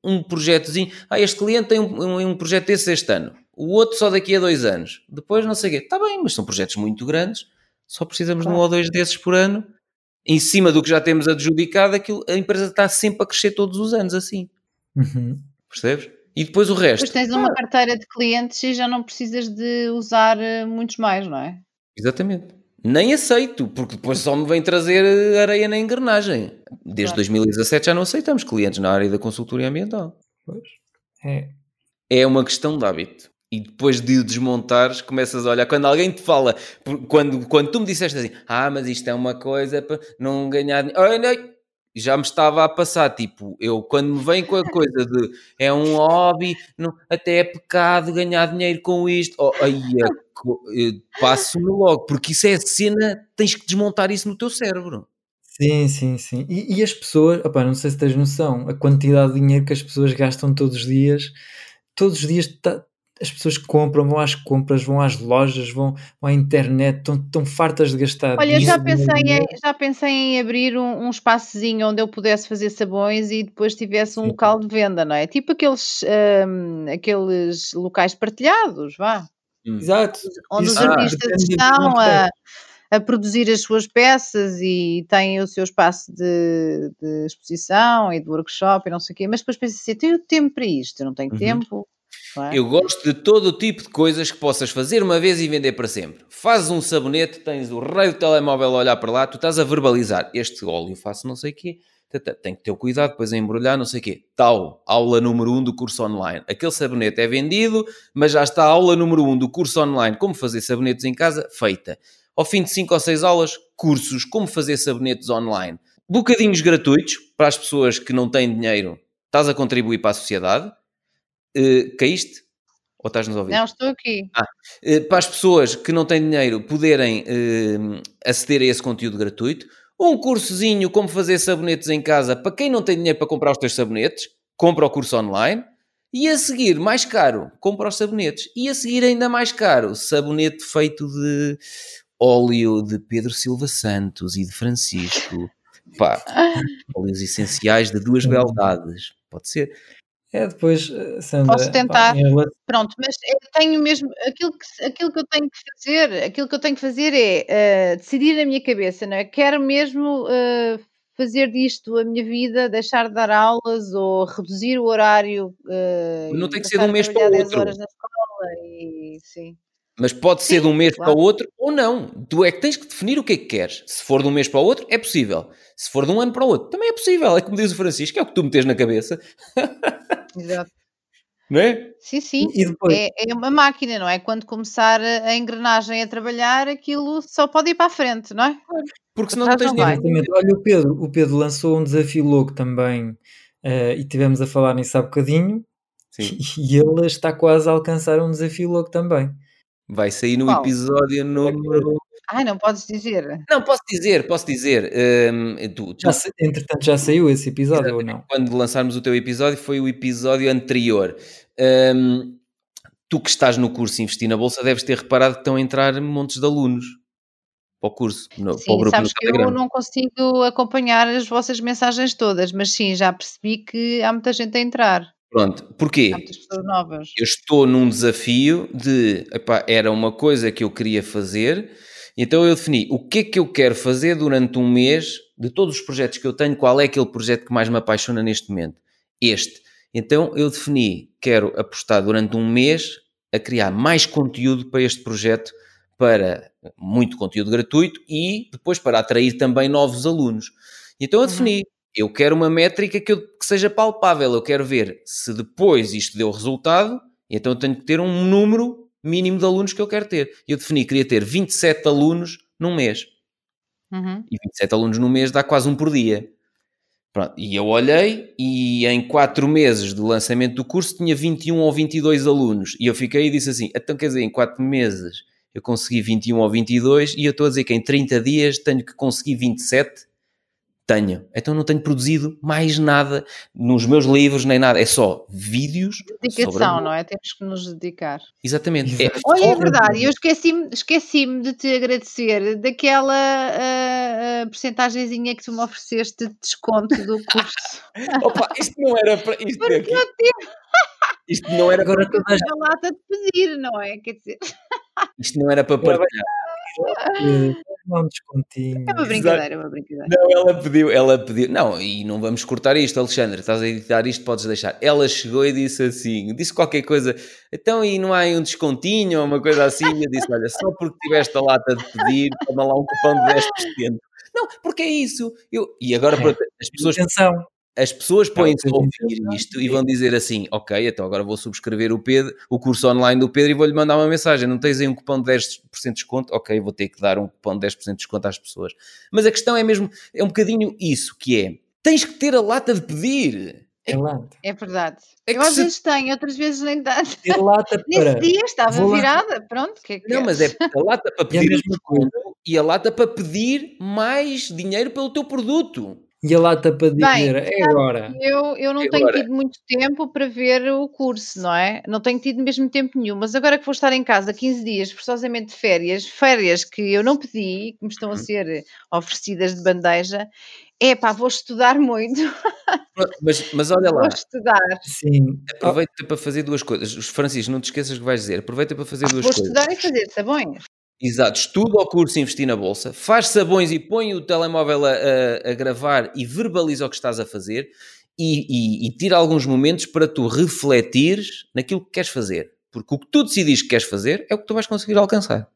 um- projetozinho. Ah, este cliente tem um, um, um projeto desse este ano, o outro só daqui a dois anos. Depois não sei o quê. Está bem, mas são projetos muito grandes, só precisamos de um Claro. ou dois desses por ano. Em cima do que já temos adjudicado, aquilo, a empresa está sempre a crescer todos os anos assim. Uhum. Percebes? E depois o resto. Depois tens uma carteira de clientes e já não precisas de usar eh, muitos mais, não é? Exatamente. Nem aceito, porque depois só me vem trazer eh, areia na engrenagem. Desde Claro. 2017 já não aceitamos clientes na área da consultoria ambiental. Pois. É. É uma questão de hábito. E depois de o desmontares, começas a olhar. Quando alguém te fala, quando, quando tu me disseste assim, ah, mas isto é uma coisa para não ganhar dinheiro. Ai, não. Já me estava a passar, tipo, eu quando me vem com a coisa de é um hobby, não, até é pecado ganhar dinheiro com isto, oh, aí é eh, passo-me logo, porque isso é cena, tens que desmontar isso no teu cérebro. Sim, sim, sim. E, e as pessoas, opá, não sei se tens noção, a quantidade de dinheiro que as pessoas gastam todos os dias, todos os dias tá- as pessoas compram, vão às compras, vão às lojas, vão, vão à internet, estão, estão fartas de gastar Olha, eu já pensei, em, já pensei em abrir um, um espaçozinho onde eu pudesse fazer sabões e depois tivesse um Sim. local de venda, não é? Tipo aqueles, hum, aqueles locais partilhados, vá. Exato. Onde os Isso artistas de estão a, a produzir as suas peças e têm o seu espaço de, de exposição e de workshop e não sei o quê, mas depois pensa assim, tenho tempo para isto, eu não tenho Uhum. tempo. É? Eu gosto de todo o tipo de coisas que possas fazer uma vez e vender para sempre. Fazes um sabonete, tens o rei do telemóvel a olhar para lá, tu estás a verbalizar. Este óleo faço não sei o quê. Tem que ter cuidado depois a embrulhar, não sei o quê. Tal, aula número 1 um do curso online. Aquele sabonete é vendido, mas já está a aula número 1 um do curso online, como fazer sabonetes em casa, feita. Ao fim de 5 ou 6 aulas, cursos, como fazer sabonetes online. Bocadinhos gratuitos para as pessoas que não têm dinheiro. Estás a contribuir para a sociedade. Eh, caíste? Ou estás-nos a ouvir? Não, estou aqui. Eh, para as pessoas que não têm dinheiro poderem eh, aceder a esse conteúdo gratuito. Um cursozinho como fazer sabonetes em casa para quem não tem dinheiro para comprar os teus sabonetes, compra o curso online. E a seguir, mais caro, compra os sabonetes. E a seguir, ainda mais caro, sabonete feito de óleo de Pedro Silva Santos e de Francisco. Pá, óleos essenciais de duas beldades. Pode ser. É, depois, eh, Sandra, Posso pá, tentar? relação- Pronto, mas eu tenho mesmo aquilo que, aquilo que eu tenho que fazer, aquilo que eu tenho que fazer é eh, decidir na minha cabeça, não é? Quero mesmo eh, fazer disto a minha vida, deixar de dar aulas ou reduzir o horário. eh, Não tem que ser de um mês para o trabalhar 10 outro. horas na escola e sim. Mas pode ser Sim, de um mês claro. para o outro ou não. Tu é que tens que definir o que é que queres. Se for de um mês para o outro, é possível. Se for de um ano para o outro, também é possível. É como diz o Francisco, é o que tu metes na cabeça, Exato. não é? Sim, sim. Depois, É, é uma máquina, não é? Quando começar a engrenagem a trabalhar, aquilo só pode ir para a frente, não é? Porque senão não tens exatamente. Olha, o Pedro, o Pedro lançou um desafio louco também, eh, e tivemos a falar nisso há bocadinho, Sim. e ele está quase a alcançar um desafio louco também. Vai sair no Qual? episódio número. Ai, não podes dizer. Não, posso dizer, posso dizer. hum, tu, tu- Já, sa- entretanto, já saiu esse episódio ou não? quando lançarmos o teu episódio, foi o episódio anterior. Hum, tu que estás no curso Investir na Bolsa, deves ter reparado que estão a entrar montes de alunos para o curso, no, para o Sim, grupo sabes que eu não consigo acompanhar as vossas mensagens todas, mas sim, já percebi que há muita gente a entrar. Pronto, porquê? Eu estou num desafio de epá, era uma coisa que eu queria fazer, então eu defini o que é que eu quero fazer durante um mês de todos os projetos que eu tenho, qual é aquele projeto que mais me apaixona neste momento? Este. Então eu defini, quero apostar durante um mês a criar mais conteúdo para este projeto, para muito conteúdo gratuito e depois para atrair também novos alunos. Então eu defini, eu quero uma métrica que, eu- que seja palpável, eu quero ver se depois isto deu resultado, então eu tenho que ter um número mínimo de alunos que eu quero ter. Eu defini que queria ter 27 alunos num mês. Uhum. E 27 alunos num mês dá quase um por dia. Pronto, e eu olhei e em 4 meses do lançamento do curso tinha 21 ou 22 alunos. E eu fiquei e disse assim: então quer dizer, em 4 meses eu consegui 21 ou 22 e eu estou a dizer que em 30 dias tenho que conseguir 27? Tenho. Então não tenho produzido mais nada nos meus livros nem nada. É só vídeos. sobre a Dedicação, bolsa. não é? Temos que nos dedicar. Exatamente. É. Olha, é verdade, eu esqueci-me esqueci de te agradecer daquela ah, percentagenzinha que tu me ofereceste de desconto do curso. Opa, isto não era para. Isto, Porque eu tive isto não era Agora toda a gente a lata de pedir, não é? Quer dizer, Isto não era para partilhar. Não um descontinho. é uma brincadeira, é uma brincadeira. Não, ela pediu, ela pediu. Não, e não vamos cortar isto, Alexandre. Estás a editar isto, podes deixar. Ela chegou e disse assim: disse qualquer coisa. Então, e não há aí um descontinho ou uma coisa assim? E eu disse: olha, só porque tiveste a lata de pedir, toma lá um cupom de 10%. Não, porque é isso. Eu, e agora, É. as pessoas Atenção, as pessoas põem-se a ouvir isto e vão dizer assim: Ok, então agora vou subscrever o Pedro, o curso online do Pedro e vou-lhe mandar uma mensagem. Não tens aí um cupom de 10% de desconto? Ok, vou ter que dar um cupom de 10% de desconto às pessoas. Mas a questão é mesmo, é um bocadinho isso que é: tens que ter a lata de pedir. é. É verdade. É eu que às se- vezes tenho, outras vezes nem tanto. Ter lata Nesse para. dia estava Vou lá- virada, pronto, o que é que Não, mas é a lata para E a pedir coisa. desconto e a lata para pedir mais dinheiro pelo teu produto. E a lata para Bem, dizer, é agora. Eu, eu não E tenho agora? tido muito tempo para ver o curso, não é? Não tenho tido mesmo tempo nenhum, mas agora que vou estar em casa 15 dias, forçosamente de férias, férias que eu não pedi, que me estão a Uhum. ser oferecidas de bandeja, é pá, vou estudar muito, Pronto, Mas, mas olha lá, vou estudar, Sim. aproveita para fazer duas coisas. Francisco, não te esqueças que vais dizer. Aproveita para fazer duas vou coisas. estudar e fazer sabões. Exato, estuda o curso investir na bolsa, faz sabões e põe o telemóvel a, a- a gravar e verbaliza o que estás a fazer e, e- e tira alguns momentos para tu refletires naquilo que queres fazer. Porque o que tu decidires que queres fazer é o que tu vais conseguir alcançar.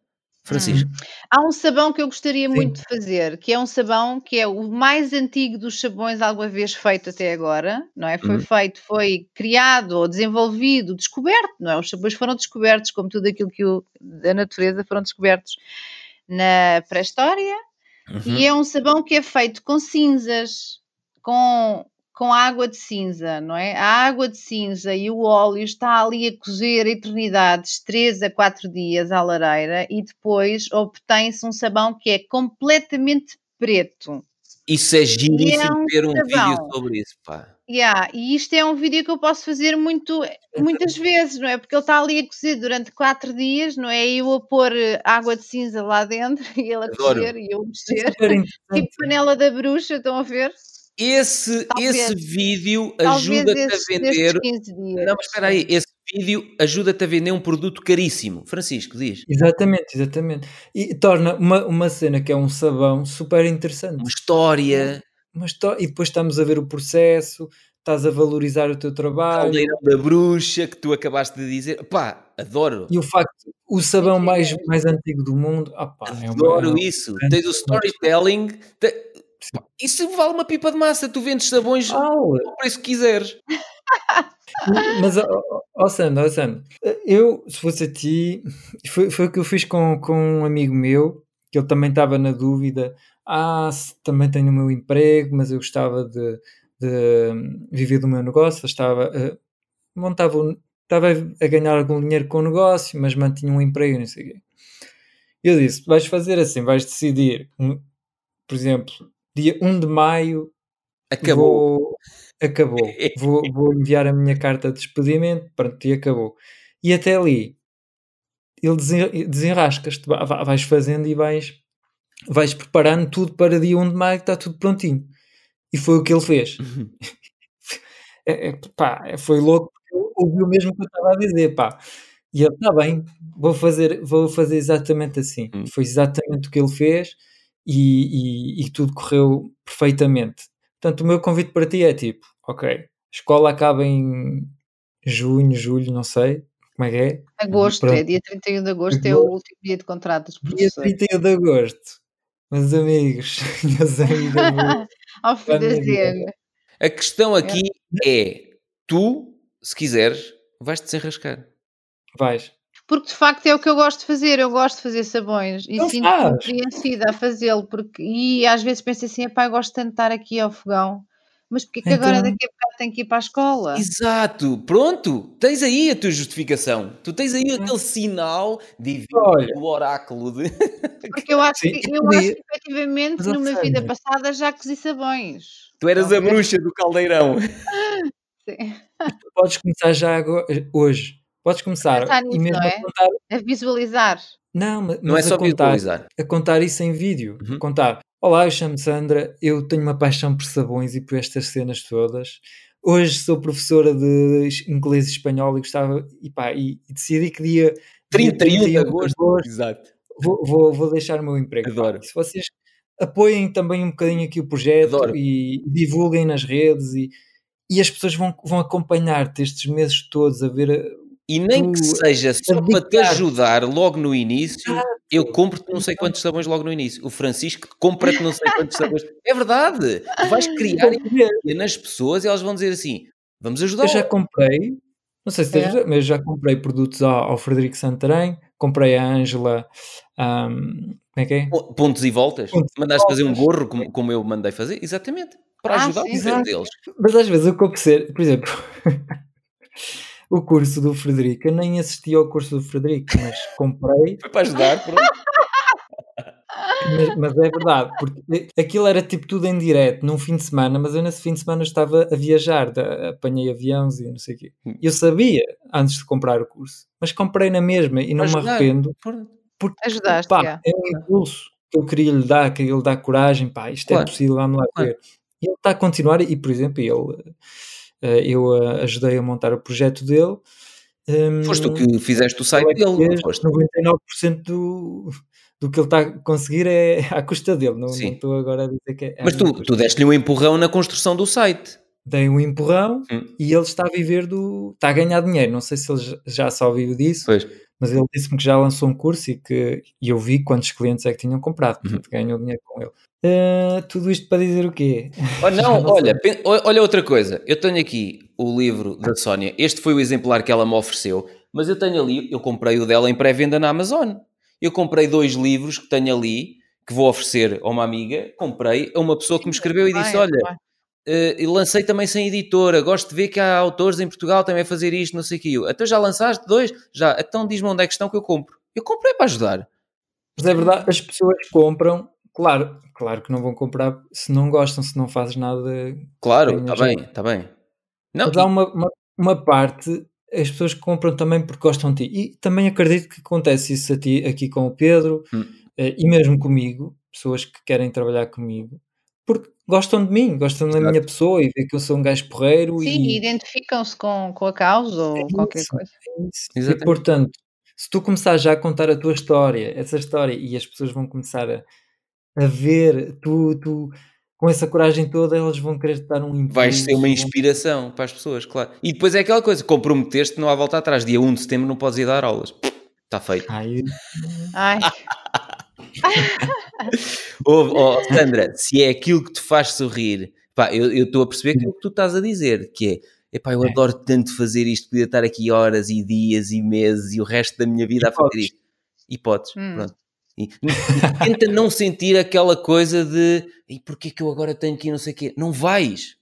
Francisco. Há um sabão que eu gostaria Sim. muito de fazer, que é um sabão que é o mais antigo dos sabões alguma vez feito até agora, não é? Foi Uhum. feito, foi criado ou desenvolvido, descoberto, não é? Os sabões foram descobertos, como tudo aquilo que o, da natureza foram descobertos na pré-história, Uhum. e é um sabão que é feito com cinzas, com, com água de cinza, não é? A água de cinza e o óleo está ali a cozer eternidades, 3 a 4 dias à lareira, e depois obtém-se um sabão que é completamente preto. Isso é giríssimo um ter um sabão. vídeo sobre isso, pá. Yeah, e isto é um vídeo que eu posso fazer muito, muitas vezes, não é? Porque ele está ali a cozer durante 4 dias, não é? E eu a pôr eh, água de cinza lá dentro e ele a cozer e eu a É mexer. Tipo panela da bruxa, estão a ver? Esse, Talvez- esse vídeo ajuda-te a vender. nestes 15 dias. Não, mas espera aí, esse vídeo ajuda-te a vender um produto caríssimo. Francisco, diz. Exatamente, exatamente. E torna uma, uma cena que é um sabão super interessante. Uma história, Uma histó- e depois estamos a ver o processo, estás a valorizar o teu trabalho. caldeirão da bruxa que tu acabaste de dizer. Pá, adoro. E o facto, o sabão mais, mais antigo do mundo. Opa, é uma- Adoro é uma- isso. Tens o storytelling. te- Isso vale uma pipa de massa. Tu vendes sabões ao preço que quiseres. Mas, ó ó, ó, Sandro, ó, Sandro, eu, se fosse a ti, foi, foi o que eu fiz com, com um amigo meu, que ele também estava na dúvida, ah, se também tenho o meu emprego, mas eu gostava de, de hum, viver do meu negócio, estava, eh, montava, estava a ganhar algum dinheiro com o negócio, mas mantinha um emprego, não sei o quê. Eu disse, vais fazer assim, vais decidir, por exemplo, dia 1 de maio Acabou. Vou- acabou. Vou, vou enviar a minha carta de despedimento, pronto, e acabou. E até ali, ele desen- desenrascas-te, va- va- vais fazendo e vais, vais preparando tudo para dia 1 de maio, que está tudo prontinho. E foi o que ele fez. É, é, pá, foi louco, ouvi o mesmo que eu estava a dizer, pá. E ele, está bem, vou fazer, vou fazer exatamente assim. Hum. Foi exatamente o que ele fez e, e, e tudo correu perfeitamente. Portanto, o meu convite para ti é tipo, ok, a escola acaba em junho, julho, não sei como é que é. Agosto, Pronto. é dia 31 de agosto, é o último dia de contrato dos Dia professores. 31 de agosto. Meus amigos, meus amigos, Ao fim da cena. A questão aqui é: tu, se quiseres, vais-te desenrascar. vais. Porque de facto é o que eu gosto de fazer, eu gosto de fazer sabões e sinto-me faz. preenchida a fazê-lo, porque e às vezes penso assim, epá, eu gosto tanto de estar aqui ao fogão, mas porque é que agora Então- daqui a bocado tenho que ir para a escola? Exato, pronto, tens aí a tua justificação. Tu tens aí Hum. aquele sinal divino Olha. do oráculo de. Porque eu acho Sim, que, eu podia- acho que efetivamente Mas, numa vida passada já cozi sabões. Tu eras a bruxa do caldeirão. Sim. Podes começar já agora, hoje. Podes começar Pensar e nisso, mesmo não a é? contar. A visualizar. Não, mas, Não é só a contar, visualizar. a contar isso em vídeo. Uhum. Contar. Olá, eu chamo Sandra, eu tenho uma paixão por sabões e por estas cenas todas. Hoje sou professora de inglês e espanhol e gostava e, pá, e, e decidi que dia, dia 31 de agosto. Exato. vou, vou, vou deixar o meu emprego. Adoro. Se vocês apoiem também um bocadinho aqui o projeto Adoro. e divulguem nas redes e, e as pessoas vão, vão acompanhar-te estes meses todos a ver a- E nem que seja só para te ajudar logo no início, eu compro-te não sei Então. quantos sabões logo no início. O Francisco compra-te não sei quantos sabões. É verdade. Tu vais criar empatia nas pessoas e elas vão dizer assim: vamos ajudar. Eu já comprei, não sei se tens, É. mas já comprei produtos ao, ao Frederico Santarém, comprei a Ângela, ahm, como é que é? Pontos e voltas. Pontos Mandaste fazer um voltas. gorro como, como eu mandei fazer. Exatamente. Para Ah, ajudar sim, o deles. Mas às vezes eu compro ser, por exemplo, o curso do Frederico, eu nem assisti ao curso do Frederico, mas comprei, Foi para ajudar. Pronto. mas, mas é verdade, porque aquilo era tipo tudo em direto, num fim de semana, mas eu nesse fim de semana estava a viajar, da- apanhei aviões e não sei o quê. Hum. Eu sabia antes de comprar o curso, mas comprei na mesma e não Para me ajudar. arrependo, porque Ajudaste, pá, já. é um impulso que eu queria lhe dar, queria lhe dar coragem, pá, isto é Claro. possível, vamos lá Claro. ver. E ele está a continuar, e por exemplo, ele, eh, eu eh, ajudei a montar o projeto dele. hum, Foste tu que fizeste o site é dele. não foste? 99% do, do que ele está a conseguir é à custa dele, não não estou agora a dizer que é. Mas tu, tu deste-lhe um empurrão na construção do site. Dei um empurrão Hum. e ele está a viver do. está a ganhar dinheiro. Não sei se ele já- só vive disso, Pois. Mas ele disse-me que já lançou um curso e que e eu vi quantos clientes é que tinham comprado, Uhum. portanto ganhou dinheiro com ele. Eh, tudo isto para dizer o quê? Oh, não, não olha, pen- olha outra coisa. Eu tenho aqui o livro da Sónia. Este foi o exemplar que ela me ofereceu, mas eu tenho ali, eu comprei o dela em pré-venda na Amazon. Eu comprei dois livros que tenho ali, que vou oferecer a uma amiga. Comprei a uma pessoa que me escreveu e disse: Olha, e lancei também sem editora. Gosto de ver que há autores em Portugal também a fazer isto, não sei o que. Eu, Então já lançaste dois? Já. Então diz-me onde é que estão que eu compro. Eu comprei para ajudar. Mas é verdade, as pessoas compram, claro, claro que não vão comprar se não gostam, se não fazes nada. Claro, está bem, está bem. Não, Mas há uma, uma, uma parte, as pessoas compram também porque gostam de ti. E também acredito que acontece isso a ti, aqui com o Pedro Hum. eh, e mesmo comigo, pessoas que querem trabalhar comigo, porque gostam de mim, gostam da Exato. minha pessoa e vê que eu sou um gajo porreiro Sim, e, identificam-se com, com a causa ou É qualquer isso. coisa. É. E portanto, se tu começares já a contar a tua história, essa história, e as pessoas vão começar a, a ver tu, tu com essa coragem toda, elas vão querer te dar um impulso. Vais ser uma inspiração para as pessoas, claro. E depois é aquela coisa, comprometeste, não há volta atrás. Dia 1 de setembro não podes ir dar aulas. Está feito. Ai, Ai, Ouve, ó, Sandra, se é aquilo que te faz sorrir, pá, eu estou a perceber aquilo que tu estás a dizer, que é, epá, eu É. adoro tanto fazer isto, podia estar aqui horas e dias e meses e o resto da minha vida a fazer podes. isto. E podes, Hum. pronto. E, e tenta não sentir aquela coisa de e porquê que eu agora tenho que ir não sei o quê. Não vais.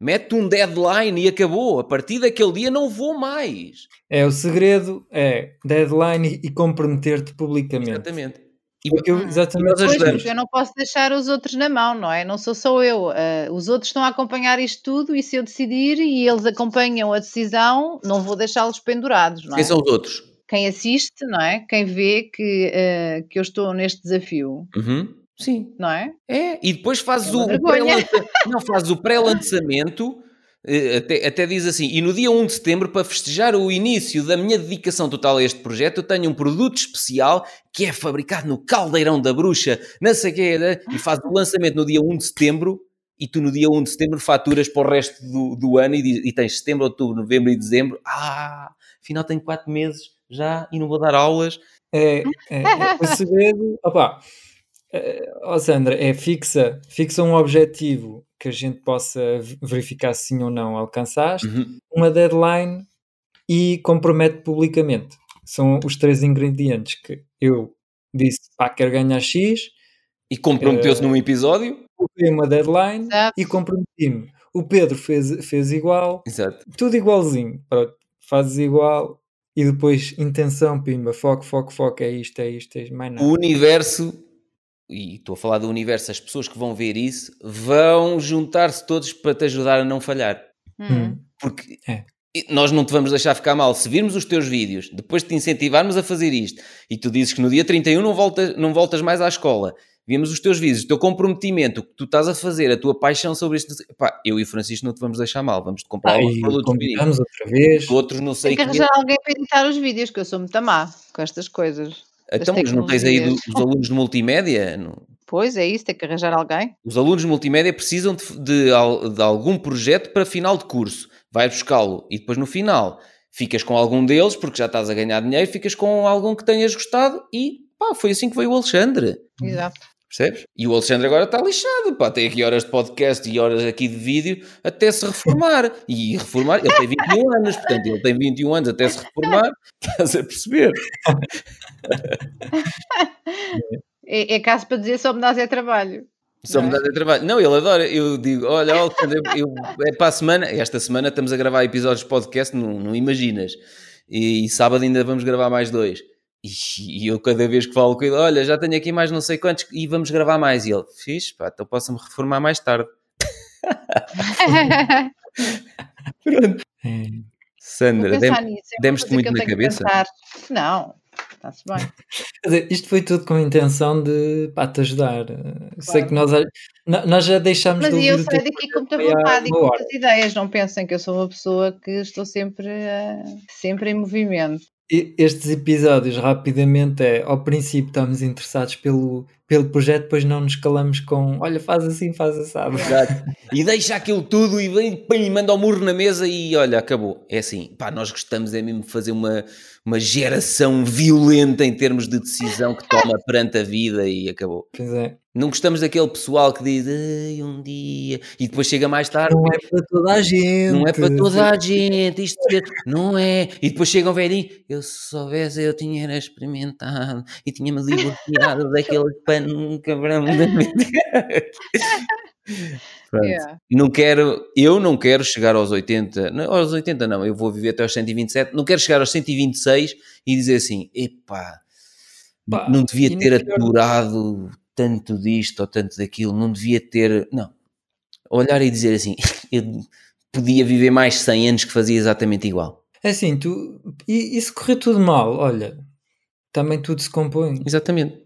Mete um deadline e acabou. A partir daquele dia não vou mais. é, o segredo é deadline e, e comprometer-te publicamente. Exatamente. E, Porque eu, Hum. exatamente. pois, eu não posso deixar os outros na mão, não é? Não sou só eu. ah, os outros estão a acompanhar isto tudo e se eu decidir e eles acompanham a decisão, não vou deixá-los pendurados, não é? quem são os outros? Quem assiste, não é? Quem vê que, ah, que eu estou neste desafio, Uhum. Sim. não é? É, e depois fazes É o, não, fazes o pré-lançamento, até, até diz assim, e no dia 1 de setembro, para festejar o início da minha dedicação total a este projeto, eu tenho um produto especial que é fabricado no caldeirão da bruxa, quê, né? e faz o lançamento no dia 1 de setembro, e tu no dia 1 de setembro faturas para o resto do, do ano e, e tens setembro, outubro, novembro e dezembro. Ah, afinal tenho 4 meses já e não vou dar aulas. É, é, é, o segredo, opa, é, ó Sandra, é fixa, fixa um objetivo que a gente possa verificar se sim ou não alcançaste, Uhum. uma deadline e compromete publicamente. São os três ingredientes que eu disse, pá, quero ganhar X, E comprometeu-se num episódio. coloquei uma deadline Exato. e comprometi-me. O Pedro fez, fez igual, Exato. tudo igualzinho. Pronto, fazes igual e depois intenção, pimba, foco, foco, foco, é isto, é isto, é isto, mais nada. o universo, e estou a falar do universo, as pessoas que vão ver isso, vão juntar-se todos para te ajudar a não falhar. Hum. Porque É. nós não te vamos deixar ficar mal. Se virmos os teus vídeos, depois de te incentivarmos a fazer isto, e tu dizes que no dia 31 não voltas, não voltas mais à escola, vimos os teus vídeos, o teu comprometimento, o que tu estás a fazer, a tua paixão sobre isto, pá, eu e o Francisco não te vamos deixar mal, vamos-te comprar Ah, alguns produtos outra vez. Outros não sei Tem que o quê. arranjar alguém para editar os vídeos, que eu sou muito má com estas coisas. Então, mas não tens aí do- os alunos de multimédia? Não- Pois é isso, tem que arranjar alguém. Os alunos de multimédia precisam de, de de algum projeto para final de curso. Vai buscá-lo e depois no final ficas com algum deles, porque já estás a ganhar dinheiro, ficas com algum que tenhas gostado e pá, foi assim que veio o Alexandre. Exato. Percebes? E o Alexandre agora está lixado, pá, tem aqui horas de podcast e horas aqui de vídeo até se reformar. E reformar, ele tem 21 anos, portanto, ele tem 21 anos até se reformar, estás a perceber? É, é caso para dizer só me dás é trabalho. Só me é? dá de trabalho. Não, ele adora. Eu digo, olha, Alexandre, eu, é para a semana. Esta semana estamos a gravar episódios de podcast, não, não imaginas. E, sábado ainda vamos gravar mais dois. E, eu cada vez que falo com ele, olha, já tenho aqui mais não sei quantos e vamos gravar mais. E ele, fixe, pá, então posso-me reformar mais tarde. Pronto. É. Sandra, dem- demos-te muito na cabeça? Não, está-se bem. Quer dizer, isto foi tudo com a intenção de pá, te ajudar. Sei que nós, nós já deixámos Mas de eu saio daqui com muita vontade e com muitas ideias. Não pensem que eu sou uma pessoa que estou sempre, eh, sempre em movimento. Estes episódios, rapidamente, é ao princípio estamos interessados pelo, pelo projeto, depois não nos calamos com olha, faz assim, faz assado. Exato. E deixa aquilo tudo e vem, pim, manda o murro na mesa e olha, acabou. É assim, pá, nós gostamos é mesmo de fazer uma, uma geração violenta em termos de decisão que toma perante a vida e acabou. Pois é. Não gostamos daquele pessoal que diz Ei, um dia e depois chega mais tarde. Não é para toda a gente. Não é para toda a gente, isto é- não é. E depois chega um velhinho, eu se soubesse eu tinha era experimentado e tinha-me libertado daquele pano cabrão da mente. Yeah. Não quero, eu não quero chegar aos 80, não, aos 80 não, eu vou viver até aos 127, não quero chegar aos 126 e dizer assim, epá, Pá, não devia ter aturado tanto disto ou tanto daquilo, não devia ter, não, olhar e dizer assim, eu podia viver mais 100 anos que fazia exatamente igual. É assim, tu. E, e se correr tudo mal, olha, também tudo se compõe. Exatamente.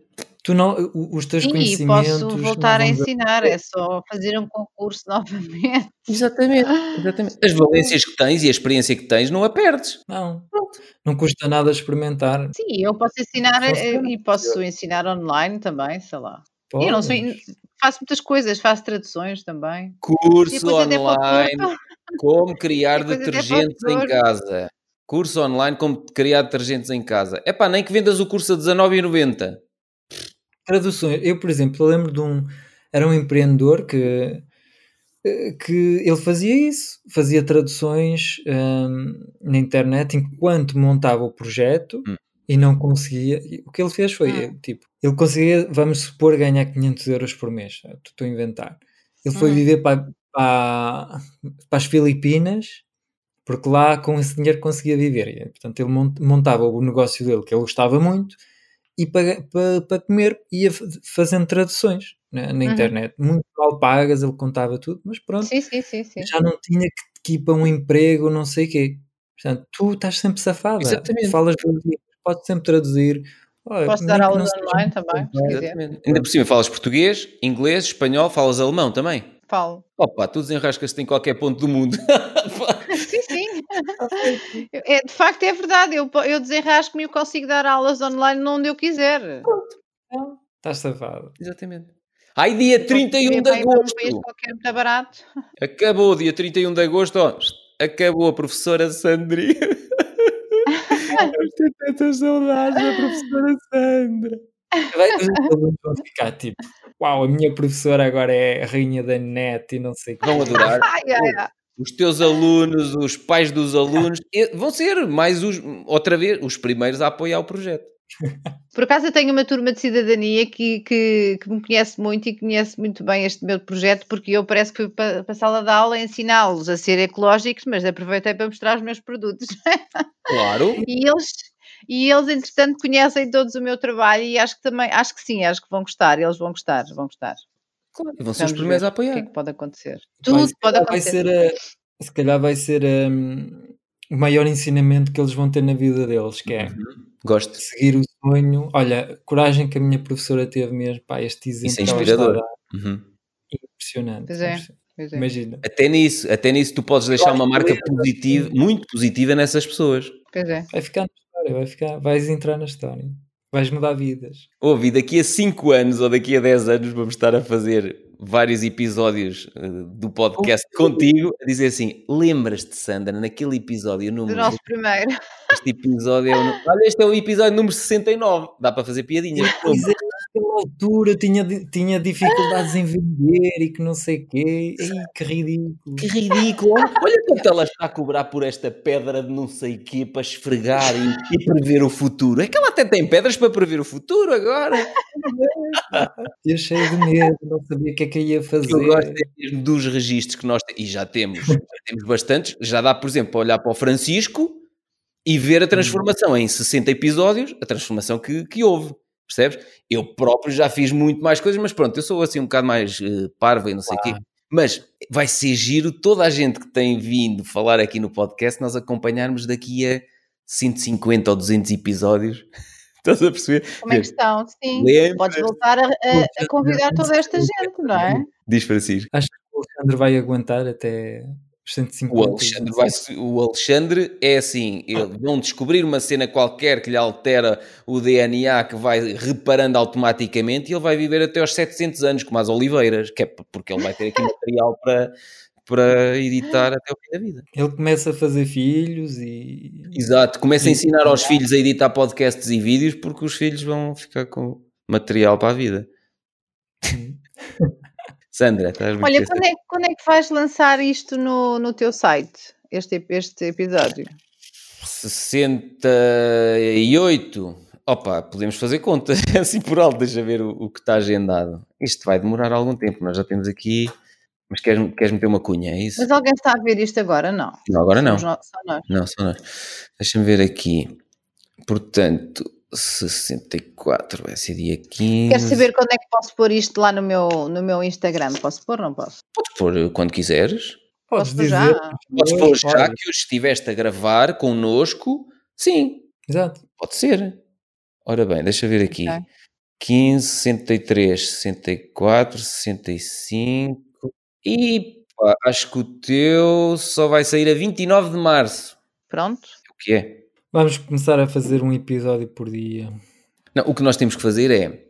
Tu não, o- os teus Sim, conhecimentos. posso não voltar a ensinar, é só fazer um concurso novamente. Exatamente, exatamente. As valências que tens e a experiência que tens não a perdes. Não, não custa nada experimentar. Sim, eu posso ensinar eh, Funciona. e posso ensinar online também, sei lá. Podes. Eu não sou, faço muitas coisas, faço traduções também. Curso online, como criar detergentes em casa. Curso online como criar detergentes em casa. É pá, nem que vendas o curso a 19,90. Traduções. Eu, por exemplo, eu lembro de um. Era um empreendedor que, eh, que ele fazia isso, fazia traduções hum, na internet enquanto montava o projeto Hum. e não conseguia. O que ele fez foi, Hum. eh, tipo, ele conseguia, vamos supor, ganhar 500 euros por mês. eh, Estou a inventar. Ele foi Hum. viver para, para, para as Filipinas porque lá com esse dinheiro conseguia viver. E, portanto, ele mont- montava o negócio dele que ele gostava muito e para, para, para comer ia fa- fazendo traduções na, na Uhum. internet. Muito mal pagas, ele contava tudo, mas pronto, Sim, sim, sim, sim. já não tinha que, que ir para um emprego, não sei o quê. Portanto, tu estás sempre safada. Exatamente. Falas podes sempre traduzir. Olha, Posso nem dar aulas online também. Ainda por cima falas português, inglês, espanhol, falas alemão também. Falo. Opa, tu desenrascas-te em qualquer ponto do mundo. É, de facto, é verdade. Eu, eu desenrasco-me e eu consigo dar aulas online onde eu quiser. Então, Estás safada. Exatamente. Ai, dia 31 de um agosto. qualquer muito barato. Acabou, dia 31 de agosto, ó. Acabou a professora Sandri. Vamos ter tantas saudades da professora Sandra. Vão ficar tipo, uau, a minha professora agora é a rainha da net e não sei o quê. Vão adorar. Ai, ai, ai. Os teus alunos, os pais dos alunos, vão ser mais os, outra vez, os primeiros a apoiar o projeto. Por acaso eu tenho uma turma de cidadania que, que, que me conhece muito e conhece muito bem este meu projeto, porque eu parece que fui para, para a sala de aula ensiná-los a ser ecológicos, mas aproveitei para mostrar os meus produtos. Claro. E eles, e eles entretanto, conhecem todos o meu trabalho e acho que também, acho que sim, acho que vão gostar, eles vão gostar, vão gostar. Claro. E vão ser os primeiros a O que é apoiar. que pode acontecer? Vai, Tudo se pode calhar vai acontecer. ser a- se calhar vai ser hum, o maior ensinamento que eles vão ter na vida deles, que é Gosto. seguir o sonho. Olha, coragem que a minha professora teve mesmo, pá, este exemplo Isso é inspirador. Uhum. impressionante. Pois é. impressionante. Pois é. Imagina. Até nisso, até nisso tu podes deixar uma marca positiva, muito positiva nessas pessoas. Pois é. Vai ficar na história, vai ficar, vais entrar na história. Vais mudar vidas. Ouvi, daqui a 5 anos ou daqui a 10 anos vamos estar a fazer vários episódios eh, do podcast contigo a dizer assim: lembras-te, Sandra, naquele episódio Do número. nosso primeiro. Este episódio é o. Olha, este é o episódio número 69. Dá para fazer piadinhas. Naquela altura tinha, tinha dificuldades em vender e que não sei o quê. Ei, que ridículo. Que ridículo! Olha, quanto ela está a cobrar por esta pedra de não sei o quê para esfregar e, e prever o futuro. É que ela até tem pedras para prever o futuro agora. Eu cheio de medo, não sabia o que é que ia fazer. Eu gosto é mesmo dos registros que nós temos, e já temos, já temos bastantes. Já dá, por exemplo, para olhar para o Francisco e ver a transformação em 60 episódios, a transformação que, que houve. Percebes? Eu próprio já fiz muito mais coisas, mas pronto, eu sou assim um bocado mais uh, parvo e não sei o quê. Mas vai ser giro toda a gente que tem vindo falar aqui no podcast, nós acompanharmos daqui a 150 ou 200 episódios. Estás a perceber? Como é que estão? Sim. Lembra-te? Podes voltar a, a- a convidar toda esta gente, não é? Diz Francisco. Acho que o Alexandre vai aguentar até os 150. O Alexandre, vai, o Alexandre é assim: ele, vão descobrir uma cena qualquer que lhe altera o DNA, que vai reparando automaticamente, e ele vai viver até aos 700 anos, como as Oliveiras, que é porque ele vai ter aqui material para, para editar até o fim da vida. Ele começa a fazer filhos e. Exato, começa a ensinar aos filhos a editar podcasts e vídeos, porque os filhos vão ficar com material para a vida. Sandra, estás Olha, quando é, quando é que vais lançar isto no, no teu site? Este, este episódio? 68. Opa, podemos fazer conta, assim por alto, deixa ver o, o que está agendado. Isto vai demorar algum tempo, nós já temos aqui. Mas queres, queres meter uma cunha, é isso? Mas alguém está a ver isto agora? Não. Não, agora não. Somos Só nós. Não, só nós. Deixa-me ver aqui. Portanto, 64 vai ser dia 15. Quero saber quando é que posso pôr isto lá no meu, no meu Instagram. Posso pôr ou não posso? Podes pôr quando quiseres. Podes Posso dizer. já? Podes pôr já Pode. que hoje estiveste a gravar connosco. Sim, Exato. pode ser. Ora bem, deixa ver aqui. Ok. 15, 63, 64, 65. E pá, acho que o teu só vai sair a 29 de março. Pronto. O que é? Vamos começar a fazer um episódio por dia. Não, o que nós temos que fazer é.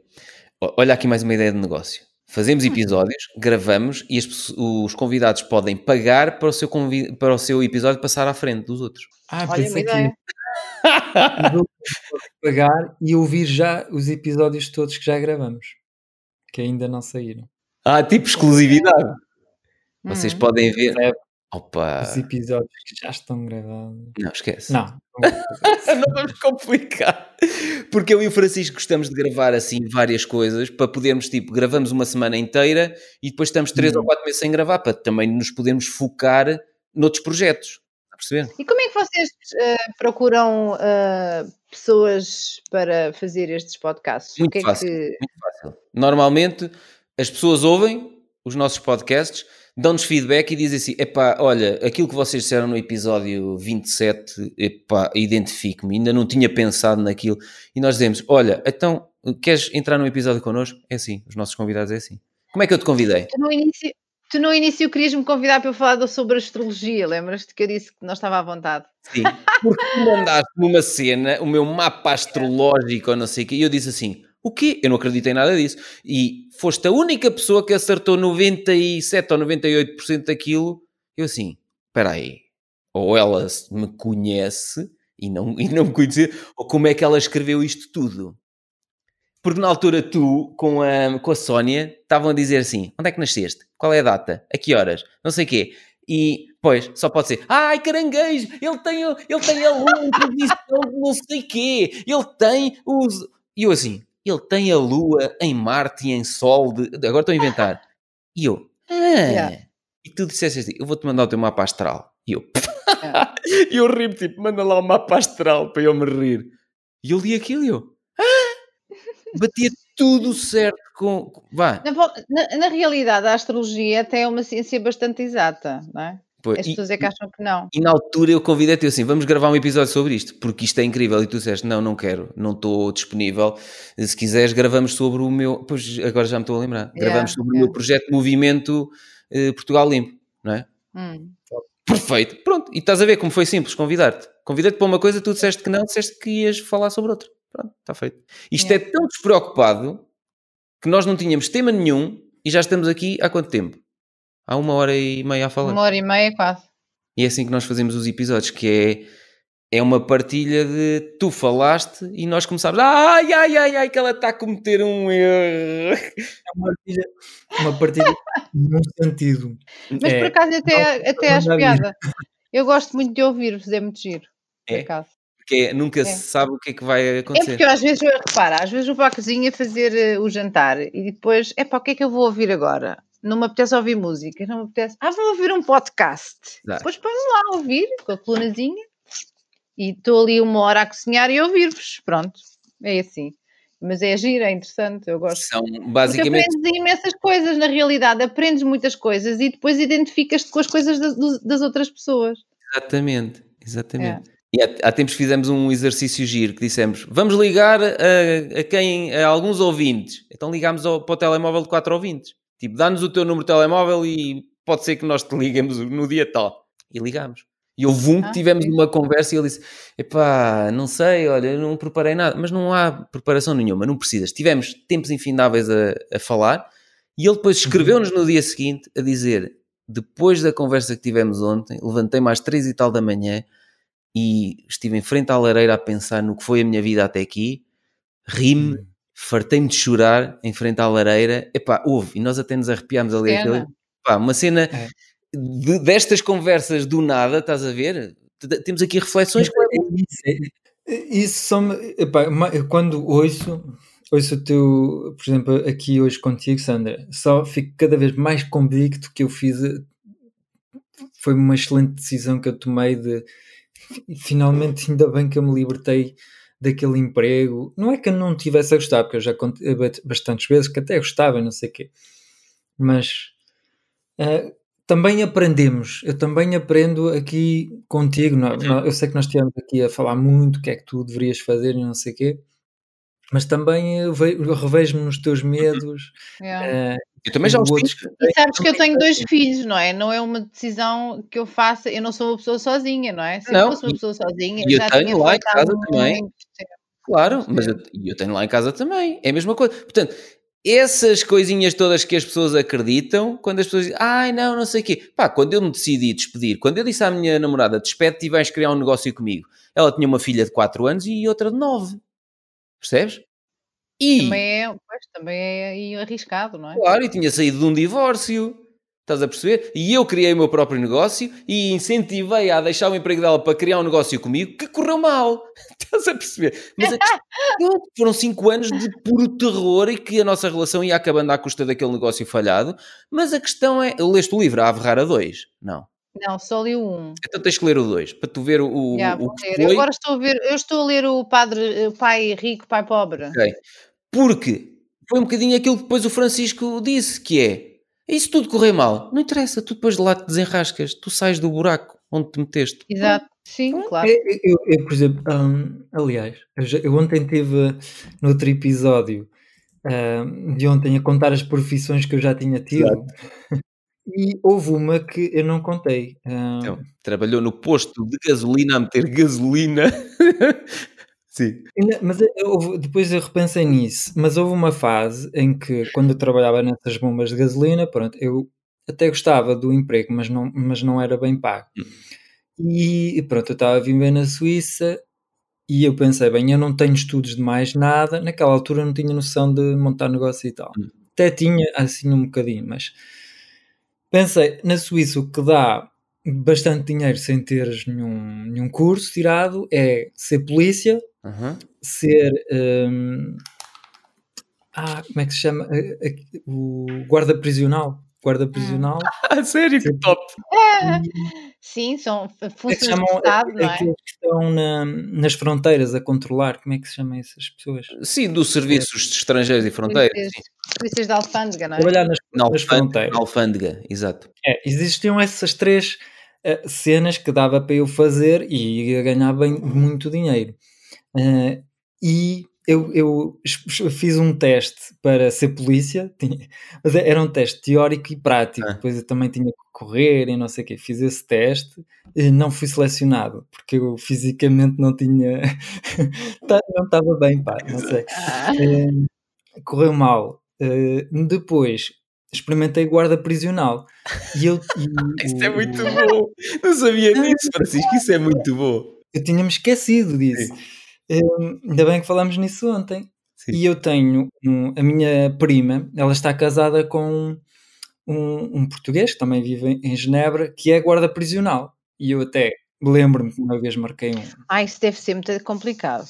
Olha aqui mais uma ideia de negócio. Fazemos episódios, gravamos e as, os convidados podem pagar para o, seu para o seu episódio passar à frente dos outros. Ah, Olha, pensei que pagar e ouvir já os episódios todos que já gravamos, que ainda não saíram. Ah, tipo exclusividade. Vocês uhum. podem ver. É, Opa. Os episódios que já estão gravados. Não, esquece. Não. não vamos complicar. Porque eu e o Francisco gostamos de gravar assim várias coisas para podermos, tipo, gravamos uma semana inteira e depois estamos três ou uhum. quatro meses sem gravar para também nos podermos focar noutros projetos. Está a perceber? E como é que vocês uh, procuram uh, pessoas para fazer estes podcasts? Muito é fácil. Que... Muito fácil. Normalmente as pessoas ouvem os nossos podcasts dão-nos feedback e dizem assim: epá, olha, aquilo que vocês disseram no episódio 27, epá, identifico-me, ainda não tinha pensado naquilo. E nós dizemos: olha, então queres entrar num episódio connosco? É assim, os nossos convidados é assim. Como é que eu te convidei? No início, tu no início querias-me convidar para eu falar sobre astrologia, lembras-te que eu disse que não estava à vontade? Sim, porque tu mandaste-me uma cena, o meu mapa astrológico ou não sei o quê, e eu disse assim: o quê? Eu não acredito em nada disso. E foste a única pessoa que acertou 97 ou 98% daquilo. Eu assim, espera aí. Ou ela me conhece e não, e não me conhecia, ou como é que ela escreveu isto tudo? Porque na altura tu, com a, com a Sónia, estavam a dizer assim, onde é que nasceste? Qual é a data? A que horas? Não sei o quê. E, pois, só pode ser, ai, caranguejo, ele tem, ele tem a lua, não sei quê, ele tem os... E eu assim, ele tem a Lua em Marte e em Sol. De... Agora estou a inventar. E eu, ah. Yeah. E tu disseste assim: eu vou-te mandar o teu mapa astral. E eu, yeah. e eu ri tipo, manda lá o mapa astral para eu me rir. E eu li aquilo e eu, ah! batia tudo certo com. Vá. Na, na, na, realidade, a astrologia até é uma ciência bastante exata, não é? Pois, As pessoas é que acham que não. E na altura eu convidei-te assim: vamos gravar um episódio sobre isto, porque isto é incrível. E tu disseste: não, não quero, não estou disponível. Se quiseres, gravamos sobre o meu. Pois agora já me estou a lembrar. Yeah, gravamos sobre yeah. o meu projeto Movimento eh, Portugal Limpo, não é? Hum. Perfeito, pronto. E estás a ver como foi simples convidar-te. Convidei-te para uma coisa, tu disseste que não, disseste que ias falar sobre outra. Pronto, está feito. Isto yeah. é tão despreocupado que nós não tínhamos tema nenhum e já estamos aqui há quanto tempo? Há uma hora e meia a falar. Uma hora e meia, quase. E é assim que nós fazemos os episódios, que é, é uma partilha de tu falaste e nós começámos, ai, ai, ai, ai, que ela está a cometer um erro. É uma partilha, uma partilha num sentido. Mas é, por acaso até, não, até acho piada. Eu gosto muito de ouvir-vos, é muito giro. Por é? acaso. Porque nunca é. se sabe o que é que vai acontecer. É porque eu, às vezes eu reparo, às vezes vou para a cozinha fazer uh, o jantar e depois, é para o que é que eu vou ouvir agora? Não me apetece ouvir música, não me apetece. Ah, vou ouvir um podcast. Claro. Depois ponho lá a ouvir com a colunazinha e estou ali uma hora a cozinhar e ouvir-vos. Pronto, é assim. Mas é giro, é interessante, eu gosto. São basicamente. Porque aprendes imensas coisas, na realidade, aprendes muitas coisas e depois identificas-te com as coisas das, das outras pessoas. Exatamente, exatamente. É. E há, há, tempos fizemos um exercício giro que dissemos: vamos ligar a, a quem, a alguns ouvintes. Então ligámos ao, para o telemóvel de quatro ouvintes. Tipo, dá-nos o teu número de telemóvel e pode ser que nós te liguemos no dia tal. E ligámos. E houve um que ah, tivemos uma conversa e ele disse: Epá, não sei, olha, não preparei nada. Mas não há preparação nenhuma, não precisas. Tivemos tempos infindáveis a, a falar e ele depois escreveu-nos no dia seguinte a dizer: Depois da conversa que tivemos ontem, levantei mais três e tal da manhã e estive em frente à lareira a pensar no que foi a minha vida até aqui, ri-me hum fartei-me de chorar em frente à lareira. Epá, houve, e nós até nos arrepiámos ali. Aquele, epá, uma cena é. de, destas conversas do nada, estás a ver? Temos aqui reflexões. Isso, isso só epá, quando ouço, ouço o teu, por exemplo, aqui hoje contigo, Sandra, só fico cada vez mais convicto que eu fiz. Foi uma excelente decisão que eu tomei de finalmente, ainda bem que eu me libertei daquele emprego. Não é que eu não tivesse a gostar, porque eu já contei bastantes vezes que até gostava, não sei o quê. Mas uh, também aprendemos. Eu também aprendo aqui contigo. Não, não, eu sei que nós estivemos aqui a falar muito o que é que tu deverias fazer e não sei o quê. Mas também revejo-me nos teus medos. Yeah. Uh, eu também já os fiz. E sabes que eu tenho dois filhos, não é? Não é uma decisão que eu faça. Eu não sou uma pessoa sozinha, não é? Se não, eu fosse uma pessoa sozinha, e eu tenho lá em casa também. Claro, mas eu, eu tenho lá em casa também. É a mesma coisa. Portanto, essas coisinhas todas que as pessoas acreditam, quando as pessoas dizem, ai não, não sei o quê. Pá, quando eu me decidi despedir, quando eu disse à minha namorada, despede-te e vais criar um negócio comigo, ela tinha uma filha de 4 anos e outra de 9. Percebes? E, Também é, pois, também é arriscado, não é? claro, e tinha saído de um divórcio. Estás a perceber? E eu criei o meu próprio negócio e incentivei-a a deixar o emprego dela para criar um negócio comigo que correu mal. Estás a perceber? Mas Pronto, foram 5 anos de puro terror e que a nossa relação ia acabando à custa daquele negócio falhado. Mas a questão é. Leste o livro, a Averrar a 2? Não. Não, só li o um. Então tens que ler o 2 para tu ver o, o, Já, o que foi. agora estou a ver, eu estou a ler o padre, o pai rico, pai pobre. Ok. Porque foi um bocadinho aquilo que depois o Francisco disse, que é e se tudo correr mal, não interessa, tu depois de lá te desenrascas, tu sais do buraco onde te meteste. Exato. Sim, claro. Eu, eu- eu, por exemplo, hum, aliás, eu, já- eu ontem tive no outro episódio hum, de ontem a contar as profissões que eu já tinha tido e houve uma que eu não contei. hum, Então, trabalhou no posto de gasolina a meter gasolina. Sim. Mas eu- houve- depois eu repensei nisso, mas houve uma fase em que, quando eu trabalhava nessas bombas de gasolina, pronto, eu até gostava do emprego, mas não, mas não era bem pago. E pronto, eu estava a viver na Suíça e eu pensei, bem, eu não tenho estudos de mais nada, naquela altura eu não tinha noção de montar negócio e tal. Hum. Até tinha assim um bocadinho, mas pensei, na Suíça o que dá bastante dinheiro sem teres nenhum, nenhum curso tirado é ser polícia Aham. ser hum, ah, como é que se chama? O guarda prisional. Guarda prisional. Ah, sério, que top! Sim, são é funções chamam de Estado, não é? aqueles que estão na- nas fronteiras a controlar? Como é que se chamam essas pessoas? Sim, dos serviços de estrangeiros e fronteiras. Polícias, polícias de alfândega, não é? Trabalhar nas, Na nas alfândega, fronteiras. na alfândega, exato. É, existiam essas três eh, cenas que dava para eu fazer e ia ganhar bem, muito dinheiro. Eh, e eu, eu fiz um teste para ser polícia, tinha- mas era um teste teórico e prático. Ah. Depois eu também tinha que correr e não sei o quê. Fiz esse teste e não fui selecionado porque eu fisicamente não tinha. tá- não estava bem, pá, não sei. Ah, Eh, correu mal. Eh, depois experimentei guarda prisional. E eu, e Isso é muito bom! Não sabia disso, Francisco, isso é muito bom. Eu tinha-me esquecido disso. Hum, ainda bem que falámos nisso ontem. Sim. E eu tenho um- a minha prima, ela está casada com um, um português que também vive em Genebra, que é guarda prisional. E eu até lembro-me que uma vez marquei um. Ah, isso deve ser muito complicado.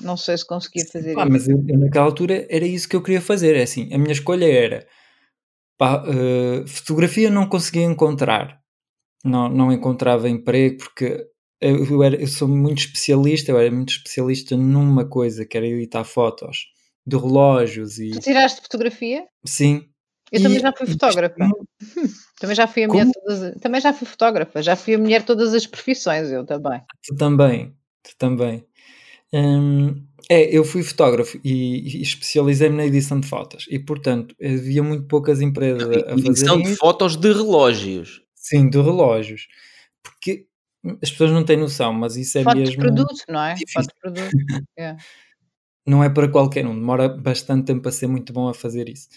Não sei se conseguia fazer Pá, isso. mas eu, eu naquela altura era isso que eu queria fazer. É assim, a minha escolha era pá, eh, fotografia não conseguia encontrar. Não, não encontrava emprego porque eu, era, eu sou muito especialista, eu era muito especialista numa coisa que era editar fotos de relógios e Tu tiraste fotografia? sim. Eu E- também já fui fotógrafa. Também já fui a mulher todas. as- Também já fui fotógrafa. Já fui a mulher de todas as profissões, eu também. Tu também, tu também. Hum, é, eu fui fotógrafo e, e especializei-me na edição de fotos e, portanto, havia muito poucas empresas a, a Edição de fotos de relógios. Sim, de relógios. Porque as pessoas não têm noção, mas isso é Fotos de mesmo. produto, não é? difícil. Fotos de produto. É. Não é para qualquer um, demora bastante tempo a ser muito bom a fazer isso.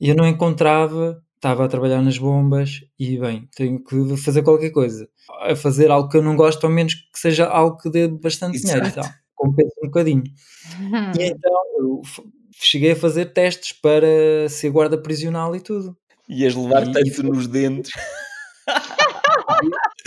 E eu não encontrava, estava a trabalhar nas bombas e, bem, tenho que fazer qualquer coisa. A fazer algo que eu não gosto, ao menos que seja algo que dê bastante dinheiro e Exato. tal. Compensa um bocadinho. E então eu cheguei a fazer testes para ser guarda prisional e tudo. Ias levar E- tanto nos dentes.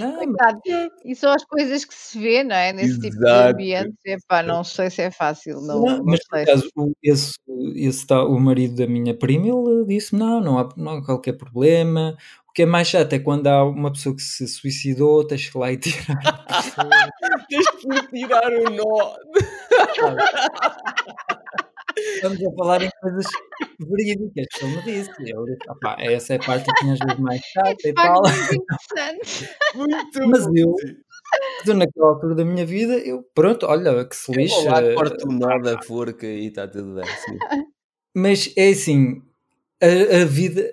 Não, Coitado. E são as coisas que se vê, não é? Nesse tipo de Exato. ambiente. Epá, não sei se é fácil. Não, Não, não mas por acaso, o, esse, esse tal, o marido da minha prima, ele disse não, não há, não há qualquer problema. O que é mais chato é quando há uma pessoa que se suicidou, tens que ir lá e tirar. Tens que tirar o nó. Estamos a falar em coisas verídicas me disse. Eu "Opá, essa é a parte que às vezes mais É chata e tal. muito Mas eu, eu naquela altura da minha vida, eu, pronto, olha, que se lixe. Vou lá, eh, corta o nó da forca e está tudo bem. sim. Mas é assim, a, a vida,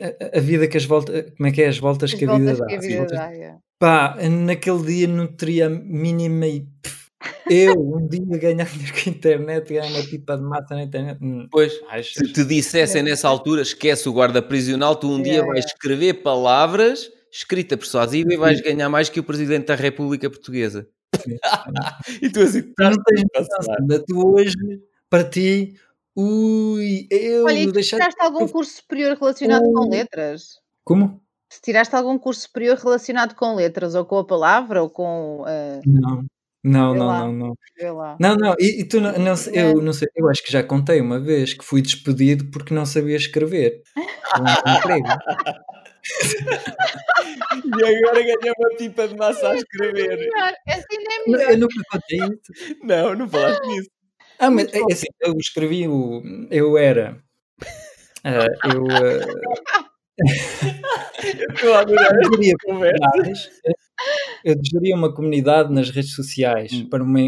a, a vida que as voltas, como é que é? As voltas As que a vida voltas dá. que a vida dá. é. Pá, naquele dia não teria a mínima. e- Eu um dia ganhar dinheiro com a internet, ganhar uma pipa de massa na internet. hum, Pois, achas? se te dissessem nessa altura, esquece o guarda prisional, tu um dia vais escrever palavras, escrita persuasiva, e vais ganhar mais que o Presidente da República Portuguesa. E tu assim, Tu não estás tens noção, tu hoje, para ti, ui, eu Olha, e tu deixar... tiraste algum curso superior relacionado com Oh. letras? Como? Se tiraste algum curso superior relacionado com letras, ou com a palavra, ou com. ah, Não, não, não, lá. não, não. Não, não, e, e tu não, não sei- É. eu não sei, eu acho que já contei uma vez que fui despedido porque não sabia escrever. E agora ganha uma pipa de massa a escrever. Melhor, Assim não é Não, melhor. Eu nunca contei isso. Não, não falaste nisso. Ah, mas é assim, eu escrevi o. Eu era. ah, eu ah, Estou a adorar eu esta conversa. Eu geria uma comunidade nas redes sociais Hum. para uma.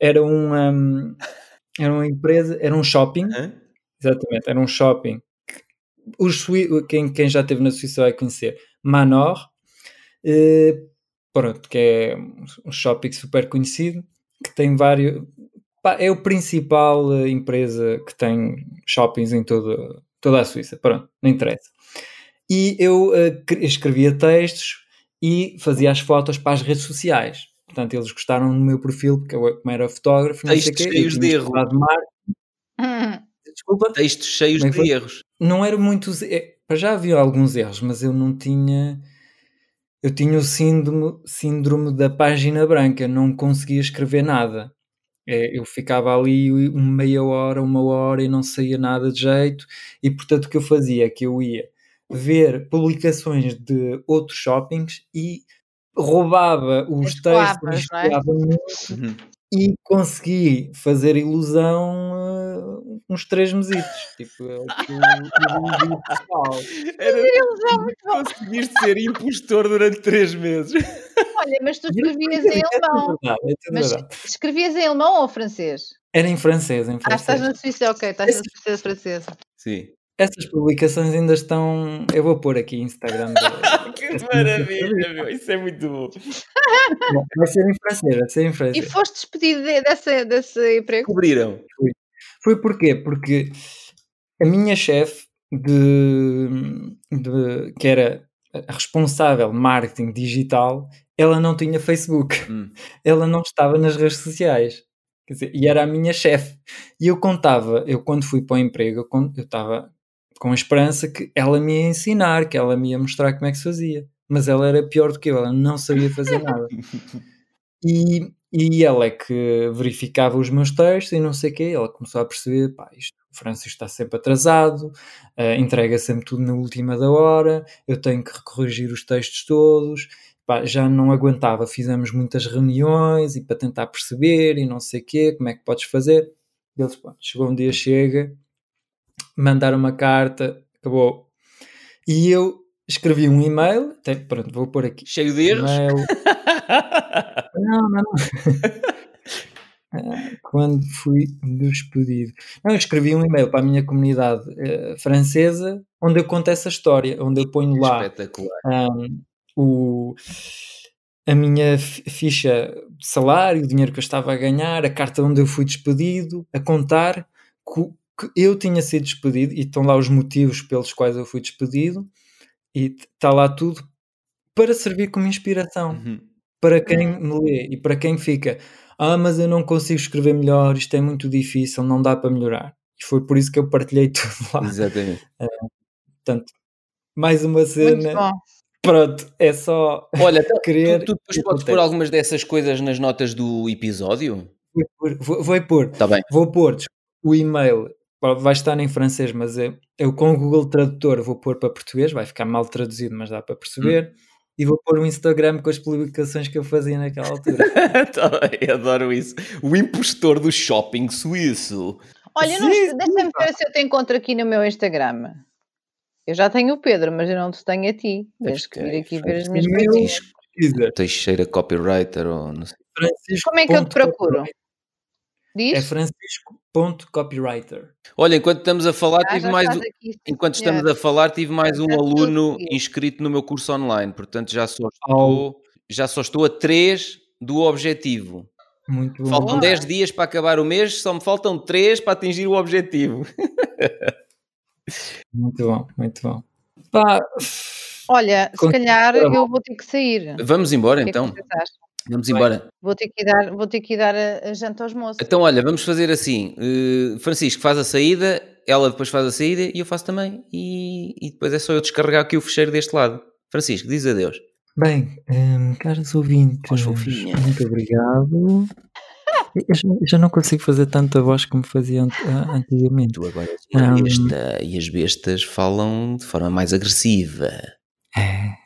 Era uma. hum, Era uma empresa, era um shopping, Hã? exatamente, era um shopping. Os quem, quem já esteve na Suíça vai conhecer Manor, eh, pronto, que é um shopping super conhecido, que tem vários. pá, é o principal eh, empresa que tem shoppings em toda, toda a Suíça. Pronto, não interessa. E eu eh, cre- escrevia textos e fazia as fotos para as redes sociais. Portanto, eles gostaram do meu perfil, porque eu, como era fotógrafo, não sei Textos quê, eu cheios de erro. estudado marketing. Hum, Desculpa Textos cheios de foi? erros. não eram muitos. é, para já havia alguns erros, mas eu não tinha. Eu tinha o síndrome, síndrome da página branca, não conseguia escrever nada. É, eu ficava ali uma meia hora, uma hora e não saía nada de jeito, e portanto o que eu fazia é que eu ia ver publicações de outros shoppings e roubava os textos, é? Uhum. e consegui fazer ilusão uh, uns três mesitos. Tipo, o pessoal. Era, conseguiste ser impostor durante três meses. Olha, mas tu eu escrevias escrevi, em é alemão. verdade, é Mas escrevias em alemão ou francês? Era em francês, em Ah, estás francês. na Suíça, ok, estás na Suíça francesa. Sim. Essas publicações ainda estão. Eu vou pôr aqui Instagram. Que maravilha, meu. Isso é muito bom. Vai ser em francês, vai ser em E francês. foste despedido de- dessa, desse emprego? Cobriram. Foi porquê? Porque a minha chefe de, de- que era a responsável de marketing digital, ela não tinha Facebook. Hum. Ela não estava nas redes sociais. Quer dizer, e era a minha chefe. E eu contava, eu quando fui para o emprego, eu estava com a esperança que ela me ia ensinar, que ela me ia mostrar como é que se fazia. Mas ela era pior do que eu, ela não sabia fazer nada. E, e ela é que verificava os meus textos e não sei o quê. Ela começou a perceber, pá, isto, o Francisco está sempre atrasado, eh, entrega sempre tudo na última da hora, eu tenho que corrigir os textos todos. Pá, já não aguentava, fizemos muitas reuniões e para tentar perceber e não sei o quê, como é que podes fazer. E eles, pá, chegou um dia, chega, mandaram uma carta, acabou. E eu escrevi um e-mail, até, pronto, vou pôr aqui. Cheio de erros. Não, não, não. Ah, Quando fui despedido. Não, eu escrevi um e-mail para a minha comunidade eh, francesa onde eu conto essa história, onde eu ponho lá um, o, a minha fi- ficha de salário, o dinheiro que eu estava a ganhar, a carta onde eu fui despedido, a contar que eu tinha sido despedido e estão lá os motivos pelos quais eu fui despedido e está lá tudo para servir como inspiração Uhum. para quem me lê e para quem fica ah, mas eu não consigo escrever melhor, isto é muito difícil, não dá para melhorar. E foi por isso que eu partilhei tudo lá. Exatamente. Portanto, mais uma Muito cena. bom. Pronto, é só Olha, então, querer. tu, tu depois podes acontece. pôr algumas dessas coisas nas notas do episódio? Vou pôr, vou, vou pôr, Está bem. vou pôr o e-mail, vai estar em francês, mas eu, eu com o Google Tradutor vou pôr para português, vai ficar mal traduzido, mas dá para perceber. E vou pôr o Instagram com as publicações que eu fazia naquela altura. Tá bem, adoro isso. O impostor do shopping suíço. Olha, eu deixa-me ver se eu te encontro aqui no meu Instagram. Eu já tenho o Pedro, mas eu não te tenho a ti. Tens que vir aqui ver as minhas coisinhas. Pesquisa, Teixeira copywriter ou não sei. Francisco Como é que eu te procuro? Diz? É francisco.copywriter. Olha, enquanto estamos a falar, Ah, tive mais um- aqui, sim, enquanto estamos a falar, tive mais um aluno inscrito no meu curso online, portanto já só estou, já só estou a 3 do objetivo. Muito bom. Faltam 10 dias para acabar o mês, só me faltam 3 para atingir o objetivo. Muito bom, muito bom. Pá, Olha, se calhar eu vou ter que sair. Vamos embora O que é Vamos embora. Vou ter que ir dar, vou ter que dar a, a janta aos moços. Então, olha, vamos fazer assim. eh, Francisco faz a saída, ela depois faz a saída e eu faço também. E, e depois é só eu descarregar aqui o fecheiro deste lado. Francisco, diz adeus. Bem, hum, caros ouvintes, muito obrigado. Eu já, já não consigo fazer tanta voz como fazia ah, antigamente. Tu agora és uma Hum. besta e as bestas falam de forma mais agressiva. É.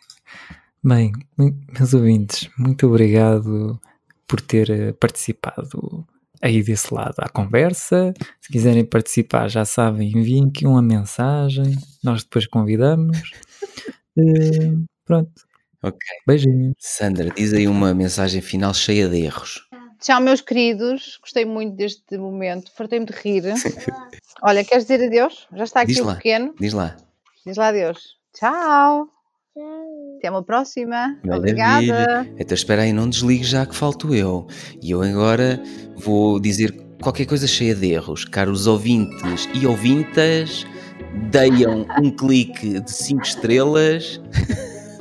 Bem, meus ouvintes, muito obrigado por ter eh, participado aí desse lado à conversa. Se quiserem participar, já sabem, enviem aqui uma mensagem, nós depois convidamos. Eh, pronto. Ok. Beijinhos. Sandra, diz aí uma mensagem final cheia de erros. Tchau, meus queridos. Gostei muito deste momento. Fartei-me de rir. Olha, queres dizer adeus? Já está aqui Diz o lá. pequeno. Diz lá. Diz lá adeus. Tchau. Até uma próxima. Maravilha. Obrigada. Então espera aí, não desligue já que falto eu. E eu agora vou dizer qualquer coisa cheia de erros. Caros ouvintes e ouvintas, deem um clique de 5 estrelas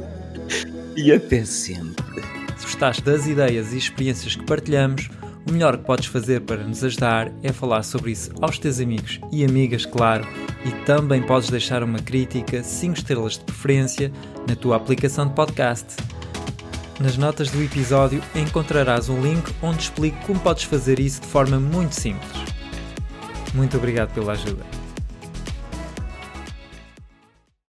e até sempre. Se gostaste das ideias e experiências que partilhamos, o melhor que podes fazer para nos ajudar é falar sobre isso aos teus amigos e amigas, claro, e também podes deixar uma crítica, 5 estrelas de preferência, na tua aplicação de podcast. Nas notas do episódio encontrarás um link onde explico como podes fazer isso de forma muito simples. Muito obrigado pela ajuda.